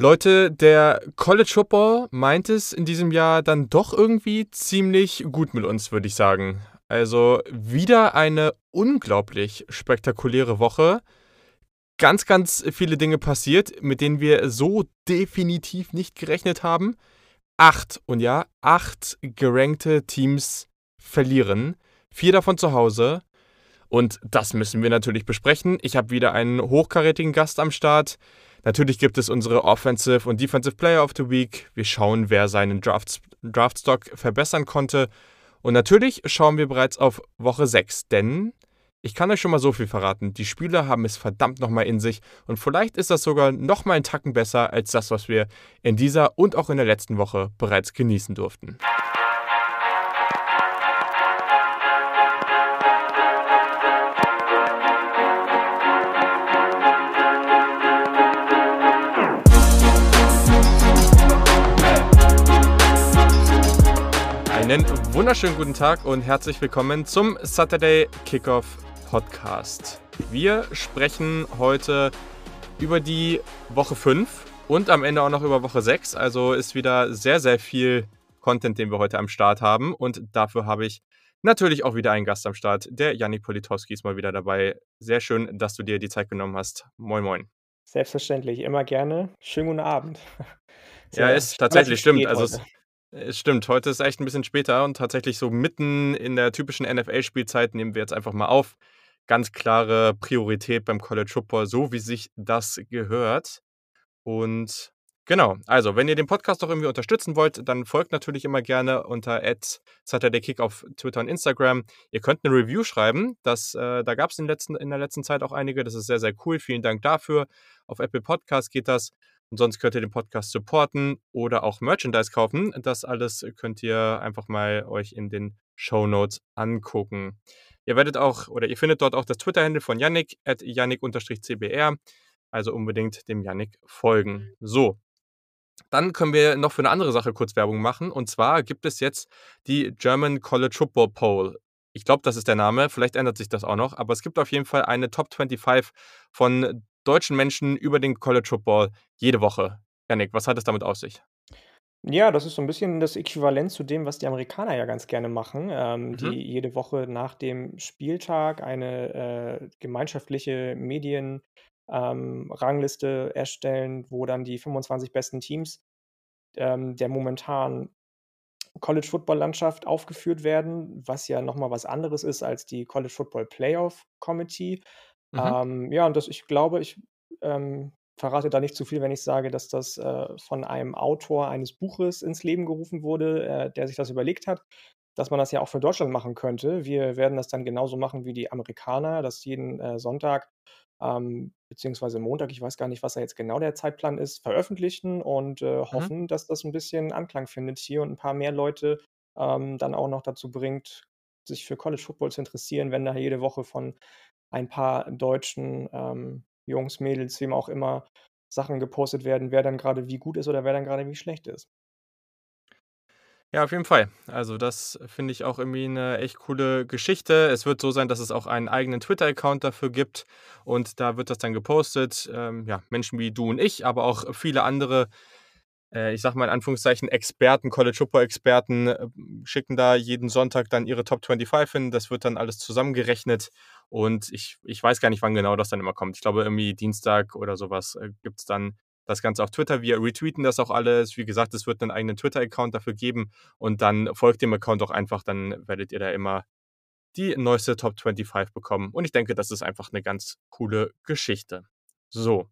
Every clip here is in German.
Leute, der College Football meint es in diesem Jahr dann doch irgendwie ziemlich gut mit uns, würde ich sagen. Also wieder eine unglaublich spektakuläre Woche. Ganz, ganz viele Dinge passiert, mit denen wir so definitiv nicht gerechnet haben. Acht, und ja, acht gerankte Teams verlieren. Vier davon zu Hause. Und das müssen wir natürlich besprechen. Ich habe wieder einen hochkarätigen Gast am Start. Natürlich gibt es unsere Offensive und Defensive Player of the Week. Wir schauen, wer seinen Draft, Draftstock verbessern konnte. Und natürlich schauen wir bereits auf Woche 6, denn ich kann euch schon mal so viel verraten. Die Spieler haben es verdammt nochmal in sich und vielleicht ist das sogar nochmal einen Tacken besser als das, was wir in dieser und auch in der letzten Woche bereits genießen durften. Wunderschönen guten Tag und herzlich willkommen zum Saturday Kickoff Podcast. Wir sprechen heute über die Woche 5 und am Ende auch noch über Woche 6. Also ist wieder sehr, sehr viel Content, den wir heute am Start haben. Und dafür habe ich natürlich auch wieder einen Gast am Start. Der Yannick Politowski ist mal wieder dabei. Sehr schön, dass du dir die Zeit genommen hast. Moin, moin. Selbstverständlich, immer gerne. Schönen guten Abend. Sehr ja, ist tatsächlich stimmt. Also stimmt, heute ist echt ein bisschen später und tatsächlich so mitten in der typischen NFL-Spielzeit nehmen wir jetzt einfach mal auf. Ganz klare Priorität beim College Football, so wie sich das gehört. Und genau, also wenn ihr den Podcast doch irgendwie unterstützen wollt, dann folgt natürlich immer gerne unter @saturdaykick auf Twitter und Instagram. Ihr könnt eine Review schreiben, das, äh, da gab es in, in der letzten Zeit auch einige, das ist sehr, sehr cool. Vielen Dank dafür. Auf Apple Podcast geht das. Und sonst könnt ihr den Podcast supporten oder auch Merchandise kaufen. Das alles könnt ihr einfach mal euch in den Show Notes angucken. Ihr werdet auch, oder ihr findet dort auch das Twitter-Handle von Yannick, at yannick-cbr. Also unbedingt dem Yannick folgen. So. Dann können wir noch für eine andere Sache kurz Werbung machen. Und zwar gibt es jetzt die German College Football Poll. Ich glaube, das ist der Name. Vielleicht ändert sich das auch noch. Aber es gibt auf jeden Fall eine Top 25 von deutschen Menschen über den College Football jede Woche. Janik, was hat es damit auf sich? Ja, das ist so ein bisschen das Äquivalent zu dem, was die Amerikaner ja ganz gerne machen, ähm, die mhm. jede Woche nach dem Spieltag eine äh, gemeinschaftliche Medienrangliste ähm, erstellen, wo dann die 25 besten Teams ähm, der momentanen College-Football-Landschaft aufgeführt werden, was ja nochmal was anderes ist als die College Football Playoff Committee. Mhm. Ähm, ja, und das ich glaube, ich, ähm, verrate da nicht zu viel, wenn ich sage, dass das, äh, von einem Autor eines Buches ins Leben gerufen wurde, äh, der sich das überlegt hat, dass man das ja auch für Deutschland machen könnte. Wir werden das dann genauso machen wie die Amerikaner, dass jeden, äh, Sonntag, ähm, beziehungsweise Montag, ich weiß gar nicht, was da jetzt genau der Zeitplan ist, veröffentlichen und, äh, Mhm. hoffen, dass das ein bisschen Anklang findet hier und ein paar mehr Leute, ähm, dann auch noch dazu bringt, sich für College Football zu interessieren, wenn da jede Woche von ein paar deutschen ähm, Jungs, Mädels, wem auch immer, Sachen gepostet werden, wer dann gerade wie gut ist oder wer dann gerade wie schlecht ist. Ja, auf jeden Fall. Also das finde ich auch irgendwie eine echt coole Geschichte. Es wird so sein, dass es auch einen eigenen Twitter-Account dafür gibt und da wird das dann gepostet. Ähm, ja, Menschen wie du und ich, aber auch viele andere ich sag mal in Anführungszeichen, Experten, College Football-Experten äh, schicken da jeden Sonntag dann ihre Top 25 hin. Das wird dann alles zusammengerechnet und ich, ich weiß gar nicht, wann genau das dann immer kommt. Ich glaube, irgendwie Dienstag oder sowas äh, gibt es dann das Ganze auf Twitter. Wir retweeten das auch alles. Wie gesagt, es wird einen eigenen Twitter-Account dafür geben und dann folgt dem Account auch einfach, dann werdet ihr da immer die neueste Top 25 bekommen. Und ich denke, das ist einfach eine ganz coole Geschichte. So,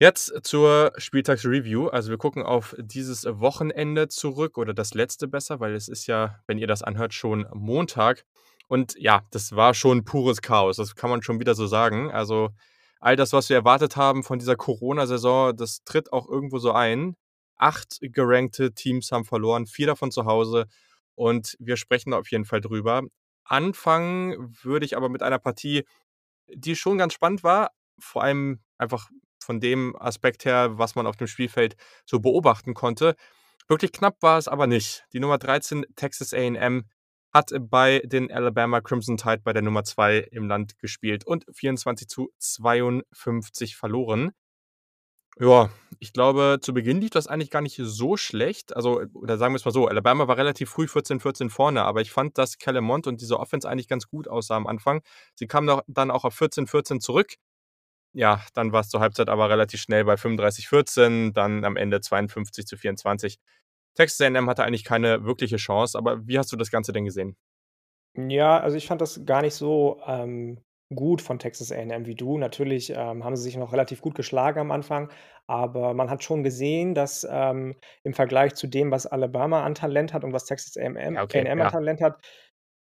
Jetzt zur Spieltagsreview. Also wir gucken auf dieses Wochenende zurück oder das letzte besser, weil es ist ja, wenn ihr das anhört, schon Montag. Und ja, das war schon pures Chaos. Das kann man schon wieder so sagen. Also all das, was wir erwartet haben von dieser Corona-Saison, das tritt auch irgendwo so ein. Acht gerankte Teams haben verloren, vier davon zu Hause. Und wir sprechen da auf jeden Fall drüber. Anfangen würde ich aber mit einer Partie, die schon ganz spannend war. Vor allem einfach von dem Aspekt her, was man auf dem Spielfeld so beobachten konnte. Wirklich knapp war es aber nicht. Die Nummer 13 Texas AM hat bei den Alabama Crimson Tide bei der Nummer 2 im Land gespielt und 24 zu 52 verloren. Ja, ich glaube, zu Beginn lief das eigentlich gar nicht so schlecht. Also, oder sagen wir's mal so, Alabama war relativ früh 14-14 vorne, aber ich fand, dass Mond und diese Offense eigentlich ganz gut aussah am Anfang. Sie kamen dann auch auf 14-14 zurück. Ja, dann war's zur Halbzeit aber relativ schnell bei 35-14, dann am Ende 52-24. Texas A&M hatte eigentlich keine wirkliche Chance, aber wie hast du das Ganze denn gesehen? Ja, also ich fand das gar nicht so, ähm, gut von Texas A&M wie du. Natürlich, ähm, haben sie sich noch relativ gut geschlagen am Anfang, aber man hat schon gesehen, dass, ähm, im Vergleich zu dem, was Alabama an Talent hat und was Texas A&M Ja, okay, A&M an ja. Talent hat,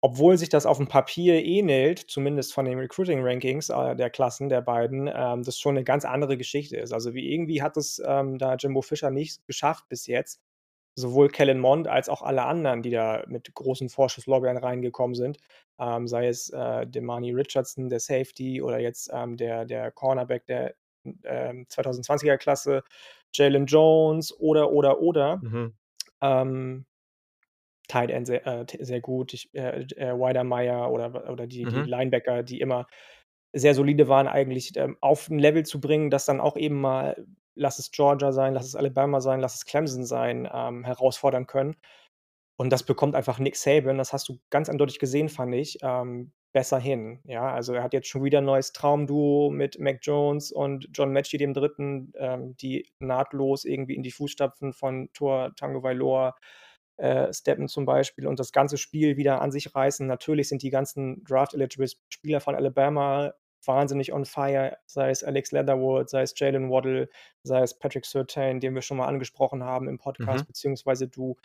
obwohl sich das aufm Papier ähnelt, zumindest von den Recruiting Rankings, äh, der Klassen der beiden, ähm, das schon 'ne ganz andere Geschichte ist. Also, wie irgendwie hat es, ähm, da Jimbo Fisher nicht geschafft bis jetzt, sowohl Kellen Mond als auch alle anderen, die da mit großen Vorschusslorbeeren reingekommen sind, ähm, sei es, äh, Demani Richardson, der Safety oder jetzt, ähm, der der Cornerback der, ähm, 2020er Klasse, Jalen Jones oder, oder, oder. Mhm. Tight End sehr äh, sehr gut. Ich äh, äh, Wydermyer oder oder die die Mhm. Linebacker, die immer sehr solide waren eigentlich, ähm, auf 'n Level zu bringen, das dann auch eben mal, lass es Georgia sein, lass es Alabama sein, lass es Clemson sein, ähm, herausfordern können. Und das bekommt einfach Nick Saban, das hast du ganz eindeutig gesehen, fand ich, ähm, besser hin. Ja, also, er hat jetzt schon wieder 'n neues Traumduo mit Mac Jones und John Metchie dem 3., ähm, die nahtlos irgendwie in die Fußstapfen von Tua Tagovailoa, äh, steppen zum Beispiel und das ganze Spiel wieder an sich reißen. Natürlich sind die ganzen Draft-eligible Spieler von Alabama wahnsinnig on fire, sei es Alex Leatherwood, sei es Jaylen Waddle, sei es Patrick Surtain, den wir schon mal angesprochen haben im Mhm. Podcast, beziehungsweise du.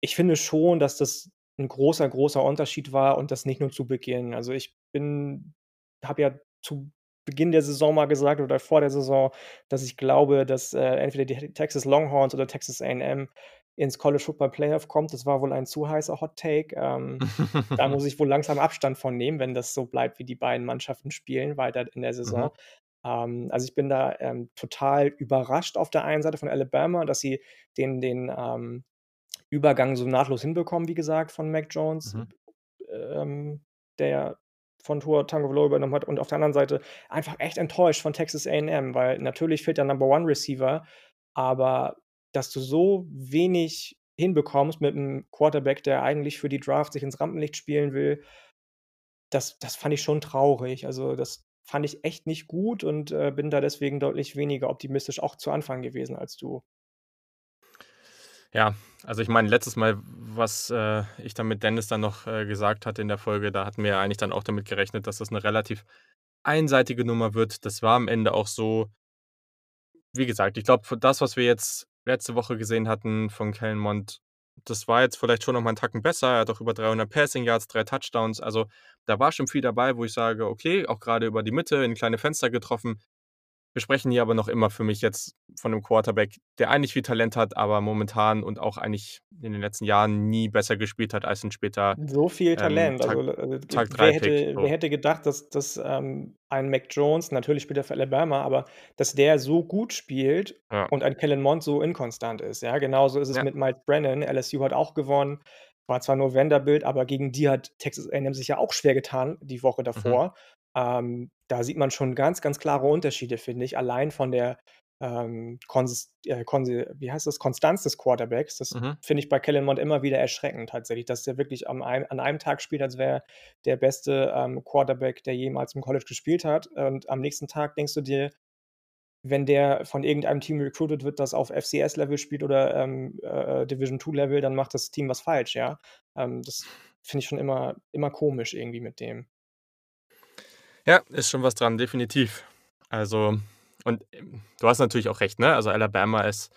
Ich finde schon, dass das 'n großer, großer Unterschied war und das nicht nur zu Beginn. Also, ich bin habe ja zu Beginn der Saison mal gesagt oder vor der Saison, dass ich glaube, dass, äh, entweder die Texas Longhorns oder Texas A&M ins College Football Playoff kommt. Das war wohl ein zu heißer Hot Take. Ähm, da muss ich wohl langsam Abstand von nehmen, wenn das so bleibt, wie die beiden Mannschaften spielen weiter in der Mhm. Saison. Ähm, also, ich bin da, ähm, total überrascht auf der einen Seite von Alabama, dass sie den den, ähm, Übergang so nahtlos hinbekommen, wie gesagt, von Mac Jones, Mhm. ähm, der von Tua Tagovailoa übernommen hat und auf der anderen Seite einfach echt enttäuscht von Texas A&M, weil natürlich fehlt der Number One Receiver, aber dass du so wenig hinbekommst mit 'nem Quarterback, der eigentlich für die Draft sich ins Rampenlicht spielen will das das fand ich schon traurig. Also, das fand ich echt nicht gut und, äh, bin da deswegen deutlich weniger optimistisch auch zu Anfang gewesen als du. Ja, also, ich meine, letztes Mal, was, äh, ich dann mit Dennis dann noch, äh, gesagt hatte in der Folge, da hatten wir ja eigentlich dann auch damit gerechnet, dass das 'ne relativ einseitige Nummer wird. Das war am Ende auch so. Wie gesagt, ich glaube, das, was wir jetzt letzte Woche gesehen hatten von Kellen Mond, das war jetzt vielleicht schon noch mal 'n Tacken besser. Er hat auch über 300 Passing Yards, 3 Touchdowns. Also, da war schon viel dabei, wo ich sage: „Okay, auch grade über die Mitte in kleine Fenster getroffen.“ Wir sprechen hier aber noch immer für mich jetzt von 'nem Quarterback, der eigentlich viel Talent hat, aber momentan und auch eigentlich in den letzten Jahren nie besser gespielt hat als 'n später, So viel ähm, Talent. Tag Also, äh, Tag wer 3 Pick, hätte wer so. hätte gedacht, dass dass, ähm, ein Mac Jones natürlich spielt er für Alabama, aber dass der so gut spielt Ja. und ein Kellen Mond so inkonstant ist, ja? Genauso ist es Ja. mit Miles Brennan. LSU hat auch gewonnen, war zwar nur Vanderbilt, aber gegen die hat Texas A&M sich ja auch schwer getan die Woche Mhm. davor. Ähm, da sieht man schon ganz, ganz klare Unterschiede, finde ich, allein von der, ähm, Konsis äh, wie heißt das, Konstanz des Quarterbacks. Das Mhm. finde ich bei Kellen Mond immer wieder erschreckend tatsächlich, dass der wirklich am an einem Tag spielt, als wäre er der beste, ähm, Quarterback, der jemals im College gespielt hat. Und am nächsten Tag denkst du dir, wenn der von irgendeinem Team recruited wird, das auf FCS-Level spielt oder, ähm, äh, Division-2-Level, dann macht das Team was falsch, ja? Ähm, das finde ich schon immer immer komisch irgendwie mit dem. Ja, ist schon was dran, definitiv. Also und, ähm, du hast natürlich auch recht, ne? Also, Alabama ist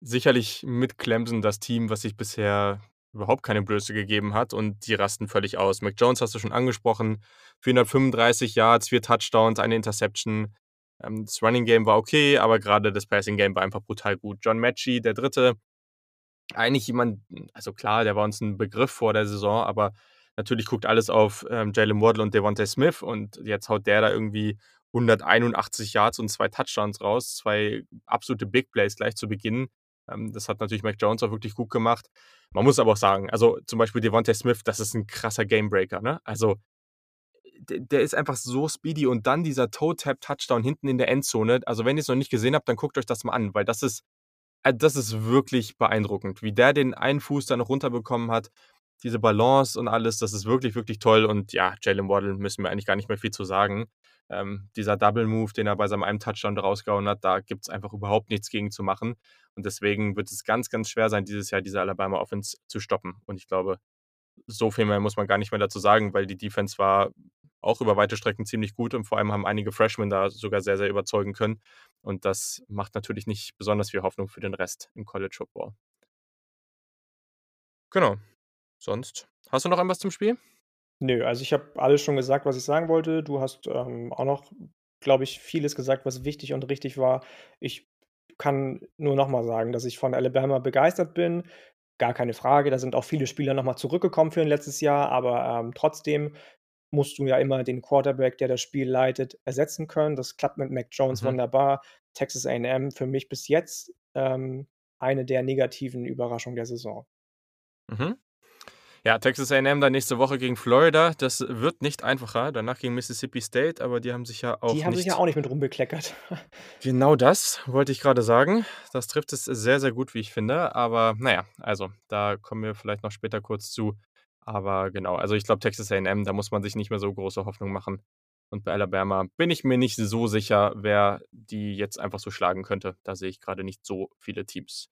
sicherlich mit Clemson das Team, was sich bisher überhaupt keine Blöße gegeben hat und die rasten völlig aus. Mac Jones hast du schon angesprochen, 435 Yards, 4 Touchdowns, 1 Interception. Ähm, das Running Game war okay, aber grade das Passing Game war einfach brutal gut. John Metchie, der 3., eigentlich jemand also, klar, der war uns 'n Begriff vor der Saison, aber natürlich guckt alles auf, ähm, Jaylen Waddle und Devonta Smith und jetzt haut der da irgendwie 181 Yards und 2 Touchdowns raus, 2 absolute Big Plays gleich zu Beginn. Ähm, das hat natürlich Mac Jones auch wirklich gut gemacht. Man muss aber auch sagen, also, zum Beispiel Devonta Smith, das ist 'n krasser Game Breaker, ne? Also der ist einfach so speedy und dann dieser Toe-Tap-Touchdown hinten in der Endzone. Also, wenn ihr es noch nicht gesehen habt, dann guckt euch das mal an, weil das ist äh, das ist wirklich beeindruckend, wie der den einen Fuß da noch runterbekommen hat. Diese Balance und alles, das ist wirklich, wirklich toll. Und ja, Jalen Waddle müssen wir eigentlich gar nicht mehr viel zu sagen. Ähm, dieser Double Move, den er bei seinem einen Touchdown rausgehauen hat, da gibt es einfach überhaupt nichts gegen zu machen. Und deswegen wird es ganz, ganz schwer sein, dieses Jahr diese Alabama Offense zu stoppen. Und ich glaube, so viel mehr muss man gar nicht mehr dazu sagen, weil die Defense war auch über weite Strecken ziemlich gut und vor allem haben einige Freshmen da sogar sehr, sehr überzeugen können. Und das macht natürlich nicht besonders viel Hoffnung für den Rest im College Football. Genau. Sonst, hast du noch irgendwas zum Spiel? Nö, also ich habe alles schon gesagt, was ich sagen wollte. Du hast ähm, auch noch, glaube ich, vieles gesagt, was wichtig und richtig war. Ich kann nur noch mal sagen, dass ich von Alabama begeistert bin. Gar keine Frage. Da sind auch viele Spieler noch mal zurückgekommen für ein letztes Jahr, aber ähm, trotzdem musst du ja immer den Quarterback, der das Spiel leitet, ersetzen können. Das klappt mit Mac Jones mhm. wunderbar. Texas A&M für mich bis jetzt ähm, eine der negativen Überraschungen der Saison. Mhm. Ja, Texas A&M dann nächste Woche gegen Florida. Das wird nicht einfacher. Danach gegen Mississippi State, aber die haben sich ja auch Die haben sich ja auch nicht mit rumbekleckert. Genau das wollte ich gerade sagen. Das trifft es sehr, sehr gut, wie ich finde. Aber naja, also da kommen wir vielleicht noch später kurz zu. Aber genau, also ich glaube Texas A&M, da muss man sich nicht mehr so große Hoffnung machen. Und bei Alabama bin ich mir nicht so sicher, wer die jetzt einfach so schlagen könnte. Da sehe ich gerade nicht so viele Teams.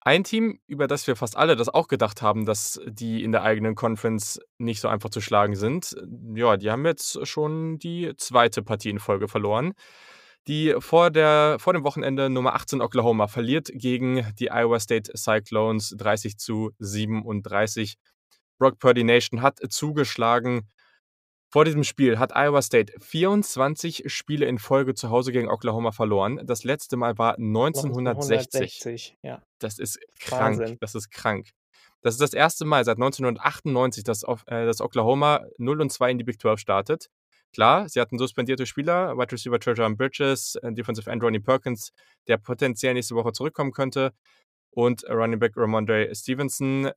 Ein Team, über das wir fast alle das auch gedacht haben, dass die in der eigenen Conference nicht so einfach zu schlagen sind, ja, die haben jetzt schon die zweite Partie in Folge verloren. Die vor, der, vor dem Wochenende Nummer 18 Oklahoma verliert gegen die Iowa State Cyclones 30 zu 37. Brock Purdy Nation hat zugeschlagen. Vor diesem Spiel hat Iowa State 24 Spiele in Folge zu Hause gegen Oklahoma verloren. Das letzte Mal war 1960. 1960 ja. Das ist krank. Wahnsinn. Das ist krank. Das ist das erste Mal seit 1998, dass, äh, dass Oklahoma 0 und 2 in die Big 12 startet. Klar, sie hatten suspendierte Spieler, Wide Receiver Treasure Bridges, äh, Defensive End Ronnie Perkins, der potenziell nächste Woche zurückkommen könnte. Und Running Back Ramondre Stevenson,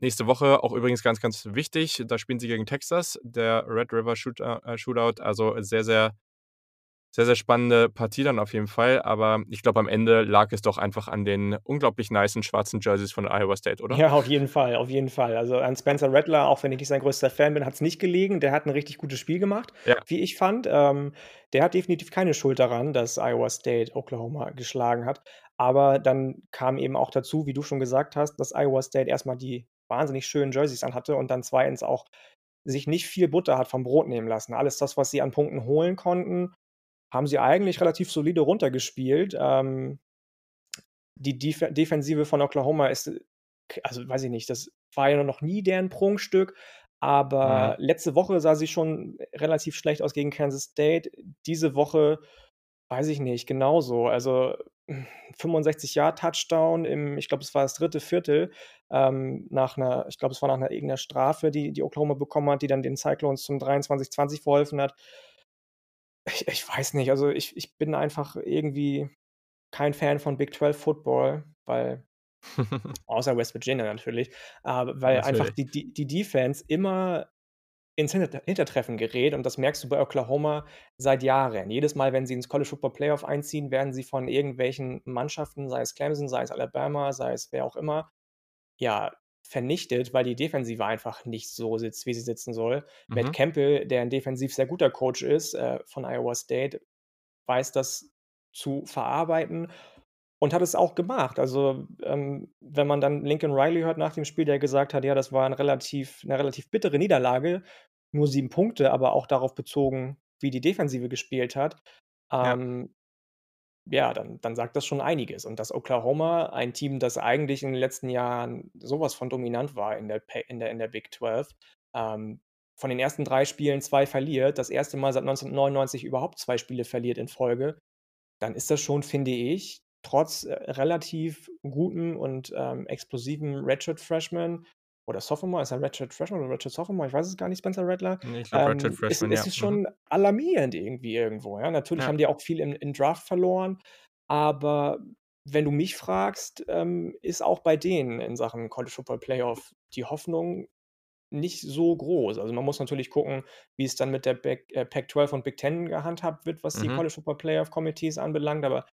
Nächste Woche auch übrigens ganz, ganz wichtig. Da spielen sie gegen Texas, der Red River äh, Shootout. Also sehr, sehr, sehr, sehr spannende Partie dann auf jeden Fall. Aber ich glaube, am Ende lag es doch einfach an den unglaublich nicen schwarzen Jerseys von Iowa State, oder? Ja, auf jeden Fall, auf jeden Fall. Also an Spencer Rattler, auch wenn ich nicht sein größter Fan bin, hat es nicht gelegen. Der hat ein richtig gutes Spiel gemacht, ja. wie ich fand. Ähm, der hat definitiv keine Schuld daran, dass Iowa State Oklahoma geschlagen hat. Aber dann kam eben auch dazu, wie du schon gesagt hast, dass Iowa State erstmal die wahnsinnig schönen Jerseys anhatte und dann zweitens auch sich nicht viel Butter hat vom Brot nehmen lassen. Alles das, was sie an Punkten holen konnten, haben sie eigentlich relativ solide runtergespielt. Ähm, die Def Defensive von Oklahoma ist, also weiß ich nicht, das war ja noch nie deren Prunkstück, aber mhm. letzte Woche sah sie schon relativ schlecht aus gegen Kansas State. Diese Woche weiß ich nicht, genauso. Also 65 Yard Touchdown im, ich glaube, es war das dritte Viertel, ähm, nach einer, ich glaube, es war nach einer irgendeiner Strafe, die, die Oklahoma bekommen hat, die dann den Cyclones zum 23-20 verholfen hat. Ich, ich, weiß nicht, also ich, ich bin einfach irgendwie kein Fan von Big 12 Football, weil, außer West Virginia natürlich, äh, weil natürlich. einfach die, die, die Defense immer ins Hintertreffen gerät und das merkst du bei Oklahoma seit Jahren. Jedes Mal, wenn sie ins College Football Playoff einziehen, werden sie von irgendwelchen Mannschaften, sei es Clemson, sei es Alabama, sei es wer auch immer, ja, vernichtet, weil die Defensive einfach nicht so sitzt, wie sie sitzen soll. Mhm. Matt Campbell, der ein defensiv sehr guter Coach ist äh, von Iowa State, weiß das zu verarbeiten und hat es auch gemacht. Also, ähm, wenn man dann Lincoln Riley hört nach dem Spiel, der gesagt hat, ja, das war ein relativ, eine relativ bittere Niederlage, nur sieben Punkte, aber auch darauf bezogen, wie die Defensive gespielt hat, ähm, ja, dann, dann sagt das schon einiges. Und dass Oklahoma, ein Team, das eigentlich in den letzten Jahren sowas von dominant war in der, in der, in der Big 12, ähm, von den ersten drei Spielen zwei verliert, das erste Mal seit 1999 überhaupt zwei Spiele verliert in Folge, dann ist das schon, finde ich, trotz äh, relativ guten und ähm, explosiven Redshirt Freshman oder Sophomore, ist er Redshirt Freshman oder Redshirt Sophomore? Ich weiß es gar nicht, Spencer Rattler. Ich glaube ähm, Redshirt Freshman, ist. Ist es schon mhm. alarmierend irgendwie irgendwo. Ja? Natürlich ja. haben die auch viel im, im, Draft verloren, aber wenn du mich fragst, ähm, ist auch bei denen in Sachen College Football Playoff die Hoffnung nicht so groß. Also, man muss natürlich gucken, wie es dann mit der äh, Pac-12 und Big Ten gehandhabt wird, was die Mhm. College Football Playoff Committees anbelangt, aber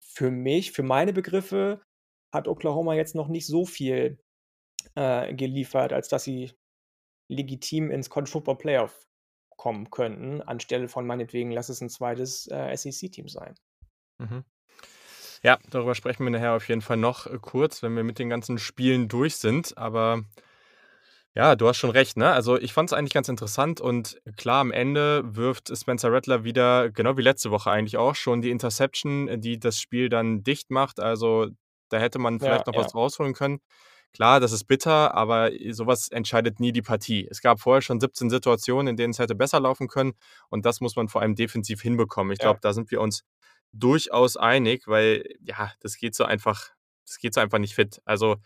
für mich, für meine Begriffe hat Oklahoma jetzt noch nicht so viel, äh, geliefert, als dass sie legitim ins College Football Playoff kommen könnten, anstelle von meinetwegen, lass es 'n zweites, äh, SEC-Team sein. Mhm. Ja, darüber sprechen wir nachher auf jeden Fall noch, äh, kurz, wenn wir mit den ganzen Spielen durch sind, aber ja, du hast schon recht, ne? Also, ich fand's eigentlich ganz interessant und klar, am Ende wirft Spencer Rattler wieder, genau wie letzte Woche eigentlich auch, schon die Interception, die das Spiel dann dicht macht. Also, da hätte man Ja, vielleicht noch ja. was rausholen können. Klar, das ist bitter, aber, äh, so was entscheidet nie die Partie. Es gab vorher schon 17 Situationen, in denen es hätte besser laufen können und das muss man vor allem defensiv hinbekommen. Ich Ja. glaube, da sind wir uns durchaus einig, weil, ja, das geht so einfach das geht so einfach nicht fit. Also,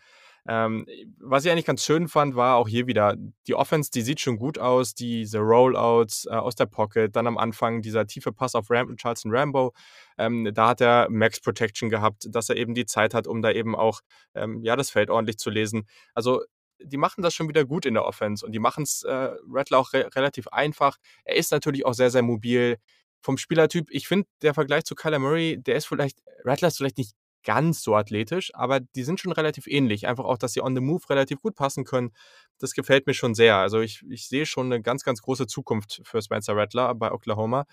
ähm, was ich eigentlich ganz schön fand, war auch hier wieder die Offense, die sieht schon gut aus, diese Rollouts, äh, aus der Pocket, dann am Anfang dieser tiefe Pass auf Ram Charleston Rambo. Ähm, da hat er Max Protection gehabt, dass er eben die Zeit hat, um da eben auch, ähm, ja, das Feld ordentlich zu lesen. Also, die machen das schon wieder gut in der Offense und die machen's, äh, Rattler auch re relativ einfach. Er ist natürlich auch sehr, sehr mobil. Vom Spielertyp ich finde, der Vergleich zu Kyler Murray, der ist vielleicht Rattler ist vielleicht nicht ganz so athletisch, aber die sind schon relativ ähnlich. Einfach auch, dass sie on the move relativ gut passen können. Das gefällt mir schon sehr. Also, ich ich sehe schon 'ne ganz, ganz große Zukunft für Spencer Rattler bei Oklahoma.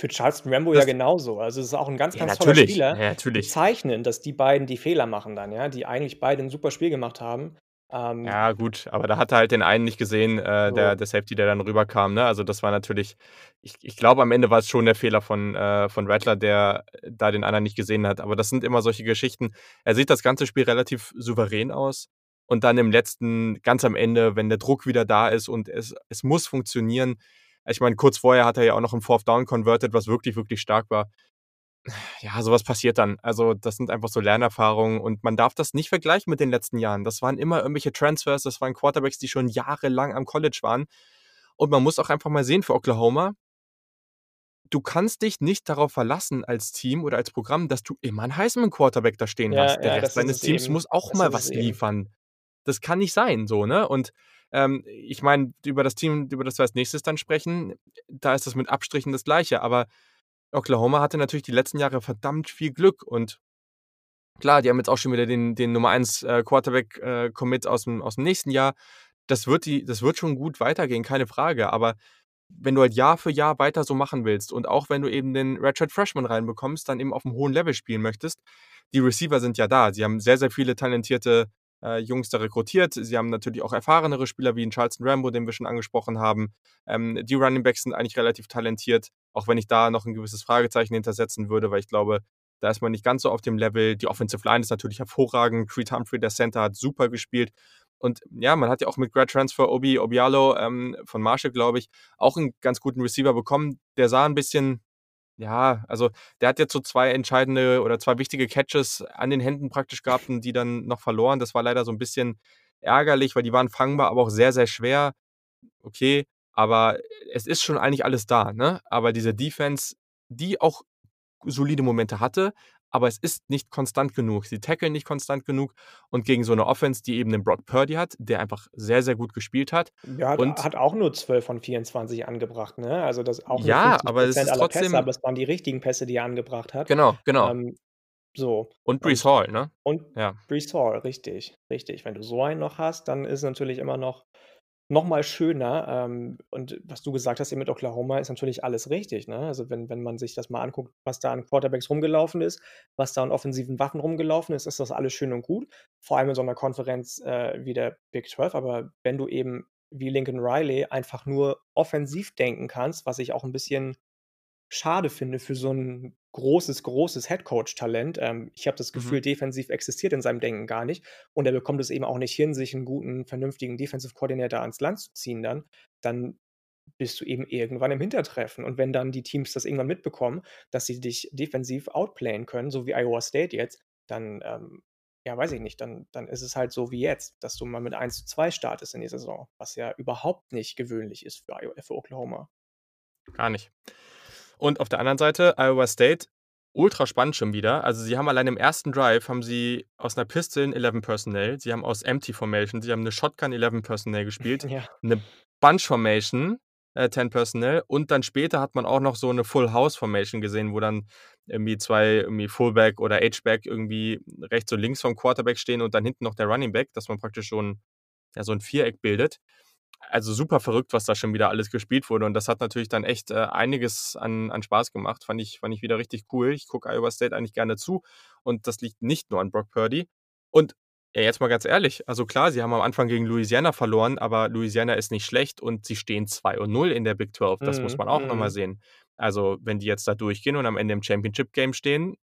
Für Charleston Rambo ja Das genauso. Also, es ist auch 'n ganz, Ja, ganz toller natürlich. Spieler. Ja, natürlich. Bezeichnend, dass die beiden die Fehler machen dann, ja, die eigentlich beide 'n super Spiel gemacht haben. Ähm Ja, gut, aber da hat er halt den einen nicht gesehen, äh, der So. der Safety, der dann rüberkam, ne? Also, das war natürlich ich ich glaube, am Ende war's schon der Fehler von äh, von Rattler, der da den anderen nicht gesehen hat. Aber das sind immer solche Geschichten. Er sieht das ganze Spiel relativ souverän aus und dann im letzten ganz am Ende, wenn der Druck wieder da ist und es es muss funktionieren ich meine, kurz vorher hat er ja auch noch 'n Fourth Down converted, was wirklich, wirklich stark war. Ja, so was passiert dann. Also, das sind einfach so Lernerfahrungen und man darf das nicht vergleichen mit den letzten Jahren. Das waren immer irgendwelche Transfers, das waren Quarterbacks, die schon jahrelang am College waren. Und man muss auch einfach mal sehen für Oklahoma du kannst dich nicht darauf verlassen als Team oder als Programm, dass du immer 'n Heisman-Quarterback da stehen Ja, hast. Der ja, Rest deines es Teams eben. muss auch Das mal was eben. liefern. Das kann nicht sein so, ne? Und, ähm, ich meine, über das Team, über das wir als Nächstes dann sprechen, da ist das mit Abstrichen das Gleiche. Aber Oklahoma hatte natürlich die letzten Jahre verdammt viel Glück und klar, die haben jetzt auch schon wieder den den Nummer 1, äh, Quarterback, äh, Commit aus'm aus'm nächsten Jahr. Das wird die das wird schon gut weitergehen, keine Frage. Aber wenn du halt Jahr für Jahr weiter so machen willst und auch wenn du eben den Redshirt Freshman reinbekommst, dann eben auf'm hohen Level spielen möchtest die Receiver sind ja da. Sie haben sehr, sehr viele talentierte, äh, Jungs da rekrutiert. Sie haben natürlich auch erfahrenere Spieler wie 'n Charleston Rambo, den wir schon angesprochen haben. Ähm, die Running Backs sind eigentlich relativ talentiert, auch wenn ich da noch 'n gewisses Fragezeichen hinter setzen würde, weil ich glaube, da ist man nicht ganz so auf dem Level. Die Offensive Line ist natürlich hervorragend. Creed Humphrey, der Center, hat super gespielt. Und ja, man hat ja auch mit Grad Transfer Obi Obialo, ähm, von Marshall, glaube ich, auch 'n ganz guten Receiver bekommen. Der sah 'n bisschen ja, also, der hat jetzt so 2 entscheidende oder 2 wichtige Catches an den Händen praktisch gehabt und die dann noch verloren. Das war leider so 'n bisschen ärgerlich, weil die waren fangbar, aber auch sehr, sehr schwer. Okay, aber es ist schon eigentlich alles da, ne? Aber diese Defense, die auch solide Momente hatte, aber es ist nicht konstant genug. Sie tackeln nicht konstant genug und gegen so 'ne Offense, die eben 'nen Brock Purdy hat, der einfach sehr, sehr gut gespielt hat Ja, und hat auch nur 12 von 24 angebracht, ne? Also, das auch Ja, aber es ist aller Pässe, trotzdem aber es waren die richtigen Pässe, die er angebracht hat. Genau, genau. Ähm, so Und Breece und Hall, ne? und Ja. Breece Hall, richtig, richtig. Wenn du so einen noch hast, dann ist natürlich immer noch noch mal schöner. Ähm, und was du gesagt hast eben mit Oklahoma, ist natürlich alles richtig, ne? Also, wenn wenn man sich das mal anguckt, was da an Quarterbacks rumgelaufen ist, was da an offensiven Waffen rumgelaufen ist, ist das alles schön und gut, vor allem in so 'ner Konferenz, äh, wie der Big 12. Aber wenn du eben wie Lincoln Riley einfach nur offensiv denken kannst, was ich auch 'n bisschen schade finde für so 'n großes, großes Headcoach-Talent. Ähm, ich habe das Mhm. Gefühl, defensiv existiert in seinem Denken gar nicht und er bekommt es eben auch nicht hin, sich 'n guten, vernünftigen Defensive Coordinator ans Land zu ziehen dann. Dann bist du eben irgendwann im Hintertreffen. Und wenn dann die Teams das irgendwann mitbekommen, dass sie dich defensiv outplayen können, so wie Iowa State jetzt, dann, ähm, ja, weiß ich nicht, dann dann ist es halt so wie jetzt, dass du mal mit 1:2 startest in die Saison, was ja überhaupt nicht gewöhnlich ist für für Oklahoma. Gar nicht. Und auf der anderen Seite, Iowa State ultra spannend schon wieder. Also, sie haben allein im ersten Drive haben sie aus 'ner Pistol 'n 11 Personnel, sie haben aus Empty Formation sie haben 'ne Shotgun 11 Personnel gespielt, Ja. 'ne Bunch Formation, äh, 10 Personnel und dann später hat man auch noch so 'ne Full House Formation gesehen, wo dann irgendwie 2 irgendwie Fullback oder H-Back irgendwie rechts und links vom Quarterback stehen und dann hinten noch der Running Back, dass man praktisch schon, ja, so 'n Viereck bildet. Also, super verrückt, was da schon wieder alles gespielt wurde und das hat natürlich dann echt, äh, einiges an an Spaß gemacht. Fand ich fand ich wieder richtig cool. Ich gucke Iowa State eigentlich gerne zu und das liegt nicht nur an Brock Purdy. Und, ja, jetzt mal ganz ehrlich, also klar, sie haben am Anfang gegen Louisiana verloren, aber Louisiana ist nicht schlecht und sie stehen 2:0 in der Big 12. Das muss Mhm, man auch mhm. sehen. Also, wenn die jetzt da durchgehen und am Ende im Championship Game stehen,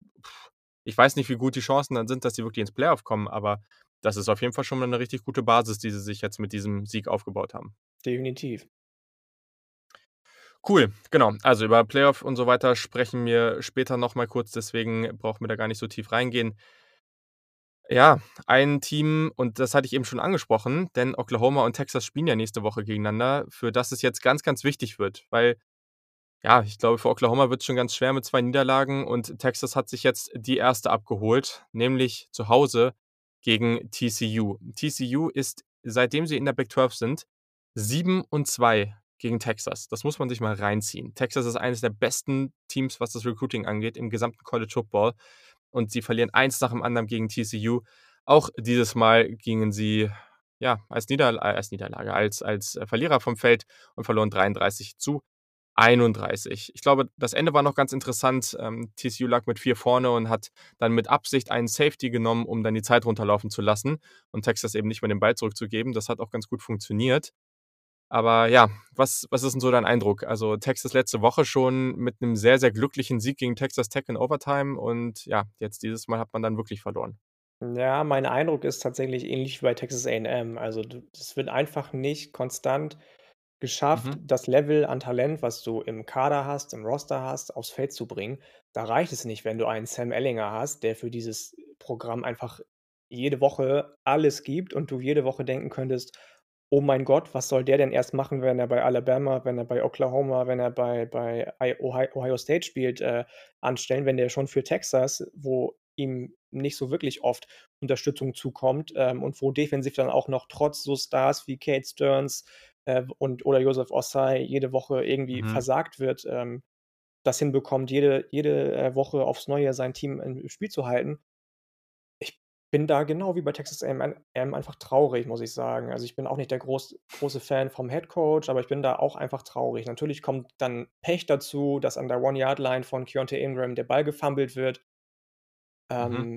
ich weiß nicht, wie gut die Chancen dann sind, dass sie wirklich ins Playoff kommen, aber das ist auf jeden Fall schon mal 'ne richtig gute Basis, die sie sich jetzt mit diesem Sieg aufgebaut haben. Definitiv. Cool, genau. Also, über Playoff und so weiter sprechen wir später noch mal kurz, deswegen brauchen wir da gar nicht so tief reingehen. Ja, ein Team und das hatte ich eben schon angesprochen, denn Oklahoma und Texas spielen ja nächste Woche gegeneinander, für das es jetzt ganz, ganz wichtig wird, weil ja, ich glaube, für Oklahoma wird's schon ganz schwer mit 2 Niederlagen und Texas hat sich jetzt die 1. abgeholt, nämlich zu Hause gegen TCU. TCU ist, seitdem sie in der Big 12 sind, 7 und 2 gegen Texas. Das muss man sich mal reinziehen. Texas ist eines der besten Teams, was das Recruiting angeht im gesamten College Football und sie verlieren eins nach dem anderen gegen TCU. Auch dieses Mal gingen sie, ja, als Niederl äh, als Niederlage, als als Verlierer vom Feld und verloren 33:31. Ich glaube, das Ende war noch ganz interessant. Ähm, TCU lag mit 4 vorne und hat dann mit Absicht einen Safety genommen, um dann die Zeit runterlaufen zu lassen und Texas eben nicht mehr den Ball zurückzugeben. Das hat auch ganz gut funktioniert. Aber ja, was was ist 'n so dein Eindruck? Also, Texas letzte Woche schon mit 'nem sehr, sehr glücklichen Sieg gegen Texas Tech in Overtime und ja, jetzt dieses Mal hat man dann wirklich verloren. Ja, mein Eindruck ist tatsächlich ähnlich wie bei Texas A&M. Also, das wird einfach nicht konstant geschafft, Mhm. das Level an Talent, was du im Kader hast, im Roster hast, aufs Feld zu bringen. Da reicht es nicht, wenn du einen Sam Ehlinger hast, der für dieses Programm einfach jede Woche alles gibt und du jede Woche denken könntest: „Oh mein Gott, was soll der denn erst machen, wenn er bei Alabama, wenn er bei Oklahoma, wenn er bei bei I Ohio State spielt, äh, anstellen, wenn der schon für Texas, wo ihm nicht so wirklich oft Unterstützung zukommt, ähm, und wo defensiv dann auch noch trotz so Stars wie Kate Stearns, äh, und oder Joseph Ossai jede Woche irgendwie Mhm. versagt wird, ähm, das hinbekommt, jede jede, äh, Woche aufs Neue sein Team im Spiel zu halten. Ich bin da genau wie bei Texas A&M einfach traurig, muss ich sagen. Also, ich bin auch nicht der groß große Fan vom Head Coach, aber ich bin da auch einfach traurig. Natürlich kommt dann Pech dazu, dass an der One-Yard-Line von Keaontay Ingram der Ball gefummelt wird. Mhm.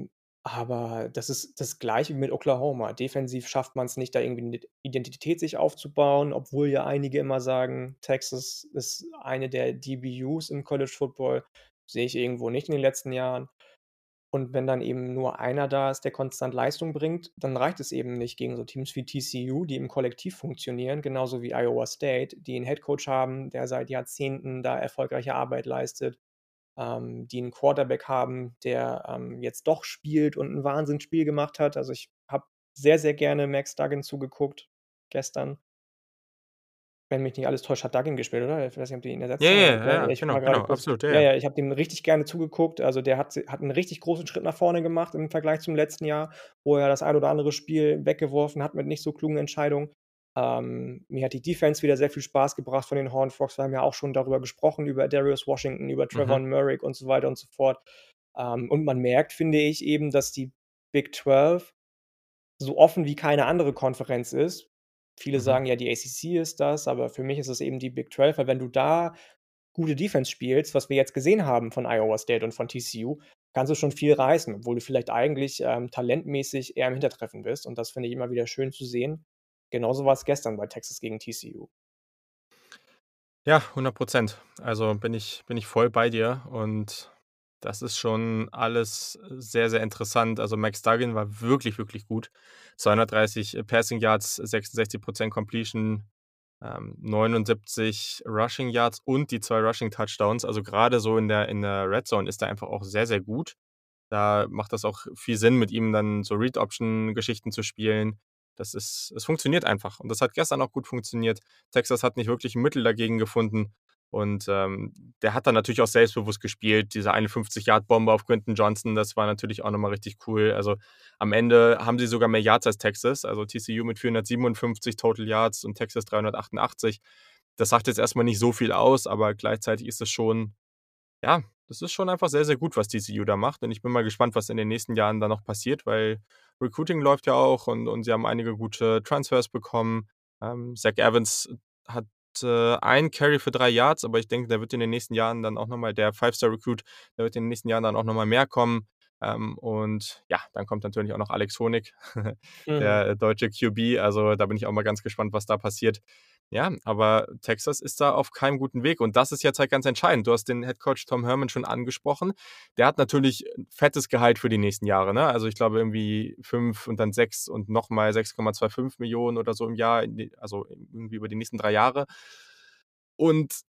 Aber das ist das Gleiche wie mit Oklahoma. Defensiv schafft man's nicht, da irgendwie 'ne Identität sich aufzubauen, obwohl ja einige immer sagen, Texas ist eine der DBUs im College Football. Sehe ich irgendwo nicht in den letzten Jahren. Und wenn dann eben nur einer da ist, der konstant Leistung bringt, dann reicht es eben nicht gegen so Teams wie TCU, die im Kollektiv funktionieren, genauso wie Iowa State, die 'n Head Coach haben, der seit Jahrzehnten da erfolgreiche Arbeit leistet, ähm, die 'n Quarterback haben, der, ähm, jetzt doch spielt und 'n Wahnsinnsspiel gemacht hat. Also, ich habe sehr, sehr gerne Max Duggan zugeguckt gestern. Wenn mich nicht alles täuscht, hat Duggan gespielt, oder? Ich weiß nicht, ob die ihn ersetzt ja, haben. ja, Ja, ja, ich genau, genau, absolut, ja, ja, ja. ich habe dem richtig gerne zugeguckt. Also, der hat hat 'n richtig großen Schritt nach vorne gemacht im Vergleich zum letzten Jahr, wo er das ein oder andere Spiel weggeworfen hat mit nicht so klugen Entscheidungen. Ähm, mir hat die Defense wieder sehr viel Spaß gebracht von den Horned Frogs. Wir haben ja auch schon darüber gesprochen, über Darius Washington, über Mhm. Trevon Moehrig und so weiter und so fort. Ähm, und man merkt, finde ich eben, dass die Big 12 so offen wie keine andere Konferenz ist. Viele Mhm. sagen ja, die ACC ist das, aber für mich ist es eben die Big 12, weil wenn du da gute Defense spielst, was wir jetzt gesehen haben von Iowa State und von TCU, kannst du schon viel reißen, obwohl du vielleicht eigentlich, ähm, talentmäßig eher im Hintertreffen bist und das finde ich immer wieder schön zu sehen. Genauso war's gestern bei Texas gegen TCU. Ja, 100 %. Also, bin ich bin ich voll bei dir und das ist schon alles sehr, sehr interessant. Also, Max Duggan war wirklich, wirklich gut. 230 Passing Yards, 66 % Completion, ähm, 79 Rushing Yards und die 2 Rushing Touchdowns. Also, grade so in der in der Red Zone ist er einfach auch sehr, sehr gut. Da macht das auch viel Sinn, mit ihm dann so Read Option Geschichten zu spielen. Das ist es funktioniert einfach und das hat gestern auch gut funktioniert. Texas hat nicht wirklich 'n Mittel dagegen gefunden Und ähm, der hat dann natürlich auch selbstbewusst gespielt. Diese 51-Yard-Bombe auf Quinton Johnson, das war natürlich auch nochmal richtig cool. Also am Ende haben sie sogar mehr Yards als Texas. Also TCU mit 457 Total Yards und Texas 388. Das sagt jetzt erstmal nicht so viel aus, aber gleichzeitig ist es schon, ja, das ist schon einfach sehr, sehr gut, was TCU da macht. Und ich bin mal gespannt, was in den nächsten Jahren da noch passiert, weil Recruiting läuft ja auch und, und sie haben einige gute Transfers bekommen. Ähm, Zach Evans hat äh, ein Carry für drei Yards, aber ich denke, der wird in den nächsten Jahren dann auch nochmal, der Five-Star-Recruit, der wird in den nächsten Jahren dann auch nochmal mehr kommen. Ähm, und ja, dann kommt natürlich auch noch Alex Honig, mhm. der deutsche QB. Also da bin ich auch mal ganz gespannt, was da passiert. Ja, aber Texas ist da auf keinem guten Weg. Und das ist jetzt halt ganz entscheidend. Du hast den Head Coach Tom Herman schon angesprochen. Der hat natürlich fettes Gehalt für die nächsten Jahre. Ne? Also ich glaube irgendwie fünf und dann sechs und nochmal 6,25 Millionen oder so im Jahr, also irgendwie über die nächsten drei Jahre. Und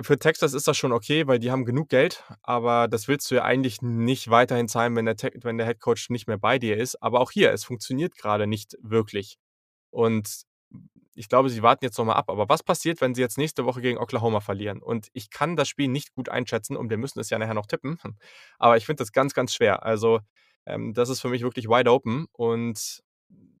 für Texas ist das schon okay, weil die haben genug Geld, aber das willst du ja eigentlich nicht weiterhin zahlen, wenn der, wenn der Head Coach nicht mehr bei dir ist. Aber auch hier, es funktioniert gerade nicht wirklich. Und ich glaube, sie warten jetzt nochmal ab. Aber was passiert, wenn sie jetzt nächste Woche gegen Oklahoma verlieren? Und ich kann das Spiel nicht gut einschätzen und wir müssen es ja nachher noch tippen. Aber ich finde das ganz, ganz schwer. Also, ähm, das ist für mich wirklich wide open. Und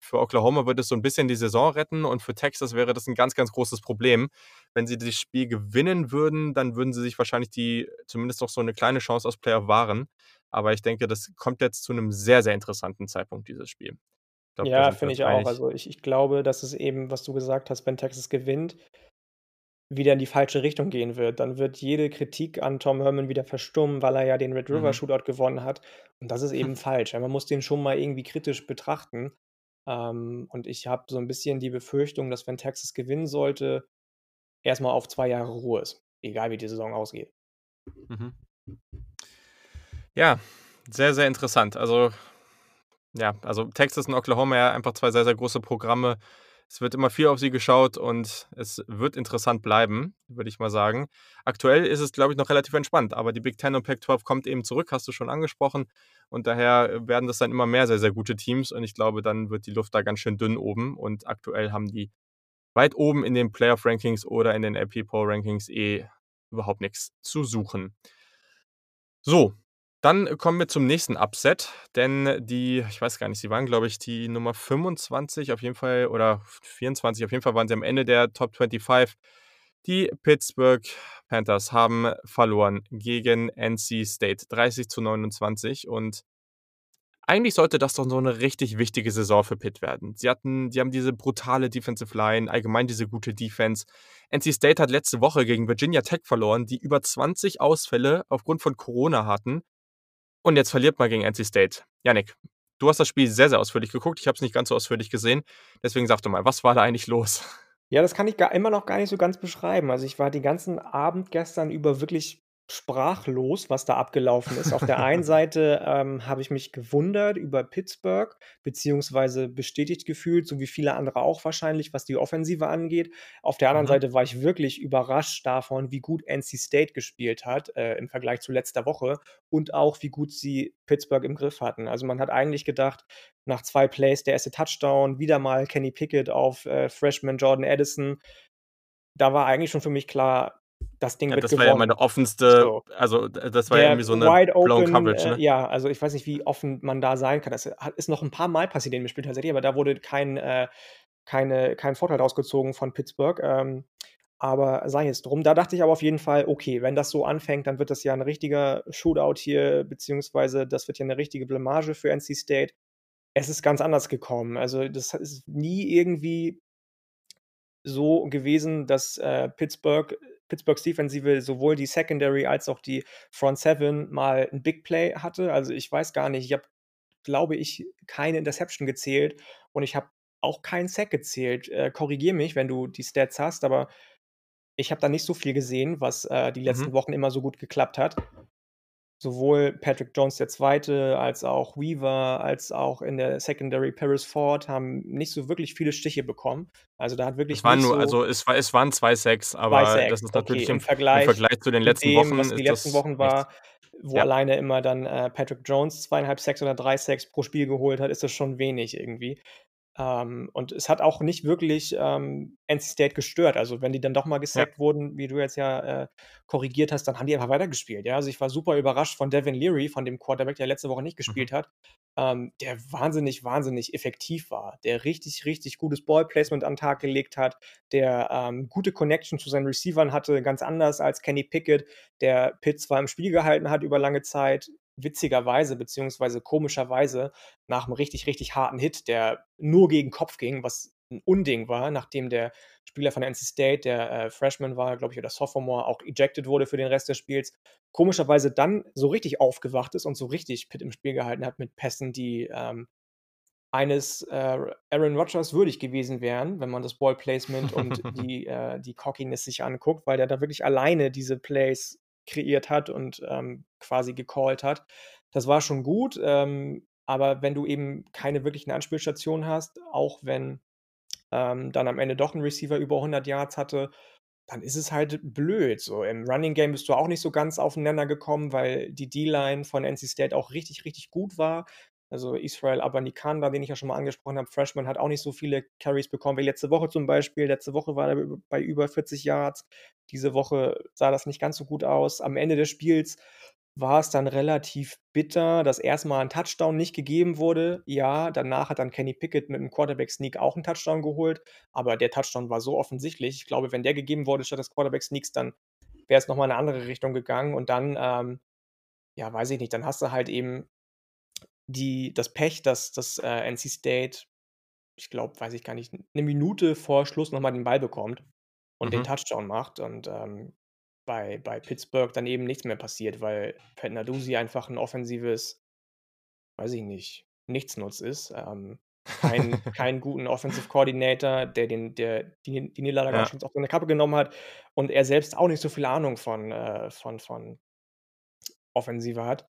für Oklahoma wird es so ein bisschen die Saison retten und für Texas wäre das ein ganz, ganz großes Problem. Wenn sie das Spiel gewinnen würden, dann würden sie sich wahrscheinlich die zumindest noch so eine kleine Chance aus Playoff wahren. Aber ich denke, das kommt jetzt zu einem sehr, sehr interessanten Zeitpunkt, dieses Spiel. Glaube, Ja, finde ich auch. Also, ich ich glaube, dass es eben, was du gesagt hast, wenn Texas gewinnt, wieder in die falsche Richtung gehen wird. Dann wird jede Kritik an Tom Herman wieder verstummen, weil er ja den Red River Mhm. Shootout gewonnen hat. Und das ist eben falsch. Man muss den schon mal irgendwie kritisch betrachten. Ähm, und ich habe so ein bisschen die Befürchtung, dass wenn Texas gewinnen sollte, erstmal auf zwei Jahre Ruhe ist, egal wie die Saison ausgeht. Mhm. Ja, sehr, sehr interessant. Also ja, also Texas und Oklahoma ja einfach zwei sehr, sehr große Programme. Es wird immer viel auf sie geschaut und es wird interessant bleiben, würde ich mal sagen. Aktuell ist es, glaube ich, noch relativ entspannt, aber die Big Ten und Pac-12 kommt eben zurück, hast du schon angesprochen. Und daher werden das dann immer mehr sehr, sehr gute Teams und ich glaube, dann wird die Luft da ganz schön dünn oben und aktuell haben die weit oben in den Playoff-Rankings oder in den LP Poll-Rankings eh überhaupt nichts zu suchen. So, dann kommen wir zum nächsten Upset, denn die, ich weiß gar nicht, sie waren, glaube ich, die Nummer 25 auf jeden Fall oder 24, auf jeden Fall waren sie am Ende der Top 25. Die Pittsburgh Panthers haben verloren gegen NC State 30 zu 29 und eigentlich sollte das doch so eine richtig wichtige Saison für Pitt werden. Sie hatten, die haben diese brutale Defensive Line, allgemein diese gute Defense. NC State hat letzte Woche gegen Virginia Tech verloren, die über 20 Ausfälle aufgrund von Corona hatten. Und jetzt verliert man gegen NC State. Janik, du hast das Spiel sehr, sehr ausführlich geguckt. Ich habe es nicht ganz so ausführlich gesehen. Deswegen sag doch mal, was war da eigentlich los? Ja, das kann ich gar, immer noch gar nicht so ganz beschreiben. Also ich war den ganzen Abend gestern über wirklich sprachlos, was da abgelaufen ist. Auf der einen Seite ähm, habe ich mich gewundert über Pittsburgh, beziehungsweise bestätigt gefühlt, so wie viele andere auch wahrscheinlich, was die Offensive angeht. Auf der anderen mhm. Seite war ich wirklich überrascht davon, wie gut NC State gespielt hat äh, im Vergleich zu letzter Woche und auch wie gut sie Pittsburgh im Griff hatten. Also man hat eigentlich gedacht, nach zwei Plays der erste Touchdown, wieder mal Kenny Pickett auf äh, Freshman Jordan Addison. Da war eigentlich schon für mich klar, das Ding ja, wird das gewonnen. war ja meine offenste, so. also das war ja irgendwie so eine wide open, Coverage. Ne? Äh, ja, also ich weiß nicht, wie offen man da sein kann. Das ist noch ein paar Mal passiert in dem Spiel tatsächlich, aber da wurde kein, äh, keine, kein Vorteil rausgezogen von Pittsburgh. Ähm, aber sei es drum. Da dachte ich aber auf jeden Fall, okay, wenn das so anfängt, dann wird das ja ein richtiger Shootout hier, beziehungsweise das wird ja eine richtige Blamage für NC State. Es ist ganz anders gekommen. Also das ist nie irgendwie so gewesen, dass äh, Pittsburgh Pittsburghs Defensive sowohl die Secondary als auch die Front Seven mal ein Big Play hatte. Also ich weiß gar nicht, ich habe, glaube ich, keine Interception gezählt und ich habe auch keinen Sack gezählt. Äh, Korrigiere mich, wenn du die Stats hast, aber ich habe da nicht so viel gesehen, was äh, die letzten mhm. Wochen immer so gut geklappt hat sowohl Patrick Jones der Zweite als auch Weaver als auch in der Secondary Paris Ford haben nicht so wirklich viele Stiche bekommen. Also da hat wirklich es waren nur, so also es, war, es waren zwei Sacks, aber zwei Sacks. das ist natürlich okay, im, im, Vergleich, im, Vergleich, zu den letzten dem, Wochen. Was die letzten Wochen war, wo ja. alleine immer dann äh, Patrick Jones zweieinhalb Sacks oder drei Sacks pro Spiel geholt hat, ist das schon wenig irgendwie. Ähm, und es hat auch nicht wirklich, ähm, NC State gestört. Also, wenn die dann doch mal Ja. gesackt wurden, wie du jetzt ja, äh, korrigiert hast, dann haben die einfach weitergespielt, ja? Also, ich war super überrascht von Devin Leary, von dem Quarterback, der letzte Woche nicht Mhm. gespielt hat, ähm, der wahnsinnig, wahnsinnig effektiv war, der richtig, richtig gutes Ballplacement an 'n Tag gelegt hat, der, ähm, gute Connection zu seinen Receivern hatte, ganz anders als Kenny Pickett, der Pitt zwar im Spiel gehalten hat über lange Zeit, witzigerweise beziehungsweise komischerweise nach 'm richtig, richtig harten Hit, der nur gegen Kopf ging, was 'n Unding war, nachdem der Spieler von NC State, der, äh, Freshman war, glaube ich, oder Sophomore, auch ejected wurde für den Rest des Spiels, komischerweise dann so richtig aufgewacht ist und so richtig Pitt im Spiel gehalten hat mit Pässen, die, ähm, eines, äh, Aaron Rodgers würdig gewesen wären, wenn man das Ballplacement und die, äh die Cockiness sich anguckt, weil der da wirklich alleine diese Plays kreiert hat und, ähm, quasi gecallt hat. Das war schon gut, ähm, aber wenn du eben keine wirklichen Anspielstationen hast, auch wenn, ähm, dann am Ende doch 'n Receiver über 100 Yards hatte, dann ist es halt blöd so. Im Running Game bist du auch nicht so ganz auf 'n Nenner gekommen, weil die D-Line von NC State auch richtig, richtig gut war. Also, Israel Abanikanda, den ich ja schon mal angesprochen habe, Freshman, hat auch nicht so viele Carries bekommen wie letzte Woche zum Beispiel. Letzte Woche war er bei über 40 Yards. Diese Woche sah das nicht ganz so gut aus. Am Ende des Spiels war es dann relativ bitter, dass erst mal 'n Touchdown nicht gegeben wurde. Ja, danach hat dann Kenny Pickett mit 'nem Quarterback-Sneak auch 'n Touchdown geholt, aber der Touchdown war so offensichtlich. Ich glaube, wenn der gegeben wurde statt des Quarterback-Sneaks, dann wäre es noch mal in 'ne andere Richtung gegangen und dann, ähm, ja, weiß ich nicht, dann hast du halt eben die das Pech, dass dass, äh, NC State, ich glaube, weiß ich gar nicht, 'ne Minute vor Schluss noch mal den Ball bekommt und den Mhm. Touchdown macht und, ähm, bei bei Pittsburgh dann eben nichts mehr passiert, weil Pat Narduzzi einfach 'n offensives weiß ich nicht, Nichtsnutz ist, ähm, keinen keinen guten Offensive Coordinator, der den der die die Niederlage auch Ja. auf seine Kappe genommen hat und er selbst auch nicht so viel Ahnung von, äh von von Offensive hat.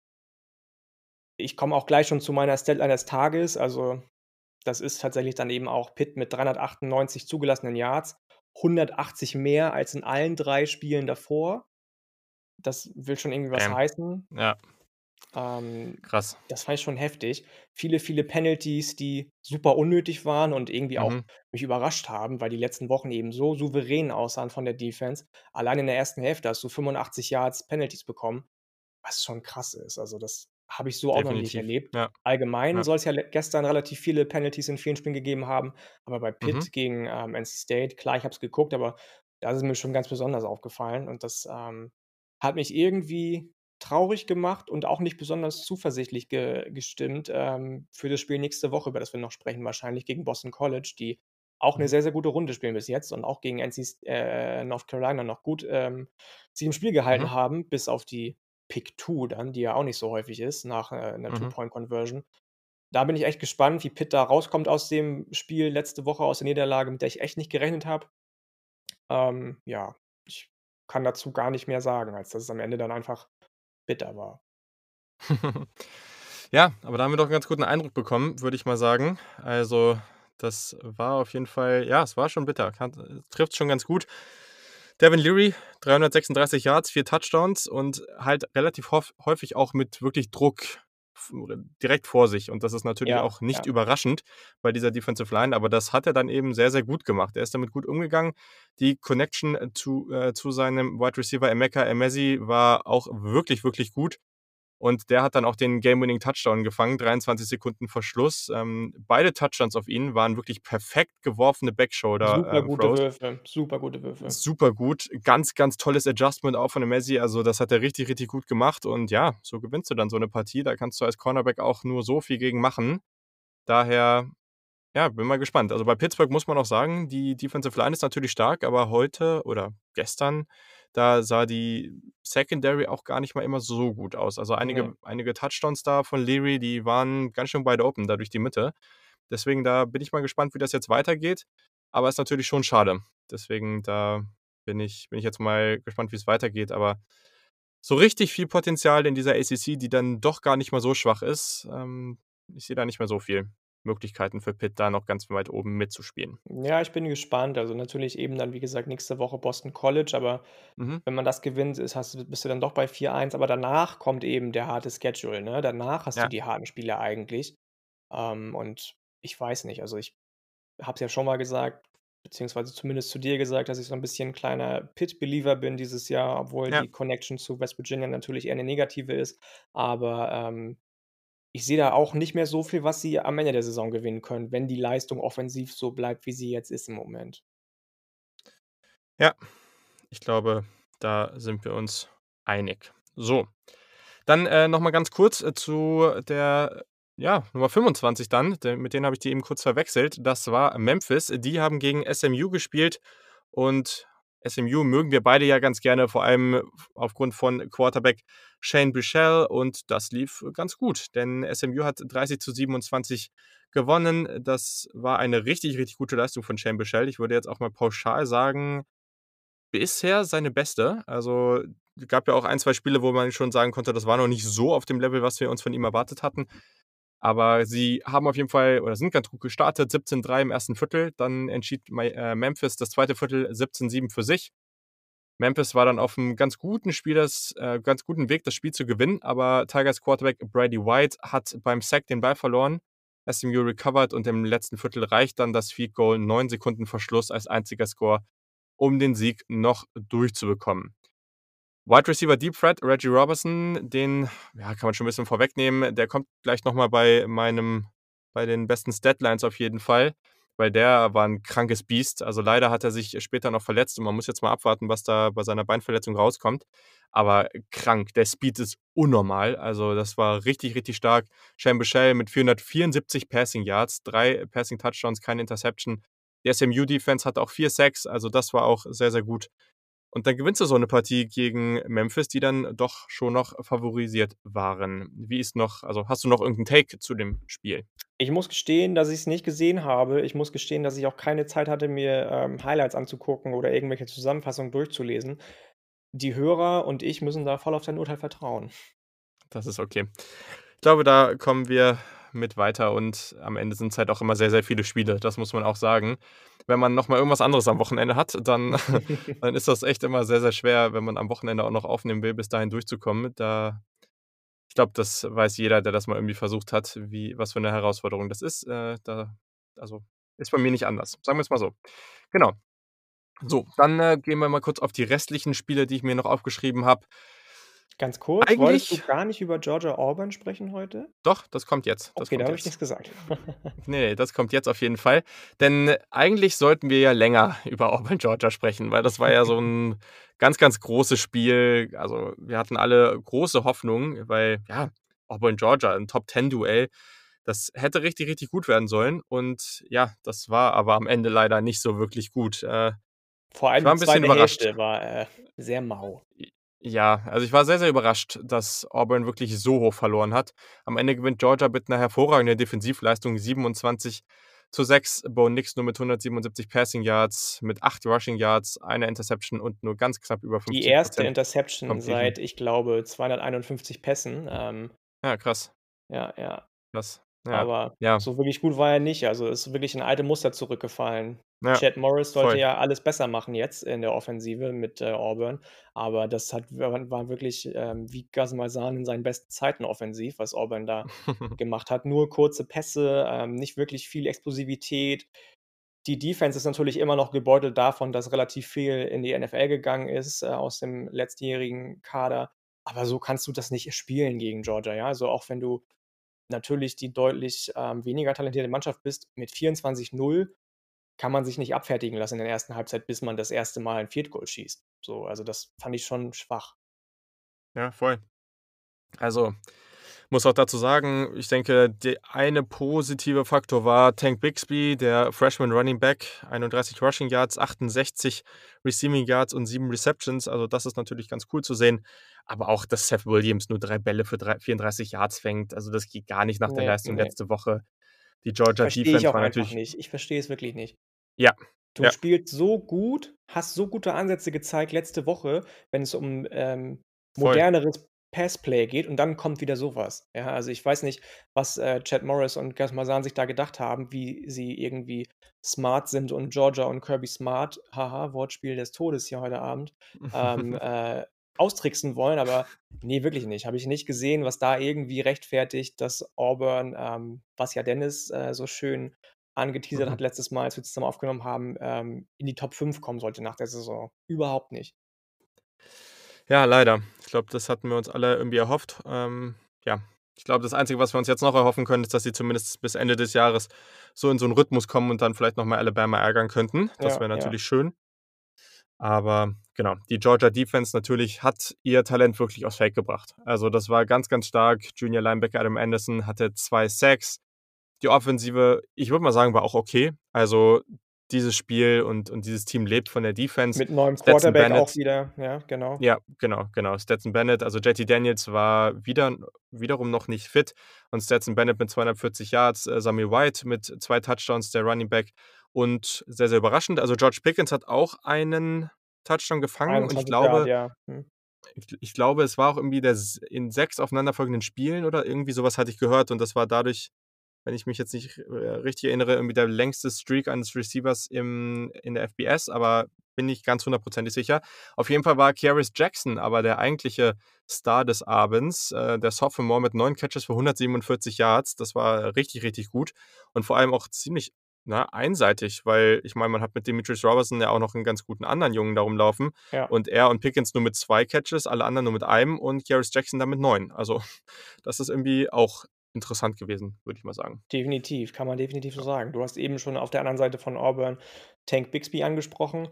Ich komme auch gleich schon zu meiner Statline des Tages. Also, das ist tatsächlich dann eben auch Pitt mit 398 zugelassenen Yards, 180 mehr als in allen 3 Spielen davor. Das will schon irgendwie was Ähm, heißen. ja. Ähm, Krass. das fand ich schon heftig. Viele, viele Penalties, die super unnötig waren und irgendwie auch Mhm. mich überrascht haben, weil die letzten Wochen eben so souverän aussahen von der Defense. Allein in der 1. Hälfte hast du 85 Yards Penalties bekommen, was schon krass ist. Also, das habe ich so auch noch nicht Definitiv, erlebt. ja. Allgemein Ja. soll's ja le gestern relativ viele Penalties in vielen Spielen gegeben haben, aber bei Mhm. Pitt gegen, ähm, NC State klar, ich habe es geguckt, aber da ist es mir schon ganz besonders aufgefallen und das, ähm, hat mich irgendwie traurig gemacht und auch nicht besonders zuversichtlich ge gestimmt, ähm, für das Spiel nächste Woche, über das wir noch sprechen, wahrscheinlich gegen Boston College, die auch 'ne Mhm. sehr, sehr gute Runde spielen bis jetzt und auch gegen NC äh, North Carolina noch gut, ähm, sich im Spiel gehalten Mhm. haben, bis auf die Pick 2 dann, die ja auch nicht so häufig ist nach, äh, 'ner Mhm. Two-Point-Conversion. Da bin ich echt gespannt, wie Pitt da rauskommt aus dem Spiel letzte Woche, aus der Niederlage, mit der ich echt nicht gerechnet habe. Ähm, ja, ich kann dazu gar nicht mehr sagen, als dass es am Ende dann einfach bitter war. Ja, aber da haben wir doch 'n ganz guten Eindruck bekommen, würde ich mal sagen. Also, das war auf jeden Fall ja, es war schon bitter. Äh, trifft's schon ganz gut. Devin Leary, 336 Yards, 4 Touchdowns und halt relativ häufig auch mit wirklich Druck direkt vor sich. Und das ist natürlich Ja, auch nicht ja. überraschend bei dieser Defensive Line, aber das hat er dann eben sehr, sehr gut gemacht. Er ist damit gut umgegangen. Die Connection, äh, zu äh, zu seinem Wide Receiver Emeka Emezie war auch wirklich, wirklich gut. Und der hat dann auch den Game-Winning Touchdown gefangen, 23 Sekunden vor Schluss. Ähm, beide Touchdowns auf ihn waren wirklich perfekt geworfene Backshoulder, Super ähm, gute. Würfe, super gute Würfe. Super gut. Ganz, ganz tolles Adjustment auch von Emezie. Also, das hat er richtig, richtig gut gemacht. Und ja, so gewinnst du dann so 'ne Partie. Da kannst du als Cornerback auch nur so viel gegen machen. Daher, ja, bin mal gespannt. Also, bei Pittsburgh muss man auch sagen, die Defensive Line ist natürlich stark, aber heute oder gestern, da sah die Secondary auch gar nicht mal immer so gut aus. Also, einige einige Touchdowns da von Leary, die waren ganz schön wide open da durch die Mitte. Deswegen, da bin ich mal gespannt, wie das jetzt weitergeht. Aber ist natürlich schon schade. Deswegen, da bin ich bin ich jetzt mal gespannt, wie's weitergeht. Aber so richtig viel Potenzial in dieser ACC, die dann doch gar nicht mal so schwach ist, ähm, ich sehe da nicht mehr so viel Möglichkeiten für Pitt, da noch ganz weit oben mitzuspielen. Ja, ich bin gespannt. Also, natürlich eben dann, wie gesagt, nächste Woche Boston College, aber Mhm. wenn man das gewinnt, ist hast du bist du dann doch bei 4-1, aber danach kommt eben der harte Schedule, ne? Danach hast du Ja. die harten Spiele eigentlich. Ähm, und ich weiß nicht, also, ich habe es ja schon mal gesagt, beziehungsweise zumindest zu dir gesagt, dass ich so 'n bisschen kleiner Pitt-Believer bin dieses Jahr, obwohl Ja. die Connection zu West Virginia natürlich eher 'ne negative ist. Aber, ähm, ich sehe da auch nicht mehr so viel, was sie am Ende der Saison gewinnen können, wenn die Leistung offensiv so bleibt, wie sie jetzt ist im Moment. Ja, ich glaube, da sind wir uns einig. So, dann, äh, noch mal ganz kurz, äh, zu der, ja, Nummer 25 dann, mit denen habe ich die eben kurz verwechselt. Das war Memphis. Die haben gegen SMU gespielt und SMU mögen wir beide ja ganz gerne, vor allem aufgrund von Quarterback Shane Buechele und das lief ganz gut, denn SMU hat 30:27 gewonnen. Das war eine richtig, richtig gute Leistung von Shane Buechele. Ich würde jetzt auch mal pauschal sagen, bisher seine beste. Also, gab ja auch 1, 2 Spiele, wo man schon sagen konnte, das war noch nicht so auf dem Level, was wir uns von ihm erwartet hatten. Aber sie haben auf jeden Fall oder sind ganz gut gestartet, 17:3 im 1. Viertel. Dann entschied äh, Memphis das 2. Viertel 17:7 für sich. Memphis war dann auf'm ganz guten Spiel das äh, ganz guten Weg, das Spiel zu gewinnen, aber Tigers Quarterback Brady White hat beim Sack den Ball verloren. SMU recovered und im letzten Viertel reicht dann das Field Goal 9 Sekunden vor Schluss als einziger Score, um den Sieg noch durchzubekommen. Wide Receiver Deep Threat Reggie Roberson, den, ja, kann man schon 'n bisschen vorwegnehmen. Der kommt gleich noch mal bei meinem bei den besten Statlines auf jeden Fall, weil der war 'n krankes Biest. Also, leider hat er sich später noch verletzt und man muss jetzt mal abwarten, was da bei seiner Beinverletzung rauskommt. Aber krank, der Speed ist unnormal. Also, das war richtig, richtig stark. Shane Buechele mit 474 Passing Yards, 3 Passing Touchdowns, keine Interception. Die SMU Defense hatte auch 4 Sacks, also das war auch sehr, sehr gut. Und dann gewinnst du so 'ne Partie gegen Memphis, die dann doch schon noch favorisiert waren. Wie ist noch also, hast du noch irgend 'n Take zu dem Spiel? Ich muss gestehen, dass ich's nicht gesehen habe. Ich muss gestehen, dass ich auch keine Zeit hatte, mir, ähm, Highlights anzugucken oder irgendwelche Zusammenfassungen durchzulesen. Die Hörer und ich müssen da voll auf dein Urteil vertrauen. Das ist okay. Ich glaube, da kommen wir mit weiter und am Ende sind's halt auch immer sehr, sehr viele Spiele. Das muss man auch sagen. Wenn man noch mal irgendwas anderes am Wochenende hat, dann dann ist das echt immer sehr, sehr schwer, wenn man am Wochenende auch noch aufnehmen will, bis dahin durchzukommen. Da ich glaube, das weiß jeder, der das mal irgendwie versucht hat, wie was für 'ne Herausforderung das ist. Äh, da also, ist bei mir nicht anders. Sagen wir's mal so. Genau. So, dann, äh, gehen wir mal kurz auf die restlichen Spiele, die ich mir noch aufgeschrieben habe. Ganz kurz, wolltest du Eigentlich gar nicht über Georgia Auburn sprechen heute? Doch, das kommt jetzt. Das Okay, da kommt habe ich nix gesagt. Ne, ne, das kommt jetzt auf jeden Fall. Denn eigentlich sollten wir ja länger über Auburn Georgia sprechen, weil das war ja so 'n ganz, ganz großes Spiel. Also, wir hatten alle große Hoffnung, weil, ja, Auburn Georgia, 'n Top-Ten-Duell, das hätte richtig, richtig gut werden sollen. Und ja, das war aber am Ende leider nicht so wirklich gut. Äh, Vor ich allem war die 'n bisschen 2. überrascht. Hälfte war, äh, sehr mau. Ja, also, ich war sehr, sehr überrascht, dass Auburn wirklich so hoch verloren hat. Am Ende gewinnt Georgia mit 'ner hervorragenden Defensivleistung 27:6. Bo Nix nur mit 177 Passing Yards, mit 8 Rushing Yards, 1 Interception und nur ganz knapp über Die 50 % 1. Interception Completion. seit, ich glaube, 251 Pässen. Ähm Ja, krass. Ja, ja. Krass. Ja, Aber ja. so wirklich gut war er nicht. Also, ist wirklich in alte Muster zurückgefallen. Ja, Chad Morris sollte voll. ja alles besser machen jetzt in der Offensive mit, äh, Auburn, aber das hat wa war wirklich, ähm, wie Ghazl Malzahn in seinen besten Zeiten offensiv, was Auburn da gemacht hat. Nur kurze Pässe, ähm, nicht wirklich viel Explosivität. Die Defense ist natürlich immer noch gebeutelt davon, dass relativ viel in die NFL gegangen ist, äh, aus dem letztjährigen Kader. Aber so kannst du das nicht spielen gegen Georgia, ja? Also, auch wenn du natürlich die deutlich, ähm, weniger talentierte Mannschaft bist, mit 24:0 kann man sich nicht abfertigen lassen in der 1. Halbzeit, bis man das 1. Mal 'n Field Goal schießt. So, also, das fand ich schon schwach. Ja, voll. Also, muss auch dazu sagen, ich denke, der eine positive Faktor war Tank Bigsby, der Freshman Running Back, 31 Rushing Yards, 68 Receiving Yards und 7 Receptions. Also, das ist natürlich ganz cool zu sehen. Aber auch, dass Seth Williams nur 3 Bälle für drei 34 Yards fängt, also, das geht gar nicht nach der Ne, Leistung ne. letzte Woche. Die Georgia Verstehe ich Defense auch war natürlich nicht. Ich verstehe es wirklich nicht. Ja, Du ja. spielst so gut, hast so gute Ansätze gezeigt letzte Woche, wenn es um, ähm, moderneres Passplay geht und dann kommt wieder so was. Ja, also, ich weiß nicht, was, äh, Chad Morris und Ghazl Malzahn sich da gedacht haben, wie sie irgendwie smart sind und Georgia und Kirby Smart, haha, Wortspiel des Todes hier heute Abend, ähm, äh, austricksen wollen, aber ne, wirklich nicht. Habe ich nicht gesehen, was da irgendwie rechtfertigt, dass Auburn, ähm, was ja Dennis, äh, so schön angeteasert Mhm. hat letztes Mal, als wir zusammen aufgenommen haben, ähm, in die Top 5 kommen sollte nach der Saison. Überhaupt nicht. Ja, leider. Ich glaube, das hatten wir uns alle irgendwie erhofft. Ähm, ja, ich glaube, das Einzige, was wir uns jetzt noch erhoffen können, ist, dass sie zumindest bis Ende des Jahres so in so 'n Rhythmus kommen und dann vielleicht noch mal Alabama ärgern könnten. Das Ja, wäre ja. natürlich schön. Aber genau, die Georgia Defense natürlich hat ihr Talent wirklich aufs Feld gebracht. Also, das war ganz, ganz stark. Junior Linebacker Adam Anderson hatte 2 Sacks. Die Offensive, ich würde mal sagen, war auch okay. Also, dieses Spiel und und dieses Team lebt von der Defense. Mit neuem Stetson Quarterback auch Bennett wieder, ja, genau. ja, genau, genau. Stetson Bennett, also JT Daniels war wieder wiederum noch nicht fit und Stetson Bennett mit 240 Yards, äh, Sammy White mit 2 Touchdowns, der Running Back und sehr, sehr überraschend, also George Pickens hat auch einen Touchdown gefangen und ich 21 Yard, glaube ja. Mhm. ich ich glaube, es war auch irgendwie der in 6 aufeinanderfolgenden Spielen oder irgendwie so was hatte ich gehört und das war dadurch, wenn ich mich jetzt nicht äh, richtig erinnere, irgendwie der längste Streak eines Receivers im in der FBS, aber bin nicht ganz hundertprozentig sicher. Auf jeden Fall war Kearis Jackson aber der eigentliche Star des Abends, äh, der Sophomore mit 9 Catches für 147 Yards. Das war richtig, richtig gut und vor allem auch ziemlich, na, einseitig, weil ich meine, man hat mit Demetrius Robertson ja auch noch 'n ganz guten anderen Jungen da rumlaufen Ja. und er und Pickens nur mit 2 Catches, alle anderen nur mit einem und Kearis Jackson dann mit 9. Also, das ist irgendwie auch interessant gewesen, würde ich mal sagen. Definitiv, kann man definitiv so Ja. sagen. Du hast eben schon auf der anderen Seite von Auburn Tank Bigsby angesprochen,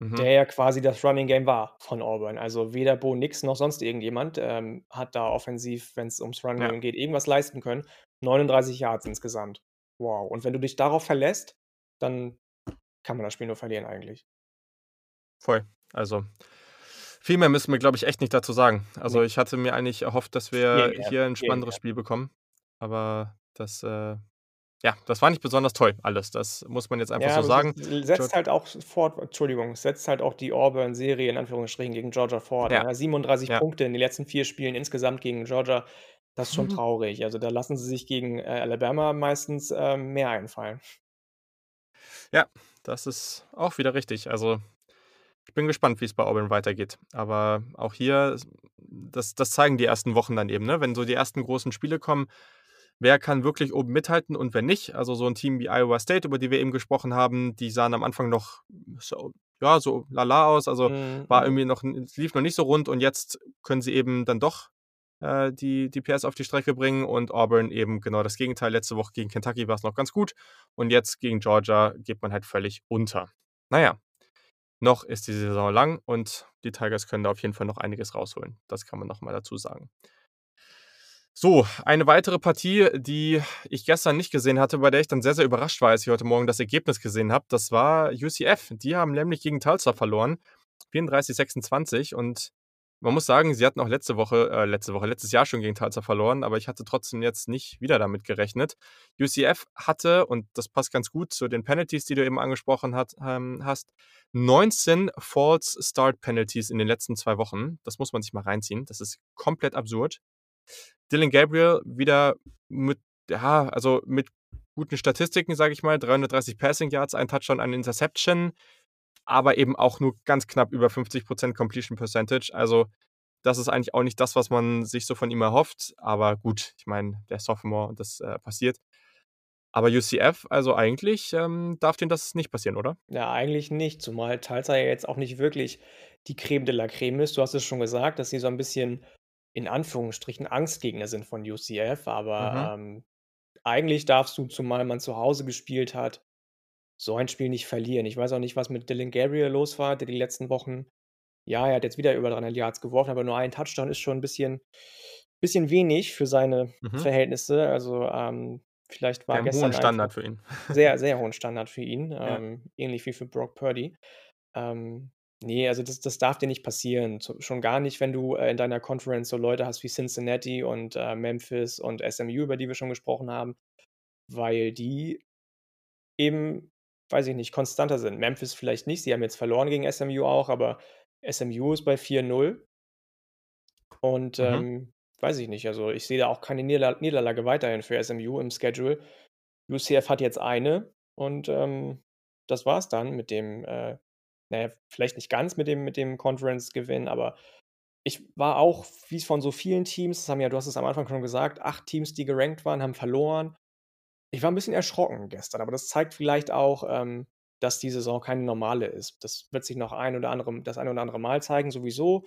Mhm. der ja quasi das Running Game war von Auburn. Also, weder Bo Nix noch sonst irgendjemand, ähm, hat da offensiv, wenn's ums Running Ja. Game geht, irgendwas leisten können. 39 Yards insgesamt. Wow. Und wenn du dich darauf verlässt, dann kann man das Spiel nur verlieren eigentlich. Voll. Also, viel mehr müssen wir, glaube ich, echt nicht dazu sagen. Also, Ne. ich hatte mir eigentlich erhofft, dass wir Gegenteil, hier 'n spannenderes Gegenteil. Spiel bekommen, aber das, äh ja, das war nicht besonders toll alles. Das muss man jetzt einfach Ja, so es sagen. setzt halt auch fort Entschuldigung, es setzt halt auch die Auburn-Serie in Anführungsstrichen gegen Georgia fort, Ja. ne? 37 Ja. Punkte in den letzten 4 Spielen insgesamt gegen Georgia, das ist schon traurig. Also, da lassen sie sich gegen, äh, Alabama meistens, ähm, mehr einfallen. Ja, das ist auch wieder richtig. Also, ich bin gespannt, wie's bei Auburn weitergeht. Aber auch hier, das das zeigen die ersten Wochen dann eben, ne? Wenn so die ersten großen Spiele kommen, wer kann wirklich oben mithalten und wer nicht? Also, so 'n Team wie Iowa State, über die wir eben gesprochen haben, die sahen am Anfang noch so ja, so lala aus, also, Mhm, war mhm. irgendwie noch es lief noch nicht so rund und jetzt können sie eben dann doch, äh, die die PS auf die Strecke bringen und Auburn eben genau das Gegenteil. Letzte Woche gegen Kentucky war's noch ganz gut und jetzt gegen Georgia geht man halt völlig unter. Na ja, noch ist die Saison lang und die Tigers können da auf jeden Fall noch einiges rausholen. Das kann man noch mal dazu sagen. So, eine weitere Partie, die ich gestern nicht gesehen hatte, bei der ich dann sehr, sehr überrascht war, als ich heute Morgen das Ergebnis gesehen habe, das war UCF. Die haben nämlich gegen Tulsa verloren, 34:26 und man muss sagen, sie hatten auch letzte Woche äh, letzte Woche, letztes Jahr schon gegen Tulsa verloren, aber ich hatte trotzdem jetzt nicht wieder damit gerechnet. UCF hatte, und das passt ganz gut zu den Penalties, die du eben angesprochen hat ähm, hast, 19 False Start Penalties in den letzten 2 Wochen. Das muss man sich mal reinziehen. Das ist komplett absurd. Dillon Gabriel wieder mit ja, also, mit guten Statistiken, sage ich mal, 330 Passing Yards, 1 Touchdown, eine Interception, aber eben auch nur ganz knapp über 50 % Completion Percentage. Also, das ist eigentlich auch nicht das, was man sich so von ihm erhofft, aber gut, ich meine, der Sophomore und das, äh, passiert. Aber UCF, also, eigentlich, ähm, darf denen das nicht passieren, oder? Ja, eigentlich nicht, zumal Tulsa ja jetzt auch nicht wirklich die Crème de la Crème ist. Du hast es schon gesagt, dass sie so 'n bisschen in Anführungsstrichen Angstgegner sind von UCF, Mhm. aber, ähm, eigentlich darfst du, zumal man zu Hause gespielt hat, so ein Spiel nicht verlieren. Ich weiß auch nicht, was mit Dillon Gabriel los war, der die letzten Wochen ja, er hat jetzt wieder über 300 Yards geworfen, aber nur 1 Touchdown ist schon 'n bisschen bisschen wenig für seine Mhm. Verhältnisse. Also, ähm, vielleicht war hohen gestern einfach Standard für ihn. sehr, sehr hohen Standard für ihn, Ja. ähm, ähnlich wie für Brock Purdy. Ähm, ne, also, das das darf dir nicht passieren. Schon gar nicht, wenn du, äh, in deiner Conference so Leute hast wie Cincinnati und, äh, Memphis und SMU, über die wir schon gesprochen haben, weil die eben, weiß ich nicht, konstanter sind. Memphis vielleicht nicht, sie haben jetzt verloren gegen SMU auch, aber SMU ist bei 4:0. Und, Mhm. ähm, weiß ich nicht, also, ich sehe da auch keine Niederla Niederlage weiterhin für SMU im Schedule. UCF hat jetzt eine und, ähm, das war's dann mit dem, äh na ja, vielleicht nicht ganz mit dem mit dem Conference-Gewinn, aber ich war auch, wie's von so vielen Teams das haben ja du hast es am Anfang schon gesagt, 8 Teams, die gerankt waren, haben verloren. Ich war 'n bisschen erschrocken gestern, aber das zeigt vielleicht auch, ähm, dass die Saison keine normale ist. Das wird sich noch ein oder andere das ein oder andere Mal zeigen sowieso,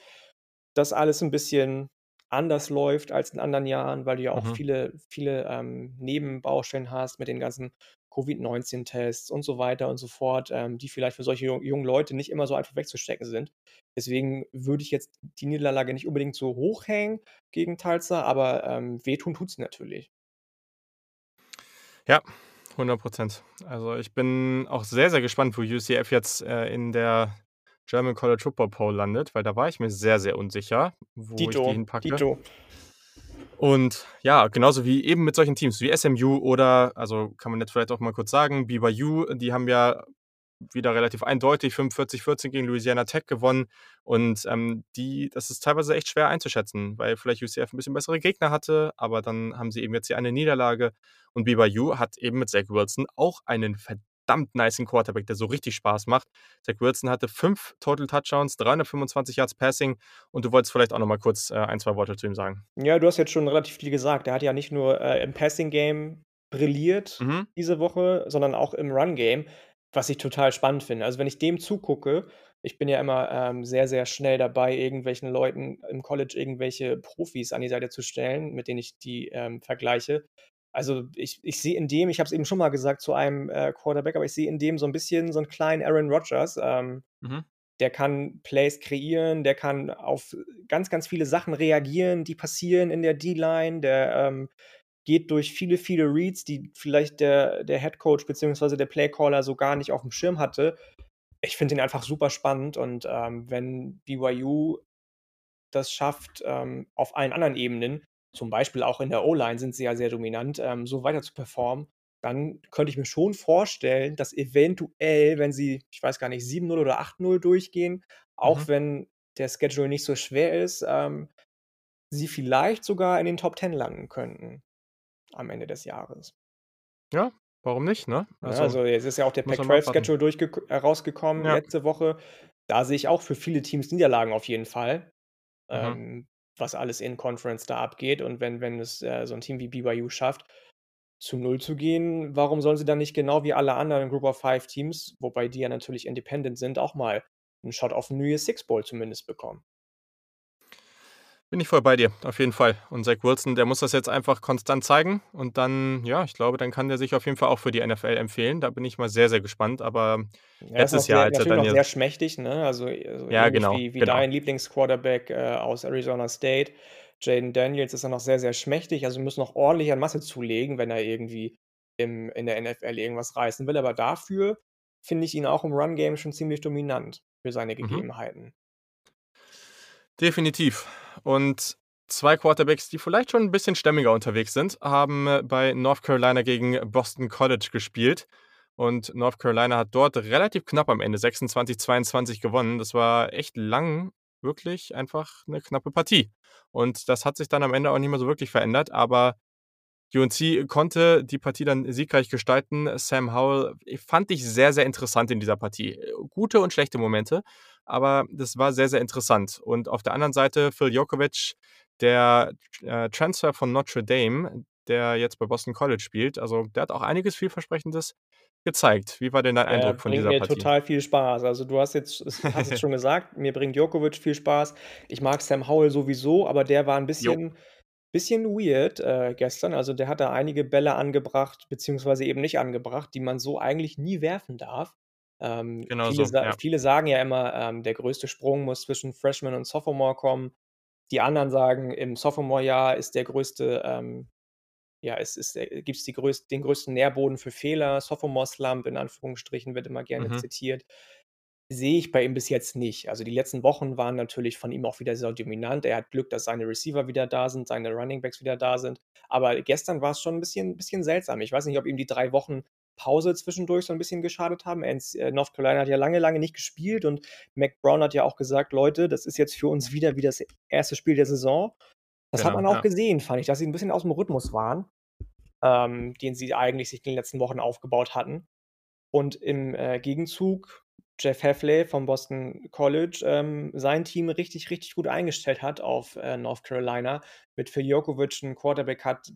dass alles 'n bisschen anders läuft als in anderen Jahren, weil du ja auch Mhm. viele viele, ähm, Nebenbaustellen hast mit den ganzen Covid-19-Tests und so weiter und so fort, ähm, die vielleicht für solche ju jungen Leute nicht immer so einfach wegzustecken sind. Deswegen würde ich jetzt die Niederlage nicht unbedingt so hoch hängen gegen Tulsa, aber, ähm, wehtun tut's natürlich. Ja, 100 %. Also, ich bin auch sehr, sehr gespannt, wo UCF jetzt, äh, in der German College Football Poll landet, weil da war ich mir sehr, sehr unsicher, wo ich die Dito, hinpacke. dito. Und ja, genauso wie eben mit solchen Teams wie SMU oder also, kann man jetzt vielleicht auch mal kurz sagen, BYU, die haben ja wieder relativ eindeutig 45-14 gegen Louisiana Tech gewonnen. Und, ähm, die das ist teilweise echt schwer einzuschätzen, weil vielleicht UCF 'n bisschen bessere Gegner hatte, aber dann haben sie eben jetzt hier eine Niederlage. Und BYU hat eben mit Zach Wilson auch einen verdammt nicen Quarterback, der so richtig Spaß macht. Zach Wilson hatte 5 Total Touchdowns, 325 Yards Passing und du wolltest vielleicht auch noch mal kurz, äh, 1, 2 Worte zu ihm sagen. Ja, du hast jetzt schon relativ viel gesagt. Er hat ja nicht nur, äh, im Passing Game brilliert Mhm. diese Woche, sondern auch im Run Game, was ich total spannend finde. Also, wenn ich dem zugucke ich bin ja immer, ähm, sehr, sehr schnell dabei, irgendwelchen Leuten im College irgendwelche Profis an die Seite zu stellen, mit denen ich die, ähm, vergleiche. Also, ich ich sehe in dem ich habe es eben schon mal gesagt zu einem, äh, Quarterback, aber ich sehe in dem so 'n bisschen so 'n kleinen Aaron Rodgers. Ähm, Mhm. der kann Plays kreieren, der kann auf ganz, ganz viele Sachen reagieren, die passieren in der D-Line. Der, ähm, geht durch viele, viele Reads, die vielleicht der der Head Coach beziehungsweise der Playcaller so gar nicht aufm Schirm hatte. Ich finde ihn einfach super spannend und, ähm, wenn BYU das schafft, ähm, auf allen anderen Ebenen, zum Beispiel auch in der O-Line sind sie ja sehr dominant, ähm, so weiter zu performen, dann könnte ich mir schon vorstellen, dass eventuell, wenn sie, ich weiß gar nicht, 7:0 oder 8:0 durchgehen, auch Mhm. wenn der Schedule nicht so schwer ist, ähm, sie vielleicht sogar in den Top 10 landen könnten am Ende des Jahres. Ja, warum nicht, ne? Ja, Also, also, jetzt ist ja auch der muss man mal abwarten. Pac-12 Schedule durchgek äh, rausgekommen Ja. letzte Woche. Da sehe ich auch für viele Teams Niederlagen auf jeden Fall, Mhm. ähm, was alles in Conference da abgeht. Und wenn wenn es, äh, so 'n Team wie BYU schafft, zu 0 zu gehen, warum sollen sie dann nicht genau wie alle anderen Group of Five Teams, wobei die ja natürlich independent sind, auch mal 'n Shot auf 'n New Year's Six Bowl zumindest bekommen? Bin ich voll bei dir, auf jeden Fall. Und Zach Wilson, der muss das jetzt einfach konstant zeigen und dann ja, ich glaube, dann kann der sich auf jeden Fall auch für die NFL empfehlen. Da bin ich mal sehr, sehr gespannt, aber Er ist noch letztes Jahr, als er dann noch ja sehr schmächtig, ne? Also, äh, so Ja, genau, wie wie genau. dein Lieblingsquarterback, äh, aus Arizona State. Jayden Daniels ist ja noch sehr, sehr schmächtig, also, muss noch ordentlich an Masse zulegen, wenn er irgendwie im in der NFL irgendwas reißen will. Aber dafür finde ich ihn auch im Run Game schon ziemlich dominant für seine Mhm. Definitiv. Und 2 Quarterbacks, die vielleicht schon 'n bisschen stämmiger unterwegs sind, haben, äh, bei North Carolina gegen Boston College gespielt. Und North Carolina hat dort relativ knapp am Ende 26-22 gewonnen. Das war echt lang wirklich einfach 'ne knappe Partie. Und das hat sich dann am Ende auch nicht mehr so wirklich verändert, aber UNC konnte die Partie dann siegreich gestalten. Sam Howell, fand ich sehr, sehr interessant in dieser Partie. Gute und schlechte Momente, aber das war sehr, sehr interessant. Und auf der anderen Seite Phil Jurkovec, der, äh, Transfer von Notre Dame, der jetzt bei Boston College spielt. Also, der hat auch einiges Vielversprechendes gezeigt. Wie war denn dein Er Eindruck von bringt dieser mir Partie? total viel Spaß. Also, du hast jetzt hast es schon gesagt, mir bringt Jurkovec viel Spaß. Ich mag Sam Howell sowieso, aber der war 'n Jo. bisschen bisschen weird, äh, gestern. Also, der hat da einige Bälle angebracht beziehungsweise eben nicht angebracht, die man so eigentlich nie werfen darf. Ähm, Genau viele so, ja. viele sagen ja immer, ähm, der größte Sprung muss zwischen Freshman und Sophomore kommen. Die anderen sagen, im Sophomore-Jahr ist der größte, ähm ja, es ist äh, gibt's die größ den größten Nährboden für Fehler. Sophomore Slump in Anführungsstrichen wird immer gerne Mhm. zitiert. Sehe ich bei ihm bis jetzt nicht. Also, die letzten Wochen waren natürlich von ihm auch wieder sehr dominant. Er hat Glück, dass seine Receiver wieder da sind, seine Running Backs wieder da sind. Aber gestern war's schon 'n bisschen bisschen seltsam. Ich weiß nicht, ob ihm die 3 Wochen Pause zwischendurch so 'n bisschen geschadet haben. Äh, North Carolina hat ja lange, lange nicht gespielt und Mack Brown hat ja auch gesagt: „Leute, das ist jetzt für uns wieder wie das 1. Spiel der Saison.“ Das hat Genau, man auch ja. gesehen, fand ich, dass sie 'n bisschen aus'm Rhythmus waren, ähm, den sie eigentlich sich in den letzten Wochen aufgebaut hatten. Und im, äh, Gegenzug Jeff Hafley vom Boston College, ähm, sein Team richtig, richtig gut eingestellt hat auf, äh, North Carolina, mit Phil Jurkovec 'n Quarterback hat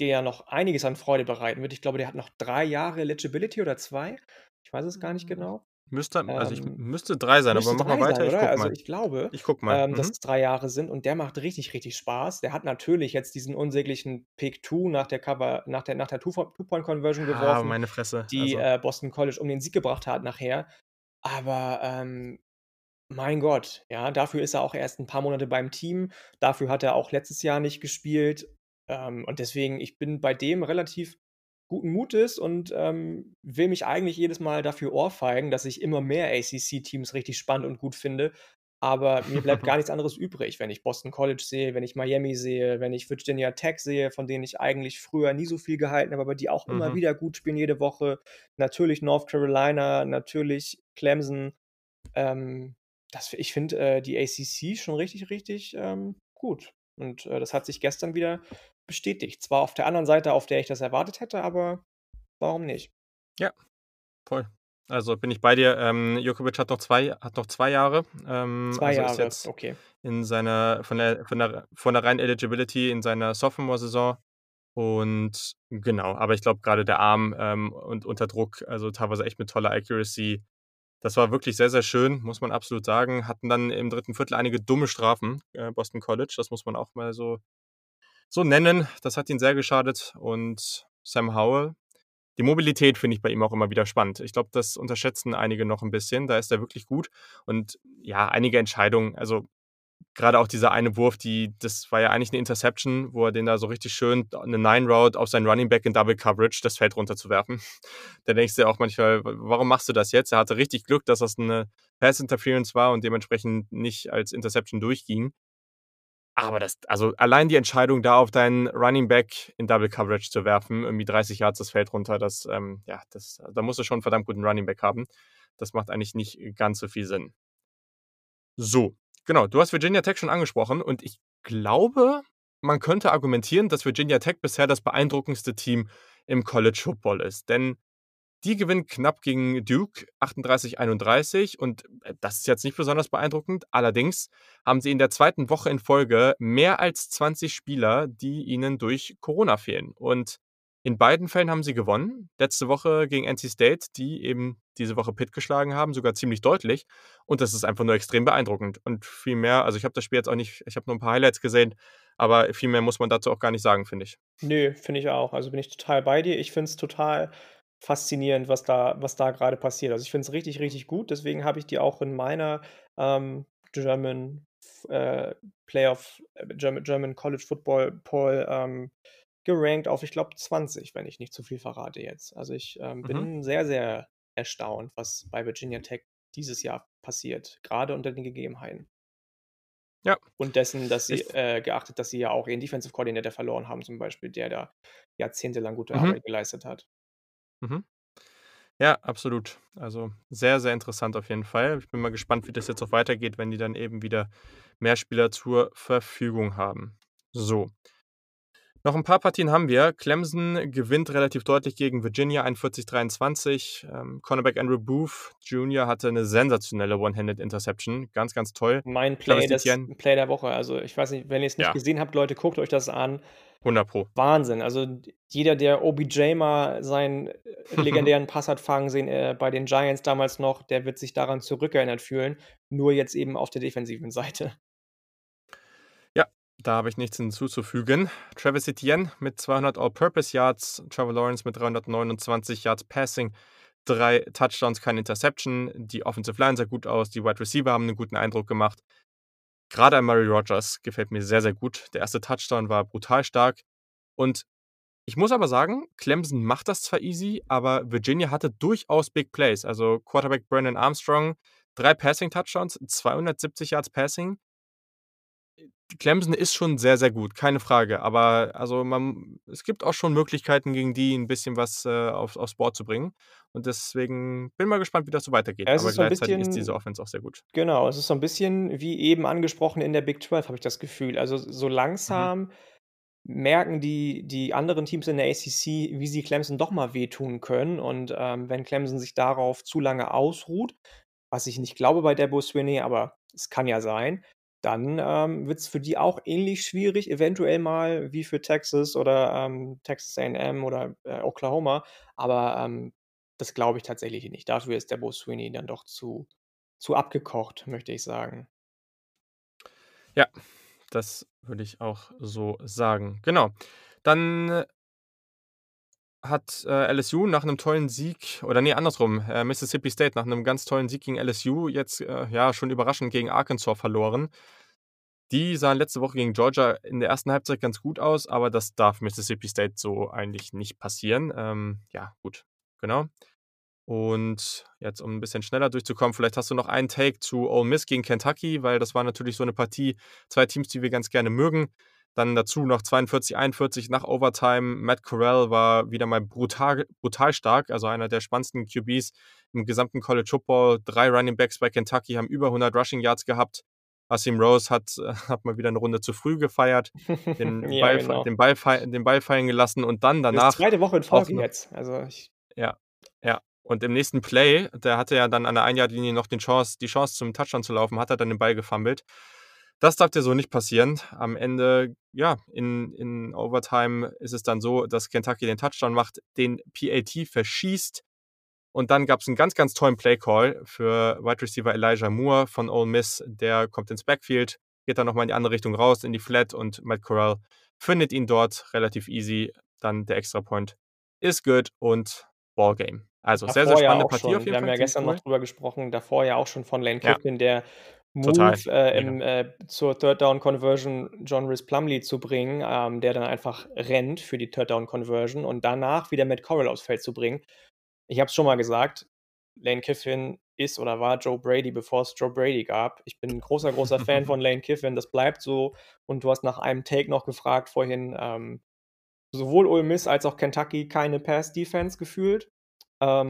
dir ja noch einiges an Freude bereiten wird. Ich glaube, der hat noch 3 Jahre Eligibility oder 2? Ich weiß es gar nicht Hm, genau. müsste also, ich Ähm, müsste 3 sein, aber müsste mach mal 3 weiter, sein, ich gucke Also, mal. ich glaube, Ich gucke mal. ähm, dass Mhm. es 3 Jahre sind und der macht richtig, richtig Spaß. Der hat natürlich jetzt diesen unsäglichen Pick 2 nach der Cover nach der nach der Two-Point-Conversion Ja, geworfen, meine Fresse, die, also äh, Boston College um den Sieg gebracht hat nachher. Aber, ähm, mein Gott, ja, dafür ist er auch erst 'n paar Monate beim Team. Dafür hat er auch letztes Jahr nicht gespielt. Ähm, und deswegen, ich bin bei dem relativ guten Mutes und, ähm, will mich eigentlich jedes Mal dafür ohrfeigen, dass ich immer mehr ACC-Teams richtig spannend und gut finde. Aber mir bleibt gar nichts anderes übrig, wenn ich Boston College sehe, wenn ich Miami sehe, wenn ich Virginia Tech sehe, von denen ich eigentlich früher nie so viel gehalten habe, aber die auch immer Mhm. wieder gut spielen jede Woche. Natürlich North Carolina, natürlich Clemson. Ähm, das ich finde, äh, die ACC schon richtig, richtig, ähm, gut. Und, äh, das hat sich gestern wieder bestätigt. Zwar auf der anderen Seite, auf der ich das erwartet hätte, aber warum nicht? Ja, voll. Also, bin ich bei dir. Ähm, Djokovic hat noch 2 hat noch 2 Jahre. Ähm, 2 also, ist Jahre, jetzt okay. in seiner von der von der von der reinen Eligibility in seiner Sophomore-Saison. Und genau, aber ich glaube, grade der Arm, ähm, und unter Druck, also, teilweise echt mit toller Accuracy. Das war wirklich sehr, sehr schön, muss man absolut sagen. Hatten dann im 3. Viertel einige dumme Strafen, äh, Boston College. Das muss man auch mal so so nennen. Das hat ihnen sehr geschadet. Und Sam Howell die Mobilität finde ich bei ihm auch immer wieder spannend. Ich glaube, das unterschätzen einige noch 'n bisschen. Da ist er wirklich gut. Und ja, einige Entscheidungen also, grade auch dieser eine Wurf, die das war ja eigentlich 'ne Interception, wo er den da so richtig schön 'ne Nine Route auf seinen Running Back in Double Coverage das Feld runterzuwerfen. Da denkst du dir auch manchmal: „W warum machst du das jetzt?“ Er hatte richtig Glück, dass das 'ne Pass Interference war und dementsprechend nicht als Interception durchging. Aber das also, allein die Entscheidung, da auf deinen Running Back in Double Coverage zu werfen, irgendwie 30 Yards das Feld runter, das, ähm ja, das da musst du schon 'n verdammt guten Running Back haben. Das macht eigentlich nicht ganz so viel Sinn. So, genau. Du hast Virginia Tech schon angesprochen und ich glaube, man könnte argumentieren, dass Virginia Tech bisher das beeindruckendste Team im College Football ist. Denn die gewinnen knapp gegen Duke 38-31 und, äh, das ist jetzt nicht besonders beeindruckend. Allerdings haben sie in der 2. Woche in Folge mehr als 20 Spieler, die ihnen durch Corona fehlen. Und in beiden Fällen haben sie gewonnen. Letzte Woche gegen NC State, die eben diese Woche Pitt geschlagen haben, sogar ziemlich deutlich. Und das ist einfach nur extrem beeindruckend. Und viel mehr also, ich habe das Spiel jetzt auch nicht ich habe nur 'n paar Highlights gesehen, aber viel mehr muss man dazu auch gar nicht sagen, finde ich. Ne, finde ich auch. Also, bin ich total bei dir. Ich finde es total faszinierend, was da was da grade passiert. Also, ich finde es richtig, richtig gut. Deswegen habe ich die auch in meiner, ähm, German äh, Playoff äh, German German College Football Poll, ähm, gerankt auf, ich glaube, 20, wenn ich nicht zu viel verrate jetzt. Also, ich, ähm, Mhm. bin sehr, sehr erstaunt, was bei Virginia Tech dieses Jahr passiert, grade unter den Gegebenheiten. Ja. Und dessen, dass sie äh, geachtet, dass sie ja auch ihren Defensive Coordinator verloren haben zum Beispiel, der da jahrzehntelang gute Mhm. Arbeit geleistet hat. Mhm. Ja, absolut. Also, sehr, sehr interessant auf jeden Fall. Ich bin mal gespannt, wie das jetzt auch weitergeht, wenn die dann eben wieder mehr Spieler zur Verfügung haben. So. Noch 'n paar Partien haben wir. Clemson gewinnt relativ deutlich gegen Virginia 41-23. Ähm, Cornerback Andrew Booth Jr. hatte 'ne sensationelle One-Handed Interception. Ganz, ganz toll. Mein Play Etienne Play der Woche. Also, ich weiß nicht, wenn ihr's nicht Ja. gesehen habt, Leute, guckt euch das an. 100 Pro. Wahnsinn. Also, jeder, der OBJ mal seinen, legendären Pass hat fangen sehen, äh, bei den Giants damals noch, der wird sich daran zurückerinnert fühlen, nur jetzt eben auf der defensiven Seite. Da habe ich nichts hinzuzufügen. Travis Etienne mit 200 All-Purpose Yards, Trevor Lawrence mit 329 Yards Passing, 3 Touchdowns, keine Interception. Die Offensive Line sah gut aus, die Wide Receiver haben 'nen guten Eindruck gemacht. Grade Amari Rodgers gefällt mir sehr, sehr gut. Der 1. Touchdown war brutal stark. Und ich muss aber sagen, Clemson macht das zwar easy, aber Virginia hatte durchaus Big Plays. Also, Quarterback Brennan Armstrong, 3 Passing Touchdowns, 270 Yards Passing. Clemson ist schon sehr, sehr gut, keine Frage. Aber also, man es gibt auch schon Möglichkeiten, gegen die 'n bisschen was, äh, aufs aufs Board zu bringen. Und deswegen bin mal gespannt, wie das so weitergeht. Es Aber ist gleichzeitig ist diese bisschen Offense auch sehr gut. genau, es ist so 'n bisschen wie eben angesprochen in der Big 12, habe ich das Gefühl. Also, so Mhm. langsam merken die die anderen Teams in der ACC, wie sie Clemson doch mal wehtun können. Und, ähm, wenn Clemson sich darauf zu lange ausruht, was ich nicht glaube bei Dabo Swinney, aber es kann ja sein, dann, ähm, wird's für die auch ähnlich schwierig, eventuell mal wie für Texas oder, ähm, Texas A&M oder, äh, Oklahoma. Aber, ähm, das glaube ich tatsächlich nicht. Dafür ist Dabo Swinney dann doch zu zu abgekocht, möchte ich sagen. Ja, das würde ich auch so sagen. Genau. Dann hat, äh, LSU nach 'nem tollen Sieg oder ne, andersrum, äh, Mississippi State nach 'nem ganz tollen Sieg gegen LSU jetzt, äh, ja, schon überraschend gegen Arkansas verloren. Die sahen letzte Woche gegen Georgia in der ersten Halbzeit ganz gut aus, aber das darf Mississippi State so eigentlich nicht passieren. Ähm, ja, gut, genau. Und jetzt, um 'n bisschen schneller durchzukommen, vielleicht hast du noch einen Take zu Ole Miss gegen Kentucky, weil das war natürlich so 'ne Partie, 2 Teams, die wir ganz gerne mögen. Dann dazu noch 42, 41 nach Overtime. Matt Corral war wieder mal brutal brutal stark, also einer der spannendsten QBs im gesamten College Football. 3 Running Backs bei Kentucky haben über 100 Rushing Yards gehabt. Asim Rose hat äh, hat mal wieder 'ne Runde zu früh gefeiert, den Ja, Ball genau. den Ball den Ball fallen gelassen und dann Das danach 2. Woche in Folge jetzt. Also, ich Ja, ja. Und im nächsten Play, der hatte ja dann an der Ein-Yard-Linie noch den Chance die Chance zum Touchdown zu laufen, hat er dann den Ball gefummelt. Das darf dir so nicht passieren. Am Ende, ja, in in Overtime ist es dann so, dass Kentucky den Touchdown macht, den PAT verschießt. Und dann gab's 'n ganz, ganz tollen Play-Call für Wide Receiver Elijah Moore von Ole Miss. Der kommt ins Backfield, geht dann noch mal in die andere Richtung raus in die Flat und Matt Corral findet ihn dort relativ easy. Dann der Extrapoint ist good und Ballgame. Also, sehr, sehr Davor ja spannende auch Partie auf schon. jeden Wir haben Fall, ja ziemlich gestern cool. noch drüber gesprochen, davor ja auch schon von Lane Ja. Kiffin, der Total, Move, äh, im äh, zur Third Down Conversion John Rhys Plumlee zu bringen, ähm, der dann einfach rennt für die Third Down Conversion und danach wieder Matt Corral aufs Feld zu bringen. Ich habe es schon mal gesagt, Lane Kiffin ist oder war Joe Brady, bevor es Joe Brady gab. Ich bin 'n großer, großer Fan von Lane Kiffin, das bleibt so. Und du hast nach einem Take noch gefragt vorhin, ähm, sowohl Ole Miss als auch Kentucky keine Pass Defense gefühlt.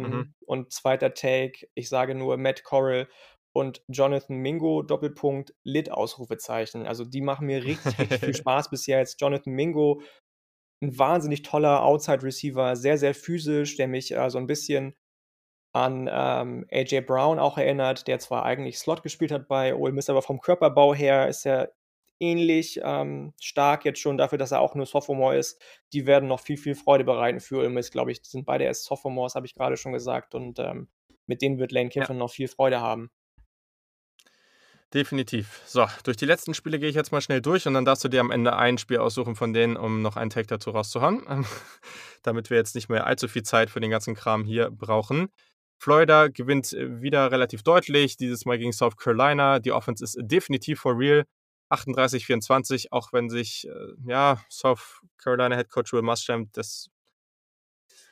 Mhm. Ähm, und 2. Take, ich sage nur Matt Corral und Jonathan Mingo, Doppelpunkt, Lit Ausrufezeichen. Also, die machen mir richtig, richtig viel Spaß bis jetzt. Jonathan Mingo, 'n wahnsinnig toller Outside Receiver, sehr, sehr physisch, der mich, äh, so 'n bisschen an, ähm, A.J. Brown auch erinnert, der zwar eigentlich Slot gespielt hat bei Ole Miss, aber vom Körperbau her ist er ähnlich, ähm, stark jetzt schon dafür, dass er auch nur Sophomore ist. Die werden noch viel, viel Freude bereiten für Ole Miss, glaube ich. Die sind beide erst Sophomores, habe ich grade schon gesagt und, ähm, mit denen wird Lane Ja. Kiffin noch viel Freude haben. Definitiv. So, durch die letzten Spiele gehe ich jetzt mal schnell durch und dann darfst du dir am Ende ein Spiel aussuchen von denen, um noch einen Take dazu rauszuhauen, damit wir jetzt nicht mehr allzu viel Zeit für den ganzen Kram hier brauchen. Florida gewinnt, äh, wieder relativ deutlich, dieses Mal gegen South Carolina. Die Offense ist definitiv for real. 38, 24, auch wenn sich, äh, ja, South Carolina Head Coach Will Muschamp das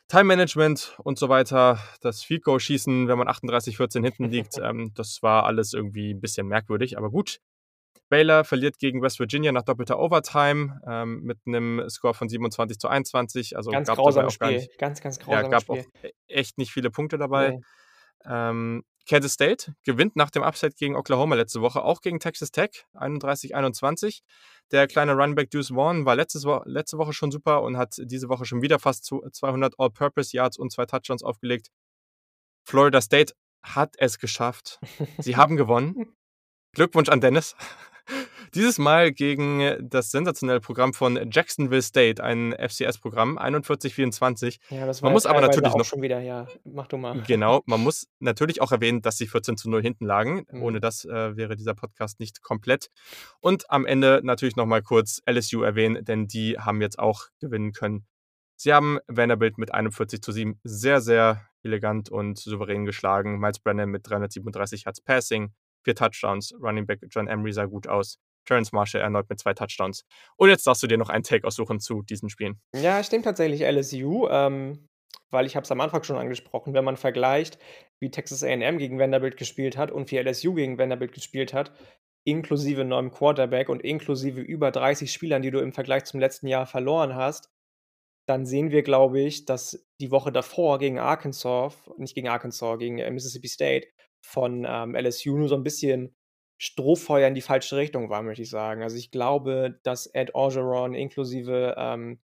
Time-Management und so weiter, das Field Goal schießen, wenn man 38, 14 hinten liegt, ähm, das war alles irgendwie 'n bisschen merkwürdig, aber gut. Baylor verliert gegen West Virginia nach doppelter Overtime, ähm, mit 'nem Score von 27:21. Also, Ganz gab grausames auch Spiel. nicht Ganz, ganz ja, grausames gab auch Spiel. e echt nicht viele Punkte dabei. Ne. Ähm, Kansas State gewinnt nach dem Upset gegen Oklahoma letzte Woche auch gegen Texas Tech, 31, 21. Der kleine Running Back Deuce Vaughn war letztes Wo letzte Woche schon super und hat diese Woche schon wieder fast zu 200 All-Purpose Yards und 2 Touchdowns aufgelegt. Florida State hat es geschafft. Sie haben gewonnen. Glückwunsch an Dennis. Dieses Mal gegen das sensationelle Programm von Jacksonville State, ein FCS-Programm, 41, 24. Ja, das war Man muss aber natürlich auch noch schon wieder ja, mach du mal. Genau, man muss natürlich auch erwähnen, dass sie 14:0 hinten lagen. Mhm. Ohne das, äh, wäre dieser Podcast nicht komplett. Und am Ende natürlich noch mal kurz LSU erwähnen, denn die haben jetzt auch gewinnen können. Sie haben Vanderbilt mit 41:7 sehr, sehr elegant und souverän geschlagen. Miles Brennan mit 337 Yards Passing, 4 Touchdowns. Running Back John Emery sah gut aus. Terrence Marshall erneut mit 2 Touchdowns. Und jetzt darfst du dir noch einen Take aussuchen zu diesen Spielen. Ja, ich nehme tatsächlich LSU, ähm, weil ich habe es am Anfang schon angesprochen, wenn man vergleicht, wie Texas A&M gegen Vanderbilt gespielt hat und wie LSU gegen Vanderbilt gespielt hat, inklusive neuem Quarterback und inklusive über 30 Spielern, die du im Vergleich zum letzten Jahr verloren hast, dann sehen wir, glaube ich, dass die Woche davor gegen Arkansas nicht gegen Arkansas, gegen, äh, Mississippi State von, ähm, LSU nur so 'n bisschen Strohfeuer in die falsche Richtung war, möchte ich sagen. Also, ich glaube, dass Ed Orgeron inklusive, ähm,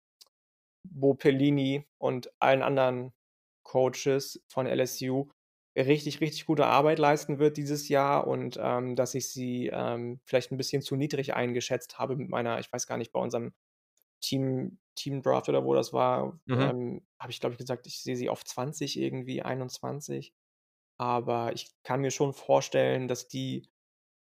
Bo Pelini und allen anderen Coaches von LSU richtig, richtig gute Arbeit leisten wird dieses Jahr und, ähm, dass ich sie, ähm, vielleicht 'n bisschen zu niedrig eingeschätzt habe mit meiner ich weiß gar nicht, bei unserem Team Team-Draft oder wo das war, Mhm. ähm, habe ich, glaube ich, gesagt, ich sehe sie auf 20 irgendwie, 21. Aber ich kann mir schon vorstellen, dass die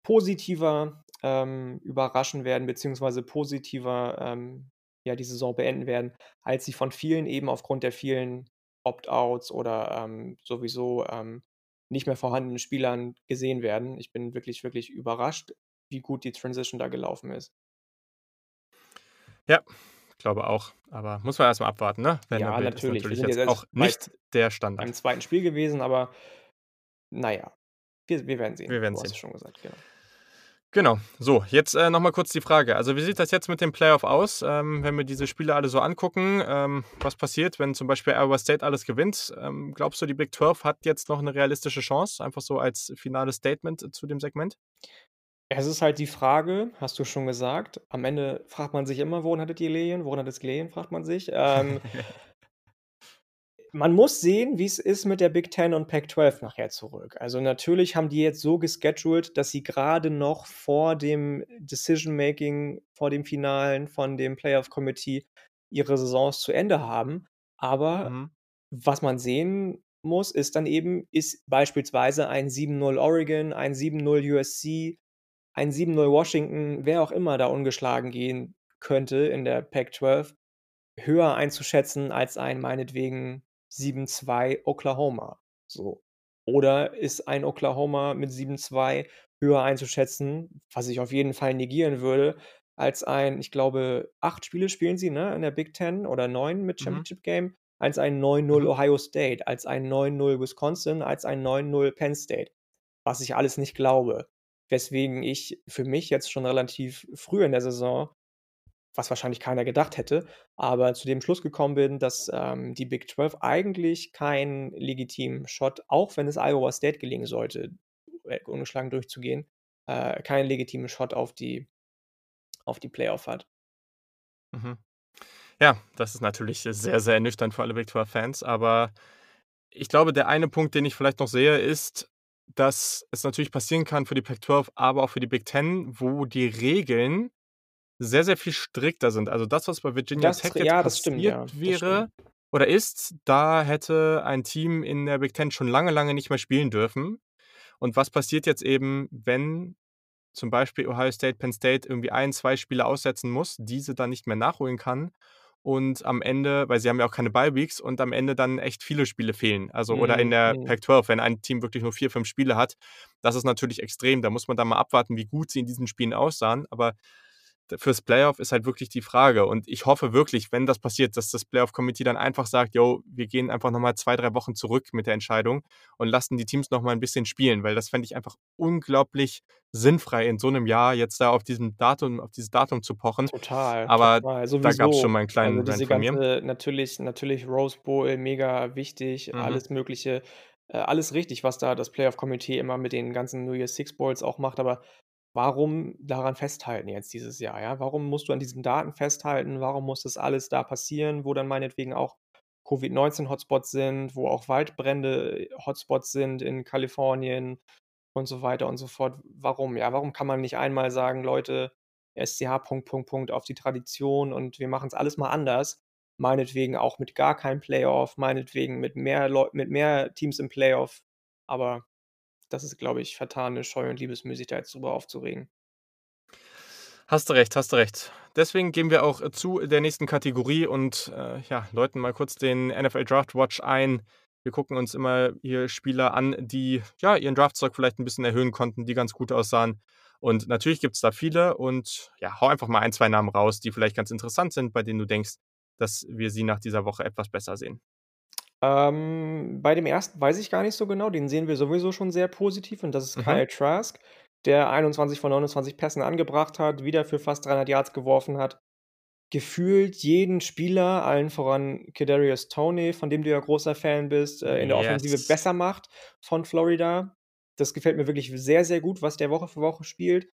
positiver, ähm, überraschen werden, beziehungsweise positiver, ähm, ja, die Saison beenden werden, als sie von vielen eben aufgrund der vielen Opt-outs oder, ähm, sowieso, ähm, nicht mehr vorhandenen Spielern gesehen werden. Ich bin wirklich, wirklich überrascht, wie gut die Transition da gelaufen ist. Ja, glaube auch. Aber muss man erst mal abwarten, ne? Ja, Vanderbilt ist natürlich. Natürlich jetzt jetzt auch nicht der beim Standard. 2. Spiel gewesen, aber na ja, wir wir werden sehen. Wir werden Du hast sehen. es schon gesagt, genau. Genau. So, jetzt, äh, noch mal kurz die Frage. Also, wie sieht das jetzt mit dem Playoff aus, ähm, wenn wir diese Spiele alle so angucken? Ähm, was passiert, wenn zum Beispiel Iowa State alles gewinnt? Ähm, glaubst du, die Big 12 hat jetzt noch 'ne realistische Chance? Einfach so als finales Statement zu dem Segment? Es ist halt die Frage, hast du schon gesagt. Am Ende fragt man sich immer: „Woran hat es gelegen? Woran hat es gelegen?“, fragt man sich. Man muss sehen, wie's ist mit der Big 10 und Pac-12 nachher zurück. Also, natürlich haben die jetzt so gescheduled, dass sie grade noch vor dem Decision Making, vor dem Finalen von dem Playoff Committee ihre Saisons zu Ende haben. Aber Mhm. was man sehen muss, ist dann eben, ist beispielsweise ein 7:0 Oregon, ein 7:0 USC, ein 7:0 Washington, wer auch immer da ungeschlagen gehen könnte in der Pac-12, höher einzuschätzen als ein meinetwegen 7:2 Oklahoma, so. Oder ist ein Oklahoma mit 7:2 höher einzuschätzen, was ich auf jeden Fall negieren würde, als ein ich glaube, 8 Spiele spielen sie, ne, in der Big 10 oder 9 mit Mhm. Championship Game, als ein 9:0 Mhm. Ohio State, als ein 9:0 Wisconsin, als ein 9:0 Penn State, was ich alles nicht glaube. Weswegen ich für mich jetzt schon relativ früh in der Saison, was wahrscheinlich keiner gedacht hätte, aber zu dem Schluss gekommen bin, dass, ähm, die Big 12 eigentlich keinen legitimen Shot, auch wenn es Iowa State gelingen sollte, äh, ungeschlagen durchzugehen, äh, keinen legitimen Shot auf die auf die Playoff hat. Mhm. Ja, das ist natürlich sehr, sehr ernüchternd für alle Big 12 Fans, aber ich glaube, der eine Punkt, den ich vielleicht noch sehe, ist, dass es natürlich passieren kann für die Pac-12, aber auch für die Big 10, wo die Regeln sehr, sehr viel strikter sind. Also, das, was bei Virginia Das Tech jetzt ja, das stimmt, passiert ja. Das stimmt. wäre oder ist, da hätte ein Team in der Big 10 schon lange, lange nicht mehr spielen dürfen. Und was passiert jetzt eben, wenn zum Beispiel Ohio State, Penn State irgendwie 1, 2 Spiele aussetzen muss, diese dann nicht mehr nachholen kann und am Ende weil sie haben ja auch keine Bye Weeks und am Ende dann echt viele Spiele fehlen. Also oder in Mhm, der mhm. Pac-12, wenn ein Team wirklich nur 4, 5 Spiele hat, das ist natürlich extrem. Da muss man dann mal abwarten, wie gut sie in diesen Spielen aussahen. Aber fürs Playoff ist halt wirklich die Frage. Und ich hoffe wirklich, wenn das passiert, dass das Playoff Committee dann einfach sagt: „Jo, wir gehen einfach noch mal 2, 3 Wochen zurück mit der Entscheidung und lassen die Teams noch mal 'n bisschen spielen“, weil das fände ich einfach unglaublich sinnfrei, in so 'nem Jahr jetzt da auf diesem Datum auf dieses Datum zu pochen. Total, Aber total, da gab's schon sowieso. mal 'n Also, kleinen Rant diese von mir. ganze natürlich natürlich Rose Bowl, mega wichtig, Mhm. alles Mögliche, äh, alles richtig, was da das Playoff Committee immer mit den ganzen New Year's Six Bowls auch macht. Aber warum daran festhalten jetzt dieses Jahr, ja? Warum musst du an diesen Daten festhalten? Warum muss das alles da passieren, wo dann meinetwegen auch Covid-19 Hotspots sind, wo auch Waldbrände Hotspots sind in Kalifornien und so weiter und so fort? Warum, ja? Warum kann man nicht einmal sagen: „Leute, SCH Punkt, Punkt, Punkt auf die Tradition und wir machen's alles mal anders.“ Meinetwegen auch mit gar keinem Playoff, meinetwegen mit mehr Leu mit mehr Teams im Playoff. Aber das ist, glaube ich, vertane Scheu und Liebesmüh, sich da jetzt drüber aufzuregen. Hast du recht, hast du recht. Deswegen gehen wir auch, äh, zu der nächsten Kategorie und, äh, ja, läuten mal kurz den NFL Draft Watch ein. Wir gucken uns immer hier Spieler an, die, ja, ihren Draftstock vielleicht 'n bisschen erhöhen konnten, die ganz gut aussahen. Und natürlich gibt's da viele und, ja, hau einfach mal 1, 2 Namen raus, die vielleicht ganz interessant sind, bei denen du denkst, dass wir sie nach dieser Woche etwas besser sehen. Ähm, bei dem 1. weiß ich gar nicht so genau, den sehen wir sowieso schon sehr positiv und das ist Mhm. Kyle Trask, der 21 von 29 Pässen angebracht hat, wieder für fast 300 Yards geworfen hat. Gefühlt jeden Spieler, allen voran Kadarius Toney, von dem du ja großer Fan bist, äh, in der Offensive Yes. besser macht von Florida. Das gefällt mir wirklich sehr, sehr gut, was der Woche für Woche spielt.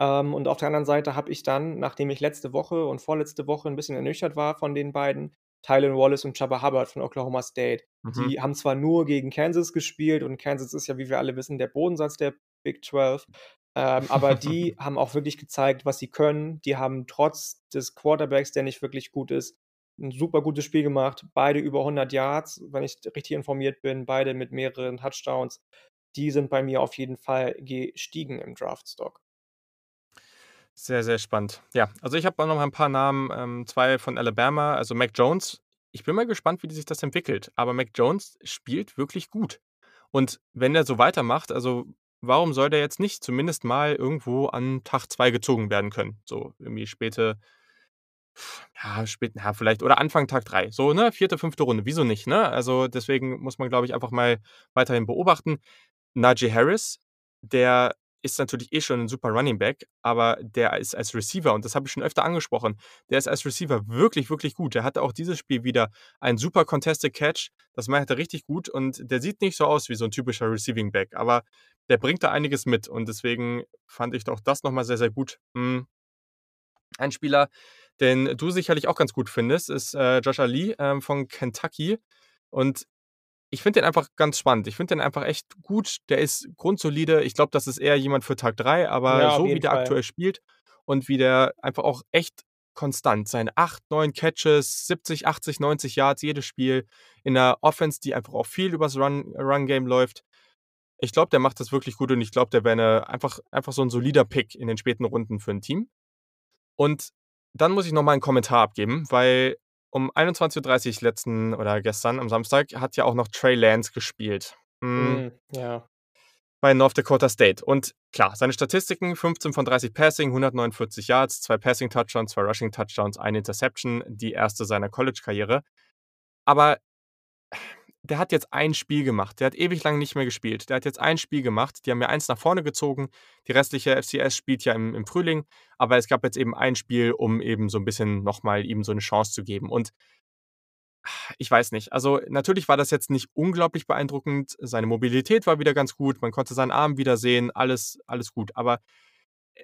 Ähm, und auf der anderen Seite habe ich dann, nachdem ich letzte Woche und vorletzte Woche 'n bisschen ernüchtert war von den beiden, Tylen Wallace und Chubba Hubbard von Oklahoma State. Mhm. Die haben zwar nur gegen Kansas gespielt und Kansas ist ja, wie wir alle wissen, der Bodensatz der Big 12, ähm, aber die haben auch wirklich gezeigt, was sie können. Die haben trotz des Quarterbacks, der nicht wirklich gut ist, ein super gutes Spiel gemacht. Beide über 100 Yards, wenn ich richtig informiert bin, beide mit mehreren Touchdowns. Die sind bei mir auf jeden Fall gestiegen im Draftstock. Sehr, sehr spannend. Ja, also ich habe auch noch ein paar Namen, ähm, zwei von Alabama, also Mac Jones. Ich bin mal gespannt, wie sich das entwickelt. Aber Mac Jones spielt wirklich gut. Und wenn er so weitermacht, also warum soll der jetzt nicht zumindest mal irgendwo an Tag 2 gezogen werden können? So irgendwie späte, ja, spät, ja, vielleicht, oder Anfang Tag 3. So, ne, vierte, fünfte Runde. Wieso nicht, ne? Also deswegen muss man, glaube ich, einfach mal weiterhin beobachten. Najee Harris, der ist natürlich eh schon ein super Running Back, aber der ist als Receiver, und das habe ich schon öfter angesprochen, der ist als Receiver wirklich, wirklich gut. Der hatte auch dieses Spiel wieder einen super Contested Catch. Das macht er richtig gut und der sieht nicht so aus wie so ein typischer Receiving Back, aber der bringt da einiges mit und deswegen fand ich auch das nochmal sehr, sehr gut. Hm. Ein Spieler, den du sicherlich auch ganz gut findest, ist äh, Joshua Lee ähm, von Kentucky. Und ich finde den einfach ganz spannend. Ich finde den einfach echt gut. Der ist grundsolide. Ich glaube, das ist eher jemand für Tag 3, aber Ja, so wie der Fall. aktuell spielt und wie der einfach auch echt konstant seine 8, 9 Catches, 70, 80, 90 Yards jedes Spiel in einer Offense, die einfach auch viel übers Run- Run-Game läuft. Ich glaube, der macht das wirklich gut und ich glaube, der wäre einfach, einfach so ein solider Pick in den späten Runden für ein Team. Und dann muss ich noch mal einen Kommentar abgeben, weil um 21:30 Uhr letzten oder gestern am Samstag hat ja auch noch Trey Lance gespielt. Hm, Hm, ja. bei North Dakota State. Und klar, seine Statistiken: 15 von 30 Passing, 149 Yards, zwei Passing-Touchdowns, zwei Rushing-Touchdowns, eine Interception, die erste seiner College-Karriere. Aber der hat jetzt ein Spiel gemacht. Der hat ewig lang nicht mehr gespielt. Der hat jetzt ein Spiel gemacht. Die haben ja eins nach vorne gezogen. Die restliche FCS spielt ja im, im Frühling. Aber es gab jetzt eben ein Spiel, um eben so ein bisschen nochmal ihm so eine Chance zu geben. Und ich weiß nicht. Also natürlich war das jetzt nicht unglaublich beeindruckend. Seine Mobilität war wieder ganz gut. Man konnte seinen Arm wieder sehen. Alles, alles gut. Aber äh,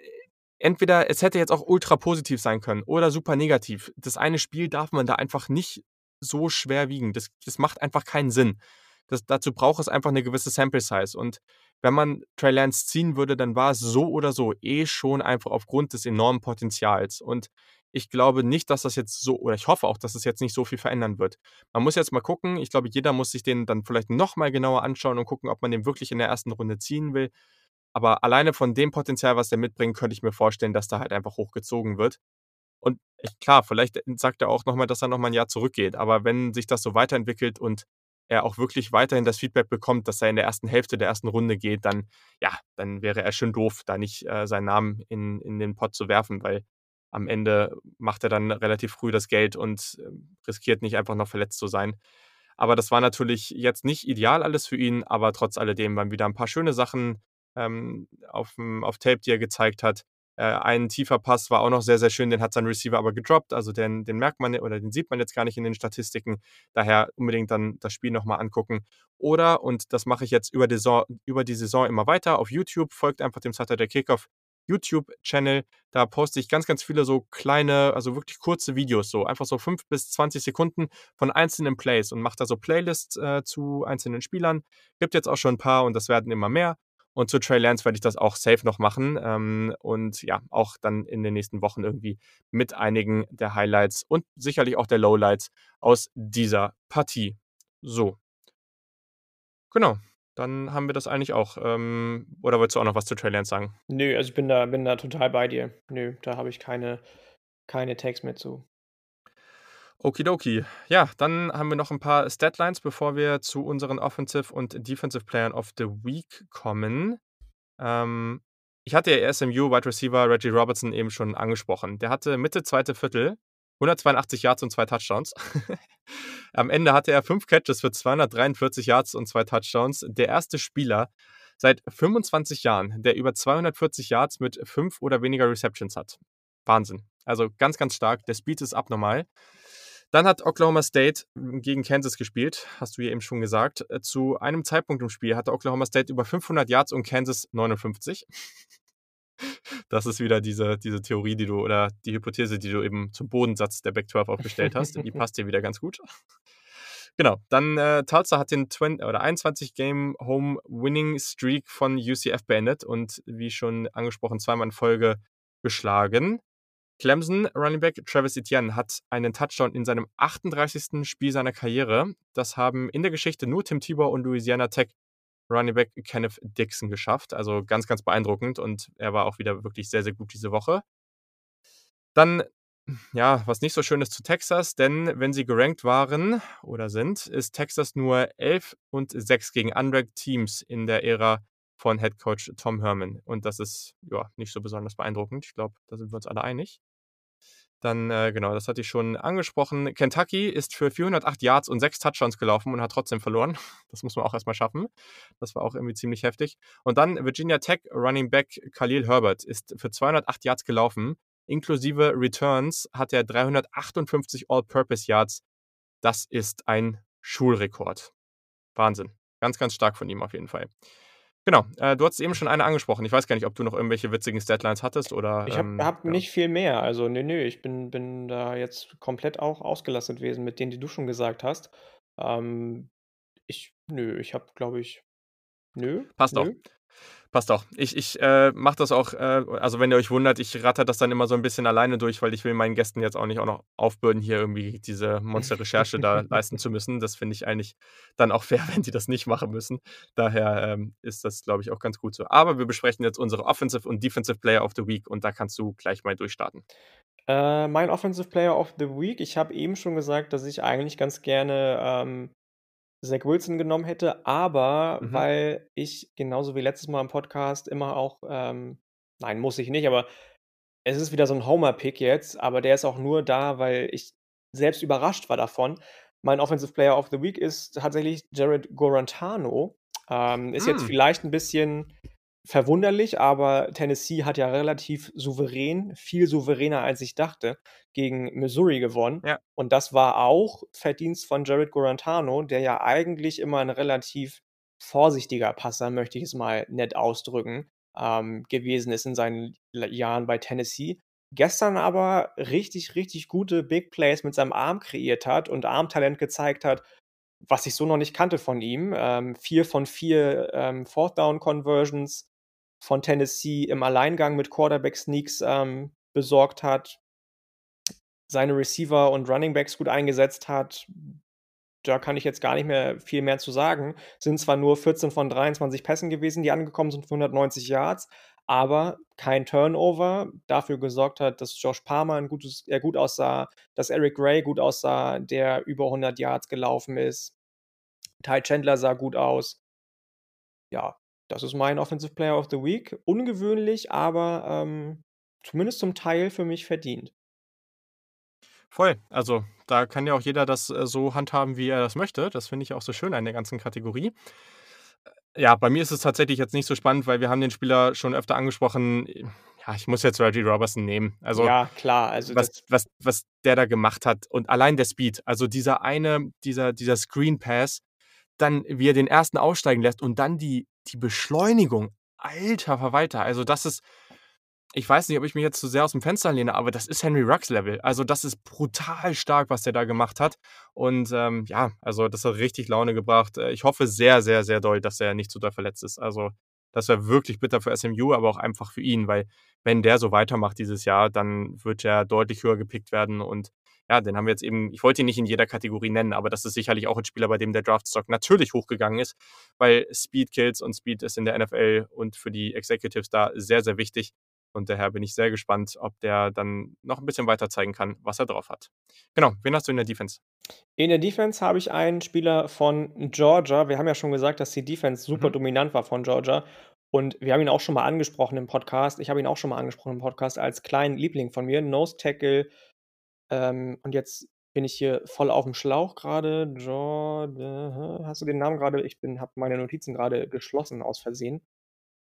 entweder es hätte jetzt auch ultra positiv sein können oder super negativ. Das eine Spiel darf man da einfach nicht so schwer wiegen. Das, das macht einfach keinen Sinn. Das, dazu braucht es einfach eine gewisse Sample Size. Und wenn man Trey Lance ziehen würde, dann war es so oder so eh schon einfach aufgrund des enormen Potenzials. Und ich glaube nicht, dass das jetzt so, oder ich hoffe auch, dass es jetzt nicht so viel verändern wird. Man muss jetzt mal gucken. Ich glaube, jeder muss sich den dann vielleicht nochmal genauer anschauen und gucken, ob man den wirklich in der ersten Runde ziehen will. Aber alleine von dem Potenzial, was der mitbringt, könnte ich mir vorstellen, dass da halt einfach hochgezogen wird. Und klar, vielleicht sagt er auch nochmal, dass er nochmal ein Jahr zurückgeht. Aber wenn sich das so weiterentwickelt und er auch wirklich weiterhin das Feedback bekommt, dass er in der ersten Hälfte der ersten Runde geht, dann, ja, dann wäre er schön doof, da nicht äh, seinen Namen in, in den Pott zu werfen, weil am Ende macht er dann relativ früh das Geld und äh, riskiert nicht einfach noch verletzt zu sein. Aber das war natürlich jetzt nicht ideal alles für ihn, aber trotz alledem waren wieder ein paar schöne Sachen ähm, auf, auf Tape, die er gezeigt hat. Äh, ein tiefer Pass war auch noch sehr, sehr schön, den hat sein Receiver aber gedroppt. Also den, den merkt man oder den sieht man jetzt gar nicht in den Statistiken. Daher unbedingt dann das Spiel nochmal angucken. Oder, und das mache ich jetzt über die, Saison, über die Saison immer weiter, auf YouTube, folgt einfach dem Saturday Kickoff YouTube-Channel. Da poste ich ganz, ganz viele so kleine, also wirklich kurze Videos, so einfach so 5 bis 20 Sekunden von einzelnen Plays und mache da so Playlists äh, zu einzelnen Spielern. Gibt jetzt auch schon ein paar und das werden immer mehr. Und zu Trey Lance werde ich das auch safe noch machen. Ähm, und ja, auch dann in den nächsten Wochen irgendwie mit einigen der Highlights und sicherlich auch der Lowlights aus dieser Partie. So. Genau. Dann haben wir das eigentlich auch. Ähm, oder wolltest du auch noch was zu Trey Lance sagen? Nö, also ich bin da, bin da total bei dir. Nö, da habe ich keine, keine Tags mehr zu. Okidoki. Ja, dann haben wir noch ein paar Statlines, bevor wir zu unseren Offensive und Defensive Playern of the Week kommen. Ähm, ich hatte ja SMU Wide Receiver Reggie Robertson eben schon angesprochen. Der hatte Mitte zweite Viertel 182 Yards und zwei Touchdowns. Am Ende hatte er fünf Catches für 243 Yards und zwei Touchdowns. Der erste Spieler seit 25 Jahren, der über 240 Yards mit fünf oder weniger Receptions hat. Wahnsinn. Also ganz, ganz stark. Der Speed ist abnormal. Dann hat Oklahoma State gegen Kansas gespielt, hast du ja eben schon gesagt. Äh, Zu einem Zeitpunkt im Spiel hatte Oklahoma State über 500 Yards und Kansas 59. Das ist wieder diese diese Theorie, die du oder die Hypothese, die du eben zum Bodensatz der Back 12 aufgestellt hast. Die passt hier wieder ganz gut. Genau, dann äh, Tulsa hat den 20, oder 21 Game Home Winning Streak von UCF beendet und wie schon angesprochen zweimal in Folge geschlagen. Clemson Running Back Travis Etienne hat einen Touchdown in seinem 38. Spiel seiner Karriere. Das haben in der Geschichte nur Tim Tebow und Louisiana Tech Running Back Kenneth Dixon geschafft. Also ganz, ganz beeindruckend und er war auch wieder wirklich sehr, sehr gut diese Woche. Dann, ja, was nicht so schön ist zu Texas, denn wenn sie gerankt waren oder sind, ist Texas nur 11 und 6 gegen unranked Teams in der Ära von Head Coach Tom Herman. Und das ist ja nicht so besonders beeindruckend. Ich glaube, da sind wir uns alle einig. Dann, äh, genau, das hatte ich schon angesprochen. Kentucky ist für 408 Yards und 6 Touchdowns gelaufen und hat trotzdem verloren. Das muss man auch erstmal schaffen. Das war auch irgendwie ziemlich heftig. Und dann Virginia Tech Running Back Khalil Herbert ist für 208 Yards gelaufen. Inklusive Returns hat er 358 All-Purpose Yards. Das ist ein Schulrekord. Wahnsinn. Ganz, ganz stark von ihm auf jeden Fall. Genau, äh, du hast eben schon eine angesprochen. Ich weiß gar nicht, ob du noch irgendwelche witzigen Statlines hattest oder. Ich habe ähm, hab ja. nicht viel mehr. Also, nö, nö, ich bin, bin da jetzt komplett auch ausgelastet gewesen mit denen, die du schon gesagt hast. Ähm, ich, nö, ich habe, glaube ich, nö, Passt auch. Passt auch. Ich, ich äh, mache das auch, äh, also wenn ihr euch wundert, ich ratter das dann immer so ein bisschen alleine durch, weil ich will meinen Gästen jetzt auch nicht auch noch aufbürden, hier irgendwie diese Monster-Recherche da leisten zu müssen. Das finde ich eigentlich dann auch fair, wenn die das nicht machen müssen. Daher ähm, ist das, glaube ich, auch ganz gut so. Aber wir besprechen jetzt unsere Offensive und Defensive Player of the Week und da kannst du gleich mal durchstarten. Äh, mein Offensive Player of the Week, ich habe eben schon gesagt, dass ich eigentlich ganz gerne ähm, Zach Wilson genommen hätte, aber Mhm. weil ich genauso wie letztes Mal im Podcast immer auch, ähm nein, muss ich nicht, aber es ist wieder so 'n Homer-Pick jetzt, aber der ist auch nur da, weil ich selbst überrascht war davon. Mein Offensive Player of the Week ist tatsächlich Jared Gorantano. Ähm, ist jetzt Mm, vielleicht 'n bisschen verwunderlich, aber Tennessee hat ja relativ souverän, viel souveräner als ich dachte, gegen Missouri gewonnen. ja. Und das war auch Verdienst von Jared Gorantano, der ja eigentlich immer 'n relativ vorsichtiger Passer, möchte ich es mal nett ausdrücken, ähm, gewesen ist in seinen Jahren bei Tennessee. Gestern aber richtig, richtig gute Big Plays mit seinem Arm kreiert hat und Armtalent gezeigt hat, was ich so noch nicht kannte von ihm. Ähm, 4 von 4, ähm, Fourth Down Conversions von Tennessee im Alleingang mit Quarterback Sneaks, ähm, besorgt hat. Seine Receiver und Running Backs gut eingesetzt hat. Da kann ich jetzt gar nicht mehr viel mehr zu sagen. Sind zwar nur 14 von 23 Pässen gewesen, die angekommen sind für 190 Yards, aber kein Turnover. Dafür gesorgt hat, dass Josh Palmer 'n gutes äh, gut aussah, dass Eric Gray gut aussah, der über 100 Yards gelaufen ist. Ty Chandler sah gut aus. Ja, das ist mein Offensive Player of the Week. Ungewöhnlich, aber, ähm, zumindest zum Teil für mich verdient. Voll. Also, da kann ja auch jeder das, äh, so handhaben, wie er das möchte. Das finde ich auch so schön an der ganzen Kategorie. Äh, ja, bei mir ist es tatsächlich jetzt nicht so spannend, weil wir haben den Spieler schon öfter angesprochen. Ja, ich muss jetzt Reggie Robertson nehmen. Also, Ja, klar, also was was was der da gemacht hat und allein der Speed, also dieser eine dieser dieser Screen Pass, dann wie er den ersten aussteigen lässt und dann die die Beschleunigung. Alter Verwalter, also das ist ich weiß nicht, ob ich mich jetzt zu sehr aus dem Fenster lehne, aber das ist Henry Ruggs Level. Also, das ist brutal stark, was der da gemacht hat. Und, ähm, ja, also, das hat richtig Laune gebracht. Äh, ich hoffe sehr, sehr, sehr doll, dass er nicht zu doll verletzt ist. Also, das wäre wirklich bitter für SMU, aber auch einfach für ihn, weil wenn der so weitermacht dieses Jahr, dann wird er deutlich höher gepickt werden und ja, den haben wir jetzt eben ich wollte ihn nicht in jeder Kategorie nennen, aber das ist sicherlich auch ein Spieler, bei dem der Draftstock natürlich hochgegangen ist, weil Speed kills und Speed ist in der NFL und für die Executives da sehr, sehr wichtig. Und daher bin ich sehr gespannt, ob der dann noch ein bisschen weiter zeigen kann, was er drauf hat. Genau, wen hast du in der Defense? In der Defense habe ich einen Spieler von Georgia. Wir haben ja schon gesagt, dass die Defense super Mhm. dominant war von Georgia. Und wir haben ihn auch schon mal angesprochen im Podcast. Ich habe ihn auch schon mal angesprochen im Podcast als kleinen Liebling von mir. Nose Tackle. Ähm, und jetzt bin ich hier voll auf dem Schlauch gerade. Jordan, hast du den Namen gerade? Ich bin habe meine Notizen gerade geschlossen aus Versehen.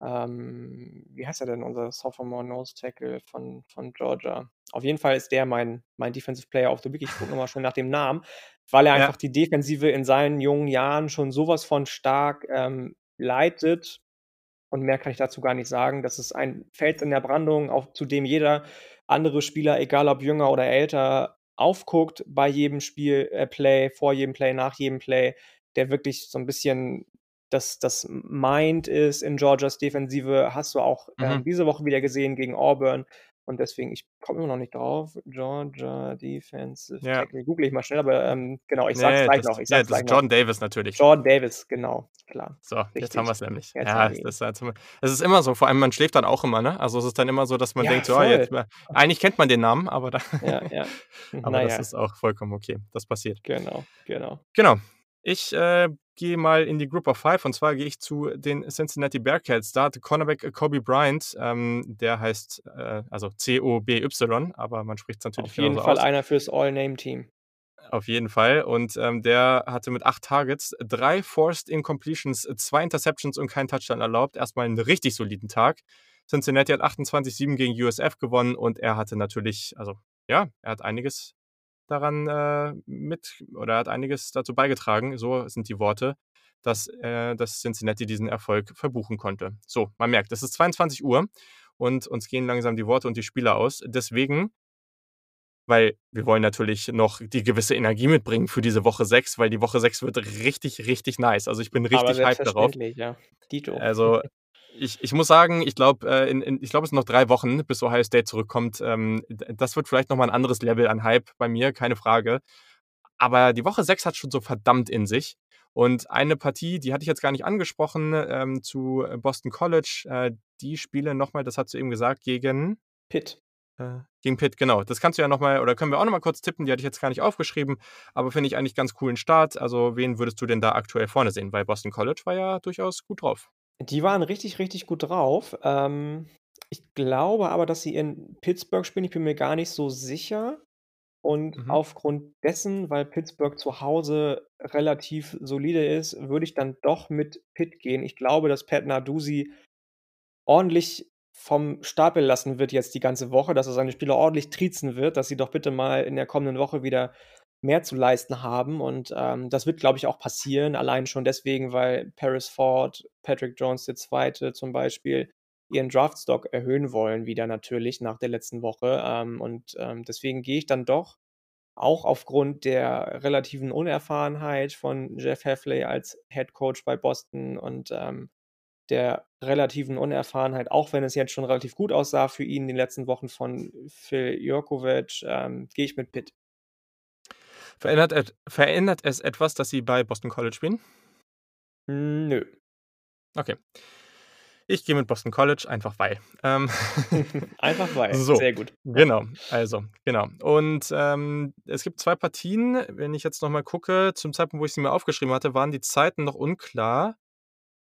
Ähm, wie heißt er denn, unser Sophomore Nose Tackle von von Georgia? Auf jeden Fall ist der mein mein Defensive Player of the Week. Ich gucke noch mal schnell nach dem Namen, weil er Ja. einfach die Defensive in seinen jungen Jahren schon so was von stark, ähm, leitet. Und mehr kann ich dazu gar nicht sagen. Das ist ein Fels in der Brandung, auf zu dem jeder andere Spieler, egal ob jünger oder älter, aufguckt bei jedem Spiel äh, Play, vor jedem Play, nach jedem Play, der wirklich so ein bisschen das das Mind ist in Georgias Defensive. Hast du auch, ähm, Mhm. diese Woche wieder gesehen gegen Auburn und deswegen ich komme immer noch nicht drauf. Georgia Defensive Ja. Tackle, google ich mal schnell, aber, ähm, genau, ich sage es Ne, gleich das noch. Ich ja, es das ist gleich noch. Jordan Davis natürlich. Jordan Davis, genau, klar. So, jetzt haben Richtig. wir's nämlich. Jetzt Ja, wir ihn. das ist es immer so, vor allem man schläft dann auch immer, ne? Also, es ist dann immer so, dass man Ja, denkt so: „Ah, jetzt voll. mal“ eigentlich kennt man den Namen, aber da Ja, ja. aber Na das ja. ist auch vollkommen okay. Das passiert. Genau, genau. Genau. Ich, äh, gehe mal in die Group of Five und zwar gehe ich zu den Cincinnati Bearcats. Da hatte Cornerback, äh, Kobe Bryant, ähm, der heißt, äh, also C-O-B-Y, aber man spricht's natürlich Auf jeden Fall aus. einer fürs All-Name-Team. Auf jeden Fall. Und, ähm, der hatte mit 8 Targets 3 Forced Incompletions, 2 Interceptions und keinen Touchdown erlaubt. Erst mal 'n richtig soliden Tag. Cincinnati hat 28-7 gegen USF gewonnen und er hatte natürlich also, ja, er hat einiges daran, äh, mit oder er hat einiges dazu beigetragen, so sind die Worte, dass, äh dass Cincinnati diesen Erfolg verbuchen konnte. So, man merkt, es ist 22:00 und uns gehen langsam die Worte und die Spieler aus. Deswegen weil wir wollen natürlich noch die gewisse Energie mitbringen für diese Woche 6, weil die Woche 6 wird richtig, richtig nice. Also, ich bin richtig hyped darauf. ja. Dito. Also, ich ich muss sagen, ich glaube, äh, in in ich glaube, es sind noch 3 Wochen, bis Ohio State zurückkommt. Ähm, das wird vielleicht noch mal 'n anderes Level an Hype bei mir, keine Frage. Aber die Woche 6 hat schon so verdammt in sich. Und eine Partie, die hatte ich jetzt gar nicht angesprochen, ähm, zu Boston College. Äh, die spielen noch mal, das hast du eben gesagt, gegen Pitt. äh, gegen Pitt, genau. Das kannst du ja noch mal oder können wir auch noch mal kurz tippen, die hatte ich jetzt gar nicht aufgeschrieben, aber finde ich eigentlich ganz coolen Start. Also, wen würdest du denn da aktuell vorne sehen? Weil Boston College war ja durchaus gut drauf. Die waren richtig, richtig gut drauf. Ähm, ich glaube aber, dass sie in Pittsburgh spielen. Ich bin mir gar nicht so sicher. Und Mhm. aufgrund dessen, weil Pittsburgh zu Hause relativ solide ist, würde ich dann doch mit Pitt gehen. Ich glaube, dass Pat Narduzzi ordentlich vom Stapel lassen wird jetzt die ganze Woche, dass er seine Spieler ordentlich triezen wird, dass sie doch bitte mal in der kommenden Woche wieder mehr zu leisten haben. Und, ähm, das wird, glaube ich, auch passieren, allein schon deswegen, weil Paris Ford, Patrick Jones II. zum Beispiel ihren Draftstock erhöhen wollen wieder natürlich nach der letzten Woche. Ähm, und, ähm, deswegen gehe ich dann doch auch aufgrund der relativen Unerfahrenheit von Jeff Hafley als Head Coach bei Boston und, ähm, der relativen Unerfahrenheit, auch wenn es jetzt schon relativ gut aussah für ihn in den letzten Wochen von Phil Jurkovec, ähm, gehe ich mit Pitt. Verändert verändert es etwas, dass sie bei Boston College spielen? Nö. Okay. Ich gehe mit Boston College, einfach weil. Ähm, Einfach weil. so, Sehr gut. genau. Also, genau. Und, ähm, es gibt 2 Partien. Wenn ich jetzt noch mal gucke, zum Zeitpunkt, wo ich sie mir aufgeschrieben hatte, waren die Zeiten noch unklar.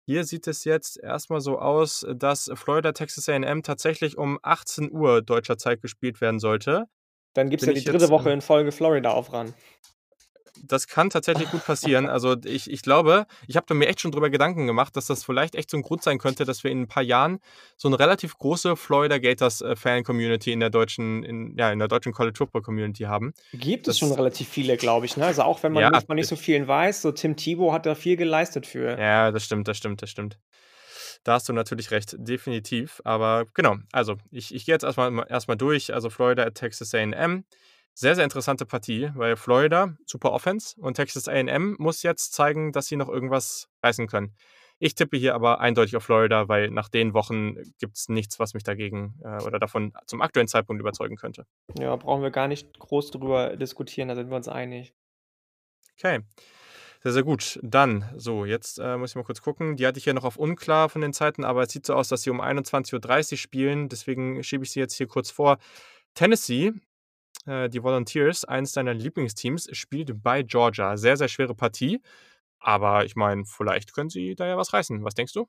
Hier sieht es jetzt erst mal so aus, dass Florida Texas A&M tatsächlich um 18:00 deutscher Zeit gespielt werden sollte. Dann gibt's Bin ja die 3. jetzt, Woche äh in Folge Florida auf ran. Das kann tatsächlich gut passieren. Also, ich ich glaube ich habe mir echt schon drüber Gedanken gemacht, dass das vielleicht echt so 'n Grund sein könnte, dass wir in 'n paar Jahren so 'ne relativ große Florida Gators, äh, Fan-Community in der deutschen in ja, in der deutschen College Football Community haben. Gibt es Das schon relativ viele, glaube ich, ne? Also, auch wenn man Ja, manchmal nicht so vielen weiß, so Tim Tebow hat da viel geleistet für. Ja, das stimmt, das stimmt, das stimmt. Da hast du natürlich recht, definitiv. Aber genau, also, ich ich gehe jetzt erst mal erst mal durch. Also, Florida at Texas A&M. Sehr, sehr interessante Partie, weil Florida, super Offense und Texas A&M muss jetzt zeigen, dass sie noch irgendwas reißen können. Ich tippe hier aber eindeutig auf Florida, weil nach den Wochen gibt's nichts, was mich dagegen, äh oder davon zum aktuellen Zeitpunkt überzeugen könnte. Ja, brauchen wir gar nicht groß drüber diskutieren, da sind wir uns einig. Okay. Sehr, sehr gut. Dann, so, jetzt, äh, muss ich mal kurz gucken. Die hatte ich hier noch auf unklar von den Zeiten, aber es sieht so aus, dass sie um 21:30 spielen. Deswegen schiebe ich sie jetzt hier kurz vor. Tennessee, äh, die Volunteers, eines deiner Lieblingsteams, spielt bei Georgia. Sehr, sehr schwere Partie. Aber ich meine, vielleicht können sie da ja was reißen. Was denkst du?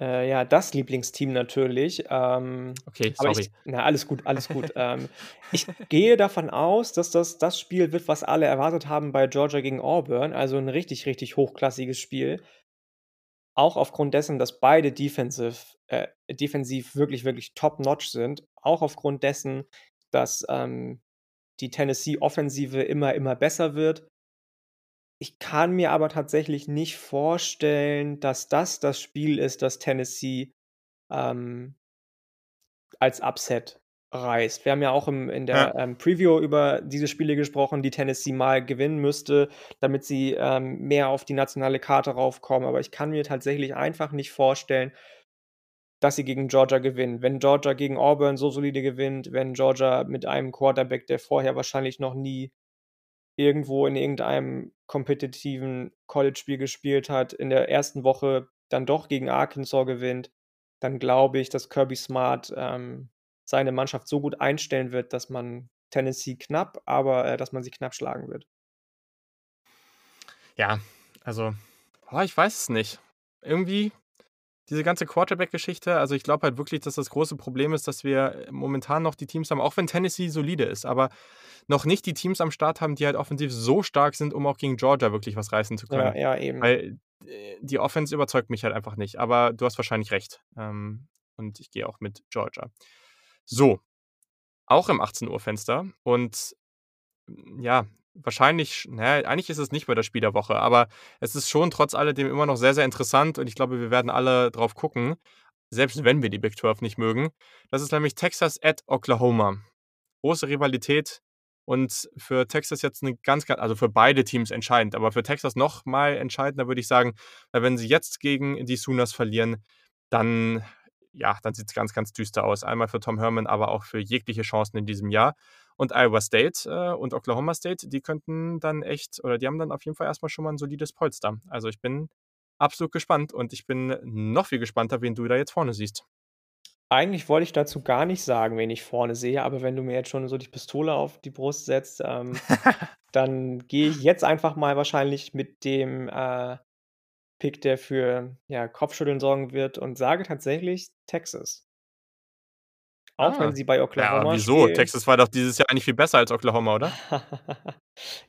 Äh, ja, das Lieblingsteam natürlich. Ähm, Okay, aber sorry. ich na, alles gut, alles gut. Ähm, ich gehe davon aus, dass das das Spiel wird, was alle erwartet haben bei Georgia gegen Auburn, also 'n richtig, richtig hochklassiges Spiel. Auch aufgrund dessen, dass beide defensive äh, defensiv wirklich, wirklich top notch sind. Auch aufgrund dessen, dass, ähm, die Tennessee-Offensive immer, immer besser wird. Ich kann mir aber tatsächlich nicht vorstellen, dass das das Spiel ist, das Tennessee ähm als Upset reißt. Wir haben ja auch im in Ja. der, ähm, Preview über diese Spiele gesprochen, die Tennessee mal gewinnen müsste, damit sie, ähm, mehr auf die nationale Karte raufkommen. Aber ich kann mir tatsächlich einfach nicht vorstellen dass sie gegen Georgia gewinnen. Wenn Georgia gegen Auburn so solide gewinnt, wenn Georgia mit einem Quarterback, der vorher wahrscheinlich noch nie irgendwo in irgendeinem kompetitiven College-Spiel gespielt hat, in der ersten Woche dann doch gegen Arkansas gewinnt, dann glaube ich, dass Kirby Smart, ähm, seine Mannschaft so gut einstellen wird, dass man Tennessee knapp aber, äh, dass man sie knapp schlagen wird. Ja, also, boah, ich weiß es nicht. Irgendwie diese ganze Quarterback-Geschichte also, ich glaube halt wirklich, dass das große Problem ist, dass wir momentan noch die Teams haben auch wenn Tennessee solide ist, aber noch nicht die Teams am Start haben, die halt offensiv so stark sind, um auch gegen Georgia wirklich was reißen zu Ja, können. ja, eben. Weil, äh, die Offense überzeugt mich halt einfach nicht. Aber du hast wahrscheinlich recht. Ähm, und ich gehe auch mit Georgia. So, auch im 18:00-Fenster und, hm, ja, wahrscheinlich na ja, eigentlich ist es nicht Spiel der Woche, aber es ist schon trotz alledem immer noch sehr, sehr interessant und ich glaube, wir werden alle drauf gucken, selbst wenn wir die Big 12 nicht mögen. Das ist nämlich Texas at Oklahoma. Große Rivalität und für Texas jetzt 'ne ganz, ga also, für beide Teams entscheidend, aber für Texas noch mal entscheidender, würde ich sagen, wenn sie jetzt gegen die Sooners verlieren, dann ja, dann sieht's ganz, ganz düster aus. Einmal für Tom Herman, aber auch für jegliche Chancen in diesem Jahr. Und Iowa State, äh, und Oklahoma State, die könnten dann echt oder die haben dann auf jeden Fall erst mal schon mal 'n solides Polster. Also, ich bin absolut gespannt und ich bin noch viel gespannter, wen du da jetzt vorne siehst. Eigentlich wollte ich dazu gar nicht sagen, wen ich vorne sehe, aber wenn du mir jetzt schon so die Pistole auf die Brust setzt, ähm, dann gehe ich jetzt einfach mal wahrscheinlich mit dem, äh, Pick, der für, ja, Kopfschütteln sorgen wird und sage tatsächlich Texas. Auch wenn Ah. sie bei Ja, Oklahoma wieso? spielen. Texas war doch dieses Jahr eigentlich viel besser als Oklahoma, oder?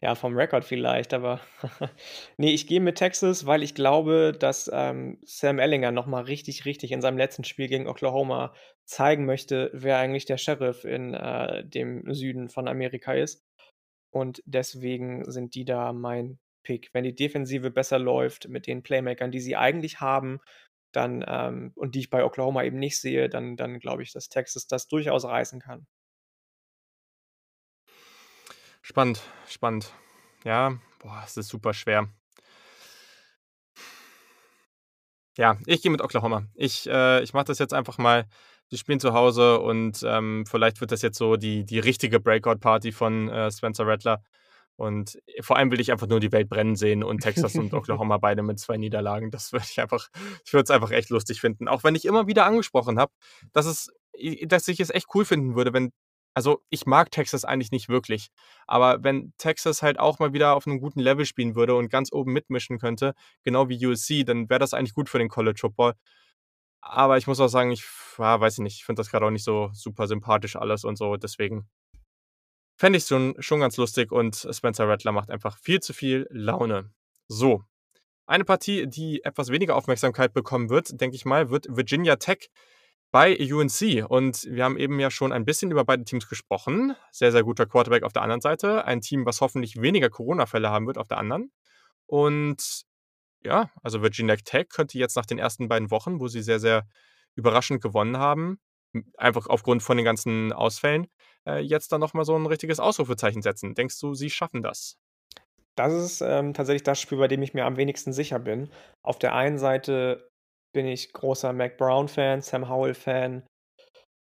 Ja, vom Rekord vielleicht, aber ne, ich gehe mit Texas, weil ich glaube, dass, ähm, Sam Ehlinger noch mal richtig, richtig in seinem letzten Spiel gegen Oklahoma zeigen möchte, wer eigentlich der Sheriff in, äh, dem Süden von Amerika ist. Und deswegen sind die da mein Pick. Wenn die Defensive besser läuft mit den Playmakern, die sie eigentlich haben, dann, ähm und die ich bei Oklahoma eben nicht sehe, dann dann glaube ich, dass Texas das durchaus reißen kann. Spannend, spannend. Ja, boah, es ist super schwer. Ja, ich gehe mit Oklahoma. Ich äh, ich mache das jetzt einfach mal. Die spielen zu Hause und, ähm, vielleicht wird das jetzt so die die richtige Breakout-Party von, äh, Spencer Rattler. Und vor allem will ich einfach nur die Welt brennen sehen und Texas und Oklahoma beide mit 2 Niederlagen. Das würde ich einfach ich würde es einfach echt lustig finden. Auch wenn ich immer wieder angesprochen habe, dass es dass ich es echt cool finden würde, wenn also, ich mag Texas eigentlich nicht wirklich, aber wenn Texas halt auch mal wieder auf 'nem guten Level spielen würde und ganz oben mitmischen könnte, genau wie USC, dann wäre das eigentlich gut für den College Football. Aber ich muss auch sagen, ich ja, weiß ich nicht, ich finde das grad auch nicht so super sympathisch alles und so, deswegen fände ich's schon schon ganz lustig und Spencer Rattler macht einfach viel zu viel Laune. So, eine Partie, die etwas weniger Aufmerksamkeit bekommen wird, denke ich mal, wird Virginia Tech bei UNC. Und wir haben eben ja schon ein bisschen über beide Teams gesprochen. Sehr, sehr guter Quarterback auf der anderen Seite. Ein Team, was hoffentlich weniger Corona-Fälle haben wird auf der anderen. Und ja, also Virginia Tech könnte jetzt nach den ersten beiden Wochen, wo sie sehr, sehr überraschend gewonnen haben, einfach aufgrund von den ganzen Ausfällen, äh, jetzt dann noch mal so 'n richtiges Ausrufezeichen setzen. Denkst du, sie schaffen das? Das ist, ähm, tatsächlich das Spiel, bei dem ich mir am wenigsten sicher bin. Auf der einen Seite bin ich großer Mack Brown-Fan, Sam Howell-Fan,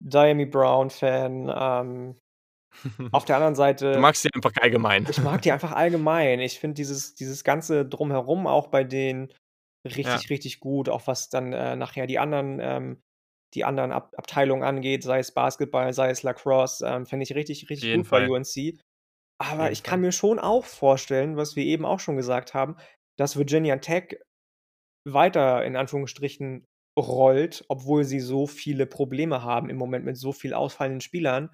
Dyami Brown-Fan, ähm, auf der anderen Du Seite magst sie einfach allgemein. ich mag die einfach allgemein. Ich finde dieses dieses ganze Drumherum auch bei denen Ja. richtig, richtig gut, auch was dann, äh, nachher die anderen ähm, die anderen Ab Abteilungen angeht, sei es Basketball, sei es Lacrosse, ähm, finde ich richtig, richtig jeden gut bei Fall. UNC. Auf Aber jeden ich kann Fall. mir schon auch vorstellen, was wir eben auch schon gesagt haben, dass Virginia Tech weiter in Anführungsstrichen rollt, obwohl sie so viele Probleme haben im Moment mit so viel ausfallenden Spielern.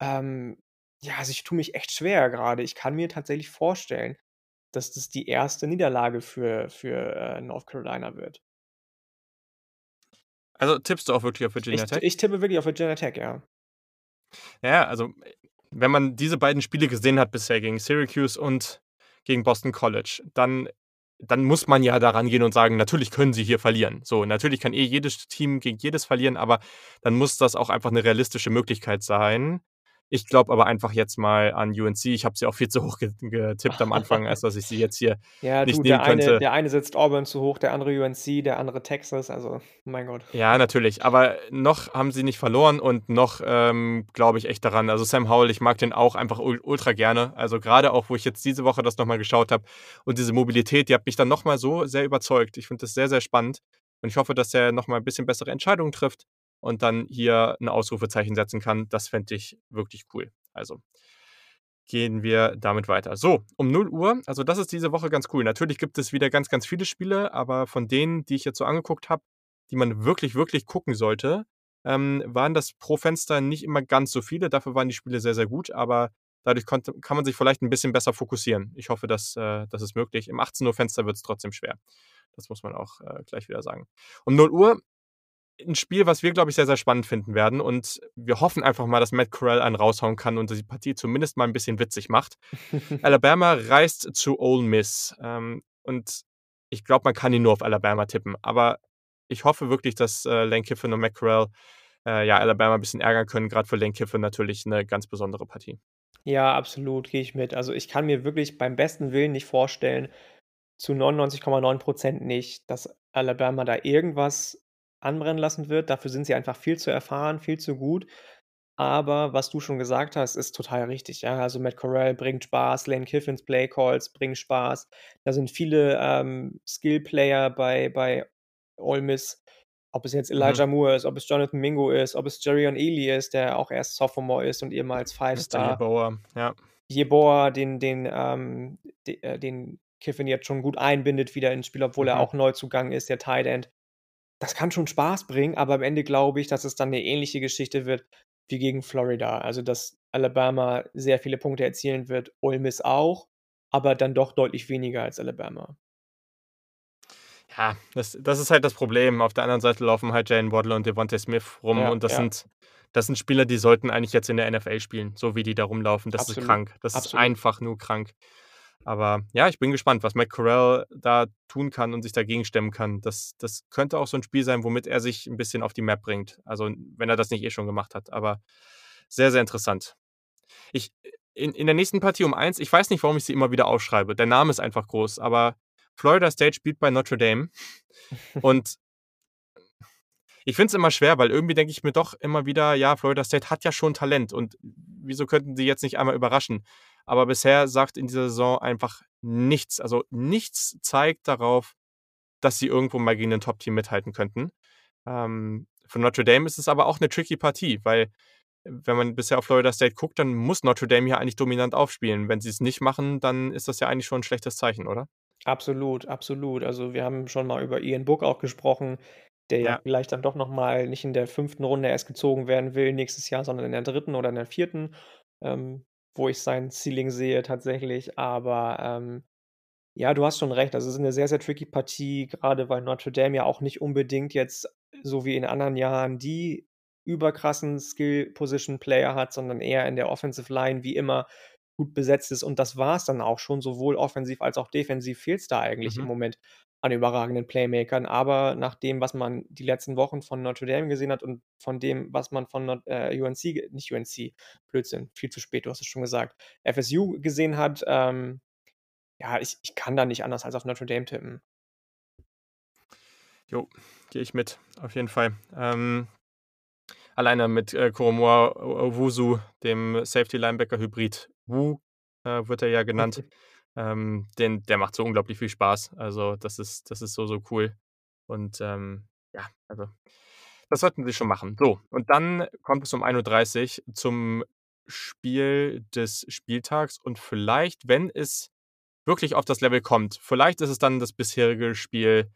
Ähm, ja, also, ich tue mich echt schwer grade. Ich kann mir tatsächlich vorstellen, dass das die 1. Niederlage für für, äh, North Carolina wird. Also, tippst du auch wirklich auf Virginia Ich Tech? ich tippe wirklich auf Virginia Tech, ja. Ja, also, wenn man diese beiden Spiele gesehen hat bisher gegen Syracuse und gegen Boston College, dann dann muss man ja daran gehen und sagen, natürlich können sie hier verlieren. So, natürlich kann eh jedes Team gegen jedes verlieren, aber dann muss das auch einfach eine realistische Möglichkeit sein. Ich glaube aber einfach jetzt mal an UNC. Ich habe sie auch viel zu hoch getippt am Anfang, als dass ich sie jetzt hier ja, nicht du, nehmen der eine, könnte. der eine setzt Auburn zu hoch, der andere UNC, der andere Texas. Also, mein Gott. Ja, natürlich. Aber noch haben sie nicht verloren und noch ähm, glaube ich echt daran. Also Sam Howell, ich mag den auch einfach ultra gerne. Also gerade auch, wo ich jetzt diese Woche das nochmal geschaut habe und diese Mobilität, die hat mich dann nochmal so sehr überzeugt. Ich finde das sehr, sehr spannend. Und ich hoffe, dass er nochmal ein bisschen bessere Entscheidungen trifft und dann hier ein Ausrufezeichen setzen kann. Das fände ich wirklich cool. Also gehen wir damit weiter. So, um 0 Uhr, also das ist diese Woche ganz cool. Natürlich gibt es wieder ganz, ganz viele Spiele, aber von denen, die ich jetzt so angeguckt habe, die man wirklich, wirklich gucken sollte, ähm, waren das pro Fenster nicht immer ganz so viele. Dafür waren die Spiele sehr, sehr gut, aber dadurch konnte, kann man sich vielleicht ein bisschen besser fokussieren. Ich hoffe, dass, äh, das ist möglich. Im 18 Uhr Fenster wird es trotzdem schwer. Das muss man auch äh, gleich wieder sagen. Um 0 Uhr ein Spiel, was wir, glaube ich, sehr, sehr spannend finden werden. Und wir hoffen einfach mal, dass Matt Corral einen raushauen kann und die Partie zumindest mal ein bisschen witzig macht. Alabama reist zu Ole Miss. Ähm, und ich glaube, man kann ihn nur auf Alabama tippen. Aber ich hoffe wirklich, dass äh, Lane Kiffin und Matt Corral äh, ja, Alabama ein bisschen ärgern können. Gerade für Lane Kiffin natürlich eine ganz besondere Partie. Ja, absolut, gehe ich mit. Also ich kann mir wirklich beim besten Willen nicht vorstellen, zu 99,9 Prozent nicht, dass Alabama da irgendwas anbrennen lassen wird. Dafür sind sie einfach viel zu erfahren, viel zu gut. Aber was du schon gesagt hast, ist total richtig. Ja, also Matt Corral bringt Spaß, Lane Kiffins Play Calls bringen Spaß. Da sind viele ähm, Skill-Player bei, bei Ole Miss. Ob es jetzt Elijah mhm. Moore ist, ob es Jonathan Mingo ist, ob es Jerry Ely ist, der auch erst Sophomore ist und ehemals Five-Star. Jeboa, ja. Jeboa, den, den, ähm, den, äh, den Kiffin jetzt schon gut einbindet wieder ins Spiel, obwohl mhm. er auch neu zugange ist, der Tight End das kann schon Spaß bringen, aber am Ende glaube ich, dass es dann eine ähnliche Geschichte wird wie gegen Florida. Also, dass Alabama sehr viele Punkte erzielen wird, Ole Miss auch, aber dann doch deutlich weniger als Alabama. Ja, das, das ist halt das Problem. Auf der anderen Seite laufen halt Jane Waddle und Devontae Smith rum ja, und das ja. sind das sind Spieler, die sollten eigentlich jetzt in der NFL spielen, so wie die da rumlaufen. Das Absolut. ist krank. Das Absolut. ist einfach nur krank. Aber ja, ich bin gespannt, was Mike Corral da tun kann und sich dagegen stemmen kann. Das, das könnte auch so ein Spiel sein, womit er sich ein bisschen auf die Map bringt. Also, wenn er das nicht eh schon gemacht hat. Aber sehr, sehr interessant. Ich, in, in der nächsten Partie um eins, ich weiß nicht, warum ich sie immer wieder aufschreibe. Der Name ist einfach groß, aber Florida State spielt bei Notre Dame. und ich finde es immer schwer, weil irgendwie denke ich mir doch immer wieder, ja, Florida State hat ja schon Talent und wieso könnten sie jetzt nicht einmal überraschen? Aber bisher sagt in dieser Saison einfach nichts. Also nichts zeigt darauf, dass sie irgendwo mal gegen ein Top-Team mithalten könnten. Ähm, für Notre Dame ist es aber auch eine tricky Partie, weil wenn man bisher auf Florida State guckt, dann muss Notre Dame ja eigentlich dominant aufspielen. Wenn sie es nicht machen, dann ist das ja eigentlich schon ein schlechtes Zeichen, oder? Absolut, absolut. Also wir haben schon mal über Ian Book auch gesprochen, der ja, ja vielleicht dann doch noch mal nicht in der fünften Runde erst gezogen werden will nächstes Jahr, sondern in der dritten oder in der vierten. Ähm, wo ich sein Ceiling sehe tatsächlich. Aber ähm, ja, du hast schon recht. Also, es ist eine sehr, sehr tricky Partie, gerade weil Notre Dame ja auch nicht unbedingt jetzt, so wie in anderen Jahren, die überkrassen Skill-Position-Player hat, sondern eher in der Offensive Line wie immer gut besetzt ist. Und das war es dann auch schon. Sowohl offensiv als auch defensiv fehlt es da eigentlich mhm. im Moment an überragenden Playmakern. Aber nach dem, was man die letzten Wochen von Notre Dame gesehen hat und von dem, was man von äh, UNC, nicht UNC, Blödsinn, viel zu spät, du hast es schon gesagt, FSU gesehen hat, ähm, ja, ich, ich kann da nicht anders als auf Notre Dame tippen. Jo, gehe ich mit, auf jeden Fall. Ähm, alleine mit äh, Koromoa Wusu, dem Safety-Linebacker-Hybrid Wu, äh, wird er ja genannt. Ähm, den, der macht so unglaublich viel Spaß. Also, das ist, das ist so, so cool. Und ähm, ja, also, das sollten sie schon machen. So, und dann kommt es um 1.30 Uhr zum Spiel des Spieltags. Und vielleicht, wenn es wirklich auf das Level kommt, vielleicht ist es dann das bisherige Spiel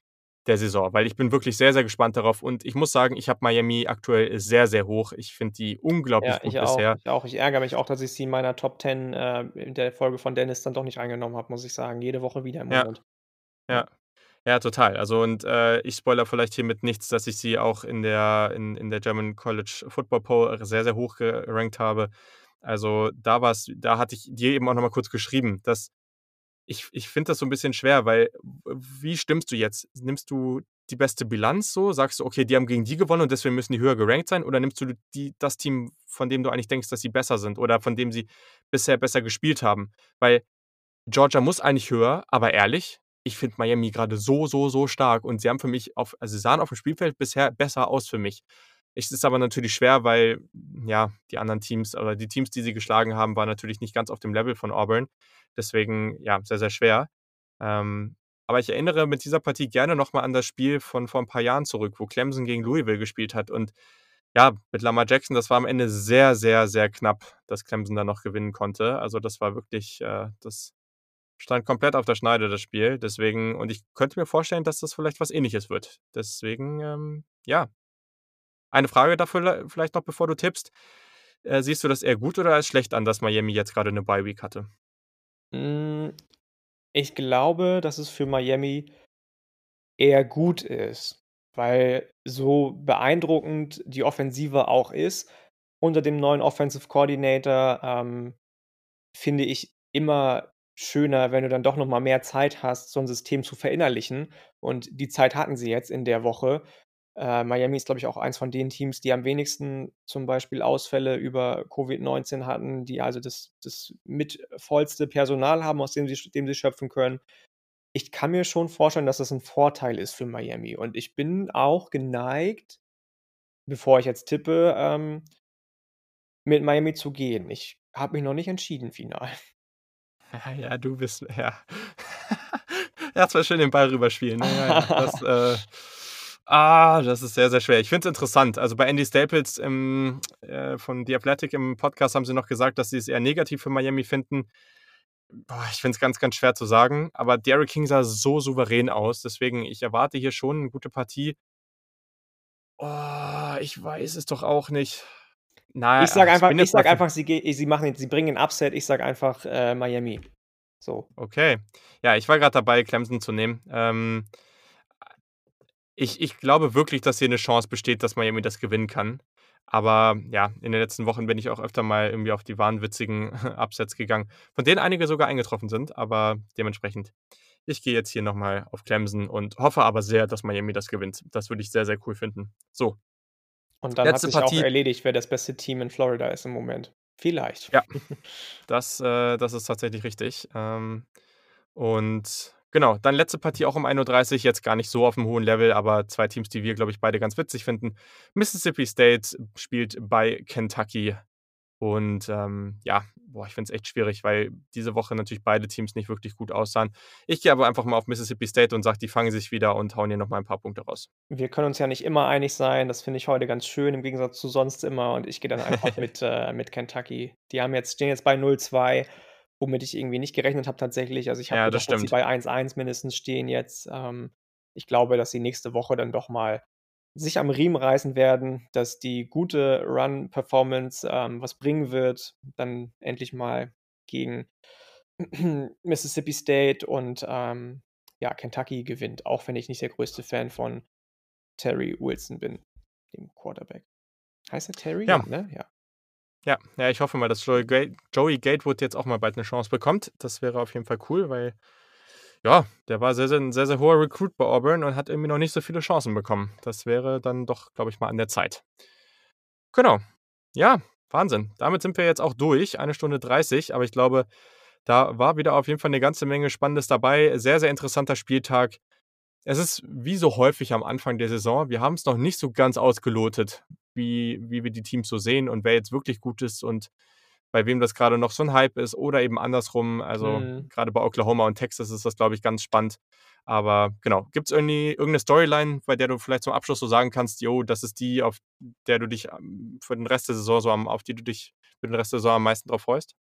der Saison, weil ich bin wirklich sehr, sehr gespannt darauf und ich muss sagen, ich habe Miami aktuell sehr, sehr hoch. Ich finde die unglaublich ja, gut ich bisher. Auch, ich auch. Ich ärgere mich auch, dass ich sie in meiner Top 10 äh, in der Folge von Dennis dann doch nicht reingenommen habe, muss ich sagen. Jede Woche wieder im ja. Monat. Ja. Ja, total. Also und äh, ich spoiler vielleicht hiermit nichts, dass ich sie auch in der, in, in der German College Football Poll sehr, sehr hoch gerankt habe. Also da war es, da hatte ich dir eben auch nochmal kurz geschrieben, dass ich ich finde das so 'n bisschen schwer, weil wie stimmst du jetzt? Nimmst du die beste Bilanz so? Sagst du: „Okay, die haben gegen die gewonnen und deswegen müssen die höher gerankt sein“, oder nimmst du die das Team, von dem du eigentlich denkst, dass sie besser sind oder von dem sie bisher besser gespielt haben? Weil Georgia muss eigentlich höher, aber ehrlich, ich finde Miami grade so, so, so stark und sie haben für mich auf also, sie sahen aufm Spielfeld bisher besser aus für mich. Es ist aber natürlich schwer, weil, ja, die anderen Teams oder die Teams, die sie geschlagen haben, waren natürlich nicht ganz auf dem Level von Auburn. Deswegen, ja, sehr, sehr schwer. Ähm, aber ich erinnere mit dieser Partie gerne noch mal an das Spiel von vor 'n paar Jahren zurück, wo Clemson gegen Louisville gespielt hat und ja, mit Lamar Jackson, das war am Ende sehr, sehr, sehr knapp, dass Clemson da noch gewinnen konnte. Also, das war wirklich äh, das stand komplett auf der Schneide, das Spiel. Deswegen und ich könnte mir vorstellen, dass das vielleicht was Ähnliches wird. Deswegen, ähm, ja. Eine Frage dafür lei vielleicht noch, bevor du tippst. Äh, siehst du das eher gut oder als schlecht an, dass Miami jetzt grade 'ne Bye Week hatte? Hm, ich glaube, dass es für Miami eher gut ist, weil so beeindruckend die Offensive auch ist unter dem neuen Offensive Coordinator, ähm, finde ich immer schöner, wenn du dann doch noch mal mehr Zeit hast, so 'n System zu verinnerlichen. Und die Zeit hatten sie jetzt in der Woche. Äh, Miami ist, glaube ich, auch eins von den Teams, die am wenigsten zum Beispiel Ausfälle über Covid-19 hatten, die also das das mit vollste Personal haben, aus dem sie dem sie schöpfen können. Ich kann mir schon vorstellen, dass das 'n Vorteil ist für Miami. Und ich bin auch geneigt, bevor ich jetzt tippe, ähm mit Miami zu gehen. Ich habe mich noch nicht entschieden final. Ja, ja, du bist ja. Erst mal schön den Ball rüberspielen, ne? Ja, ja. Das, äh ah, das ist sehr, sehr schwer. Ich finde es interessant. Also, bei Andy Staples im äh, von The Athletic im Podcast haben sie noch gesagt, dass sie es eher negativ für Miami finden. Boah, ich finde es ganz, ganz schwer zu sagen, aber D'Eriq King sah so souverän aus, deswegen ich erwarte hier schon 'ne gute Partie. Oh, ich weiß es doch auch nicht. Na, Ich sage einfach ich für einfach, sie sie machen sie bringen 'n Upset. Ich sage einfach, äh, Miami. So. Okay. Ja, ich war grad dabei, Clemson zu nehmen. Ähm, ich ich glaube wirklich, dass hier 'ne Chance besteht, dass Miami das gewinnen kann. Aber ja, in den letzten Wochen bin ich auch öfter mal irgendwie auf die wahnwitzigen Upsets gegangen, von denen einige sogar eingetroffen sind, aber dementsprechend ich gehe jetzt hier noch mal auf Clemson und hoffe aber sehr, dass Miami das gewinnt. Das würde ich sehr, sehr cool finden. So. Und dann hat Letzte sich auch Partie. erledigt, wer das beste Team in Florida ist im Moment. Vielleicht. Ja. Das äh, das ist tatsächlich richtig. Ähm, und genau, dann letzte Partie auch um 1:30 jetzt gar nicht so auf'm hohen Level, aber 2 Teams, die wir, glaube ich, beide ganz witzig finden. Mississippi State spielt bei Kentucky und, ähm, ja, boah, ich finde es echt schwierig, weil diese Woche natürlich beide Teams nicht wirklich gut aussahen. Ich gehe aber einfach mal auf Mississippi State und sage, die fangen sich wieder und hauen hier noch mal 'n paar Punkte raus. Wir können uns ja nicht immer einig sein. Das finde ich heute ganz schön im Gegensatz zu sonst immer und ich gehe dann einfach mit äh, mit Kentucky. Die haben jetzt stehen jetzt bei 0:2, womit ich irgendwie nicht gerechnet habe tatsächlich. Also, ich habe Ja, gedacht, dass sie bei 1:1 mindestens stehen jetzt. Ähm, ich glaube, dass sie nächste Woche dann doch mal sich am Riemen reißen werden, dass die gute Run-Performance, ähm, was bringen wird, dann endlich mal gegen Mississippi State und, ähm, ja, Kentucky gewinnt, auch wenn ich nicht der größte Fan von Terry Wilson bin, dem Quarterback. Heißt er Terry? Ja. ne? Ja. Ja, ja, ich hoffe mal, dass Joey Joey Gatewood jetzt auch mal bald 'ne Chance bekommt. Das wäre auf jeden Fall cool, weil, ja, der war sehr, sehr 'n sehr, sehr hoher Recruit bei Auburn und hat irgendwie noch nicht so viele Chancen bekommen. Das wäre dann doch, glaube ich, mal an der Zeit. Genau. Ja, Wahnsinn. Damit sind wir jetzt auch durch, 1 Stunde 30, aber ich glaube, da war wieder auf jeden Fall 'ne ganze Menge Spannendes dabei. Sehr, sehr interessanter Spieltag. Es ist wie so häufig am Anfang der Saison, wir haben's noch nicht so ganz ausgelotet, wie wie wir die Teams so sehen und wer jetzt wirklich gut ist und bei wem das grade noch so 'n Hype ist oder eben andersrum. Also, Mhm. grade bei Oklahoma und Texas ist das, glaube ich, ganz spannend. Aber genau, gibt's irgendwie irgend 'ne Storyline, bei der du vielleicht zum Abschluss so sagen kannst: „Jo, das ist die, auf der du dich für den Rest der Saison so am auf die du dich für den Rest der Saison am meisten drauf freust?“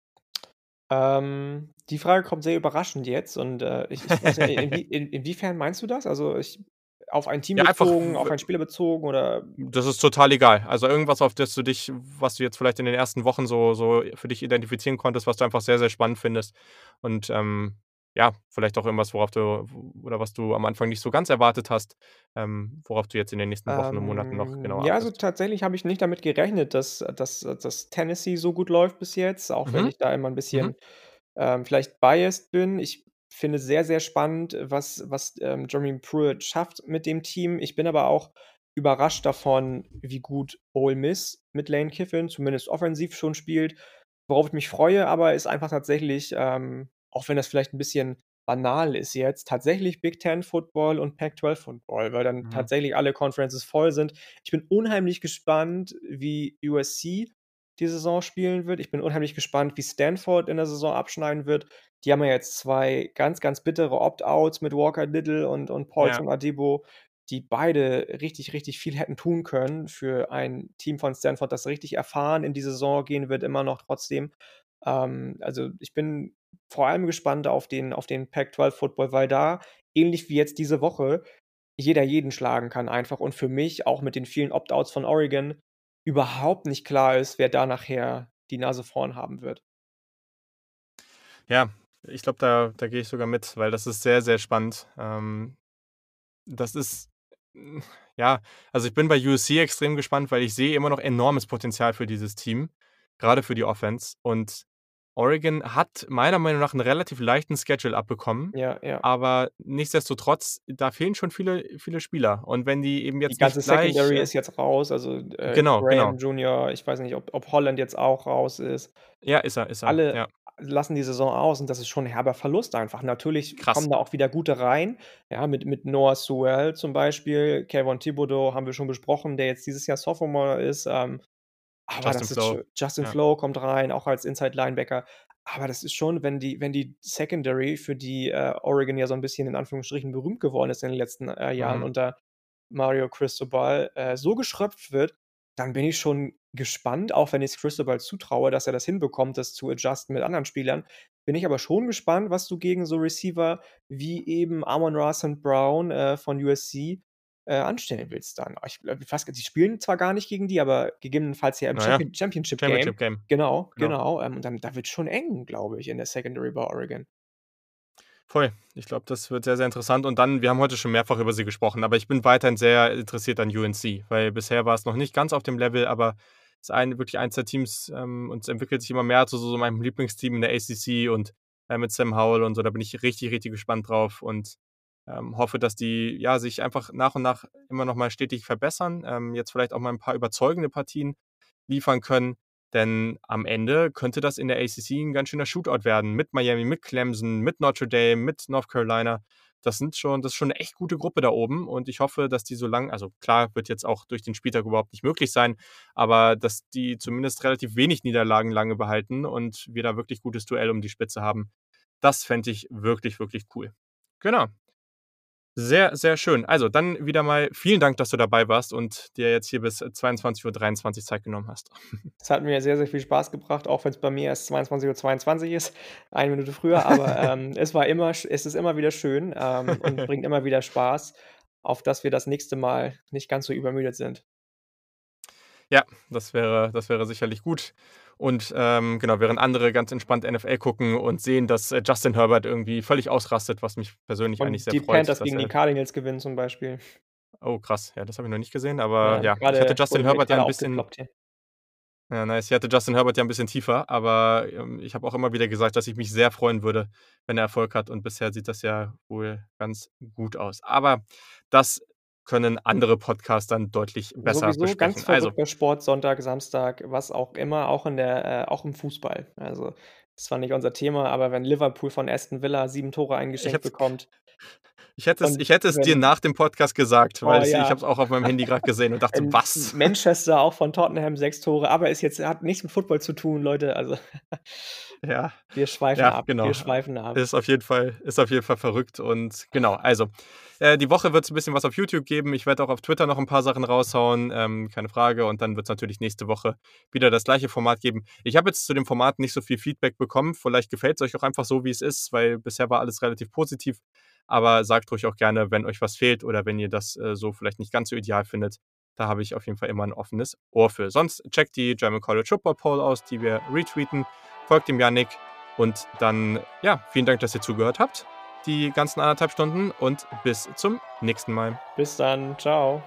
Ähm, die Frage kommt sehr überraschend jetzt und, äh, ich ich weiß nicht, inwie in inwiefern meinst du das? Also, ich auf ein Team Ja, einfach bezogen, auf w einen Spieler bezogen oder Das ist total egal. Also, irgendwas, auf das du dich was du jetzt vielleicht in den ersten Wochen so so für dich identifizieren konntest, was du einfach sehr, sehr spannend findest. Und, ähm, ja, vielleicht auch irgendwas, worauf du oder was du am Anfang nicht so ganz erwartet hast, ähm, worauf du jetzt in den nächsten Wochen und Monaten noch Ähm, genauer ja, also, tatsächlich habe ich nicht damit gerechnet, dass dass dass Tennessee so gut läuft bis jetzt, auch wenn Mhm. ich da immer 'n Mhm. bisschen, ähm, vielleicht biased bin. Ich finde es sehr, sehr spannend, was was, ähm, Jeremy Pruitt schafft mit dem Team. Ich bin aber auch überrascht davon, wie gut Ole Miss mit Lane Kiffin zumindest offensiv schon spielt. Worauf ich mich freue aber, ist einfach tatsächlich, ähm, auch wenn das vielleicht 'n bisschen banal ist jetzt, tatsächlich Big Ten Football und Pac-12 Football, weil dann Mhm. tatsächlich alle Conferences voll sind. Ich bin unheimlich gespannt, wie USC die Saison spielen wird. Ich bin unheimlich gespannt, wie Stanford in der Saison abschneiden wird. Die haben ja jetzt 2 ganz, ganz bittere Opt-outs mit Walker Little und und Ja. Paulson Adebo, die beide richtig, richtig viel hätten tun können für ein Team von Stanford, das richtig erfahren in die Saison gehen wird, immer noch trotzdem. Ähm, also, ich bin vor allem gespannt auf den auf den Pac-12 Football, weil da, ähnlich wie jetzt diese Woche, jeder jeden schlagen kann einfach und für mich auch mit den vielen Opt-outs von Oregon überhaupt nicht klar ist, wer da nachher die Nase vorn haben wird. Ja, ich glaube, da da gehe ich sogar mit, weil das ist sehr, sehr spannend. Ähm, das ist ja, also, ich bin bei USC extrem gespannt, weil ich sehe immer noch enormes Potenzial für dieses Team, grade für die Offense. Und Oregon hat meiner Meinung nach 'n relativ leichten Schedule abbekommen, Ja, ja. aber nichtsdestotrotz, da fehlen schon viele viele Spieler. Und wenn die eben Die jetzt ganze nicht gleich, Secondary äh ist jetzt raus, also, äh, Genau, Graham genau. Junior, ich weiß nicht, ob ob Holland jetzt auch raus ist. Ja, ist er, ist er, Alle ja. lassen die Saison aus und das ist schon 'n herber Verlust einfach. Natürlich Krass. kommen da auch wieder gute rein, ja, mit mit Noah Sewell zum Beispiel. Kayvon Thibodeaux haben wir schon besprochen, der jetzt dieses Jahr Sophomore ist, ähm, aber Justin das ist Flowe, scho Justin ja. Flowe kommt rein, auch als Inside-Linebacker. Aber das ist schon, wenn die wenn die Secondary, für die, äh, Oregon ja so 'n bisschen in Anführungsstrichen berühmt geworden ist in den letzten, äh, Jahren Mhm. unter Mario Cristobal, äh, so geschröpft wird, dann bin ich schon gespannt, auch wenn ich's Cristobal zutraue, dass er das hinbekommt, das zu adjusten mit anderen Spielern. Bin ich aber schon gespannt, was du gegen so Receiver wie eben Amon-Ra St. Brown, äh, von USC, äh, anstellen willst dann. Ich glaube fast die spielen zwar gar nicht gegen die, aber gegebenenfalls ja im Na ja, Champion Championship Game. Championship Game. Genau, Genau. genau. Ähm, und dann da wird's schon eng, glaube ich, in der Secondary bei Oregon. Voll. Ich glaube, das wird sehr, sehr interessant. Und dann wir haben heute schon mehrfach über sie gesprochen, aber ich bin weiterhin sehr interessiert an UNC, weil bisher war es noch nicht ganz auf dem Level, aber ist ein wirklich eins der Teams, ähm, und es entwickelt sich immer mehr zu so meinem Lieblingsteam in der ACC und, äh, mit Sam Howell und so. Da bin ich richtig, richtig gespannt drauf und, ähm, hoffe, dass die, ja, sich einfach nach und nach immer noch mal stetig verbessern, ähm, jetzt vielleicht auch mal 'n paar überzeugende Partien liefern können, denn am Ende könnte das in der ACC 'n ganz schöner Shootout werden mit Miami, mit Clemson, mit Notre Dame, mit North Carolina. Das sind schon das ist schon 'ne echt gute Gruppe da oben und ich hoffe, dass die so lang also, klar, wird jetzt auch durch den Spieltag überhaupt nicht möglich sein, aber dass die zumindest relativ wenig Niederlagen lange behalten und wir da wirklich gutes Duell um die Spitze haben. Das fände ich wirklich, wirklich cool. Genau. Sehr, sehr schön. Also, dann wieder mal vielen Dank, dass du dabei warst und dir jetzt hier bis 22:23 Zeit genommen hast. Es hat mir sehr, sehr viel Spaß gebracht, auch wenn's bei mir erst 22:22 ist, 1 Minute früher, aber, ähm, es war immer es ist immer wieder schön, ähm, und bringt immer wieder Spaß, auf dass wir das nächste Mal nicht ganz so übermüdet sind. Ja, das wäre das wäre sicherlich gut. Und, ähm, genau, während andere ganz entspannt NFL gucken und sehen, dass, äh, Justin Herbert irgendwie völlig ausrastet, was mich persönlich eigentlich Und sehr die freut, Panthers dass gegen die Cardinals gewinnen zum Beispiel. Oh krass, ja, das habe ich noch nicht gesehen, aber Ja, ja, ich hatte Justin Herbert ja grade 'n bisschen. Ja, nice. Ich hatte Justin Herbert ja 'n bisschen tiefer, aber, ähm, ich habe auch immer wieder gesagt, dass ich mich sehr freuen würde, wenn er Erfolg hat und bisher sieht das ja wohl ganz gut aus. Aber das können andere Podcasts dann deutlich besser Sowieso ganz besprechen. Also verrückter Sport, Sonntag, Samstag, was auch immer, auch in der äh, auch im Fußball. Also, ist zwar nicht unser Thema, aber wenn Liverpool von Aston Villa 7 Tore eingeschenkt bekommt ich hätte es und ich hätte es dir wenn nach dem Podcast gesagt, Oh weil ich ich ja. habe es auch auf meinem Handy grad gesehen und dachte: „Was?“ Manchester auch von Tottenham 6 Tore, aber ist jetzt hat nichts mit Football zu tun, Leute, also Ja, wir schweifen ja, ab, genau. wir schweifen ab. Ist auf jeden Fall ist auf jeden Fall verrückt und genau, also, äh, die Woche wird's 'n bisschen was auf YouTube geben. Ich werde auch auf Twitter noch 'n paar Sachen raushauen, ähm, keine Frage. Und dann wird's natürlich nächste Woche wieder das gleiche Format geben. Ich habe jetzt zu dem Format nicht so viel Feedback bekommen. Vielleicht gefällt's euch auch einfach so, wie es ist, weil bisher war alles relativ positiv. Aber sagt ruhig auch gerne, wenn euch was fehlt oder wenn ihr das, äh, so vielleicht nicht ganz so ideal findet. Da habe ich auf jeden Fall immer 'n offenes Ohr für. Sonst checkt die German College Football Poll aus, die wir retweeten. Folgt dem Yannick und dann, ja, vielen Dank, dass ihr zugehört habt, die ganzen 1 1/2 Stunden und bis zum nächsten Mal. Bis dann. Tschau.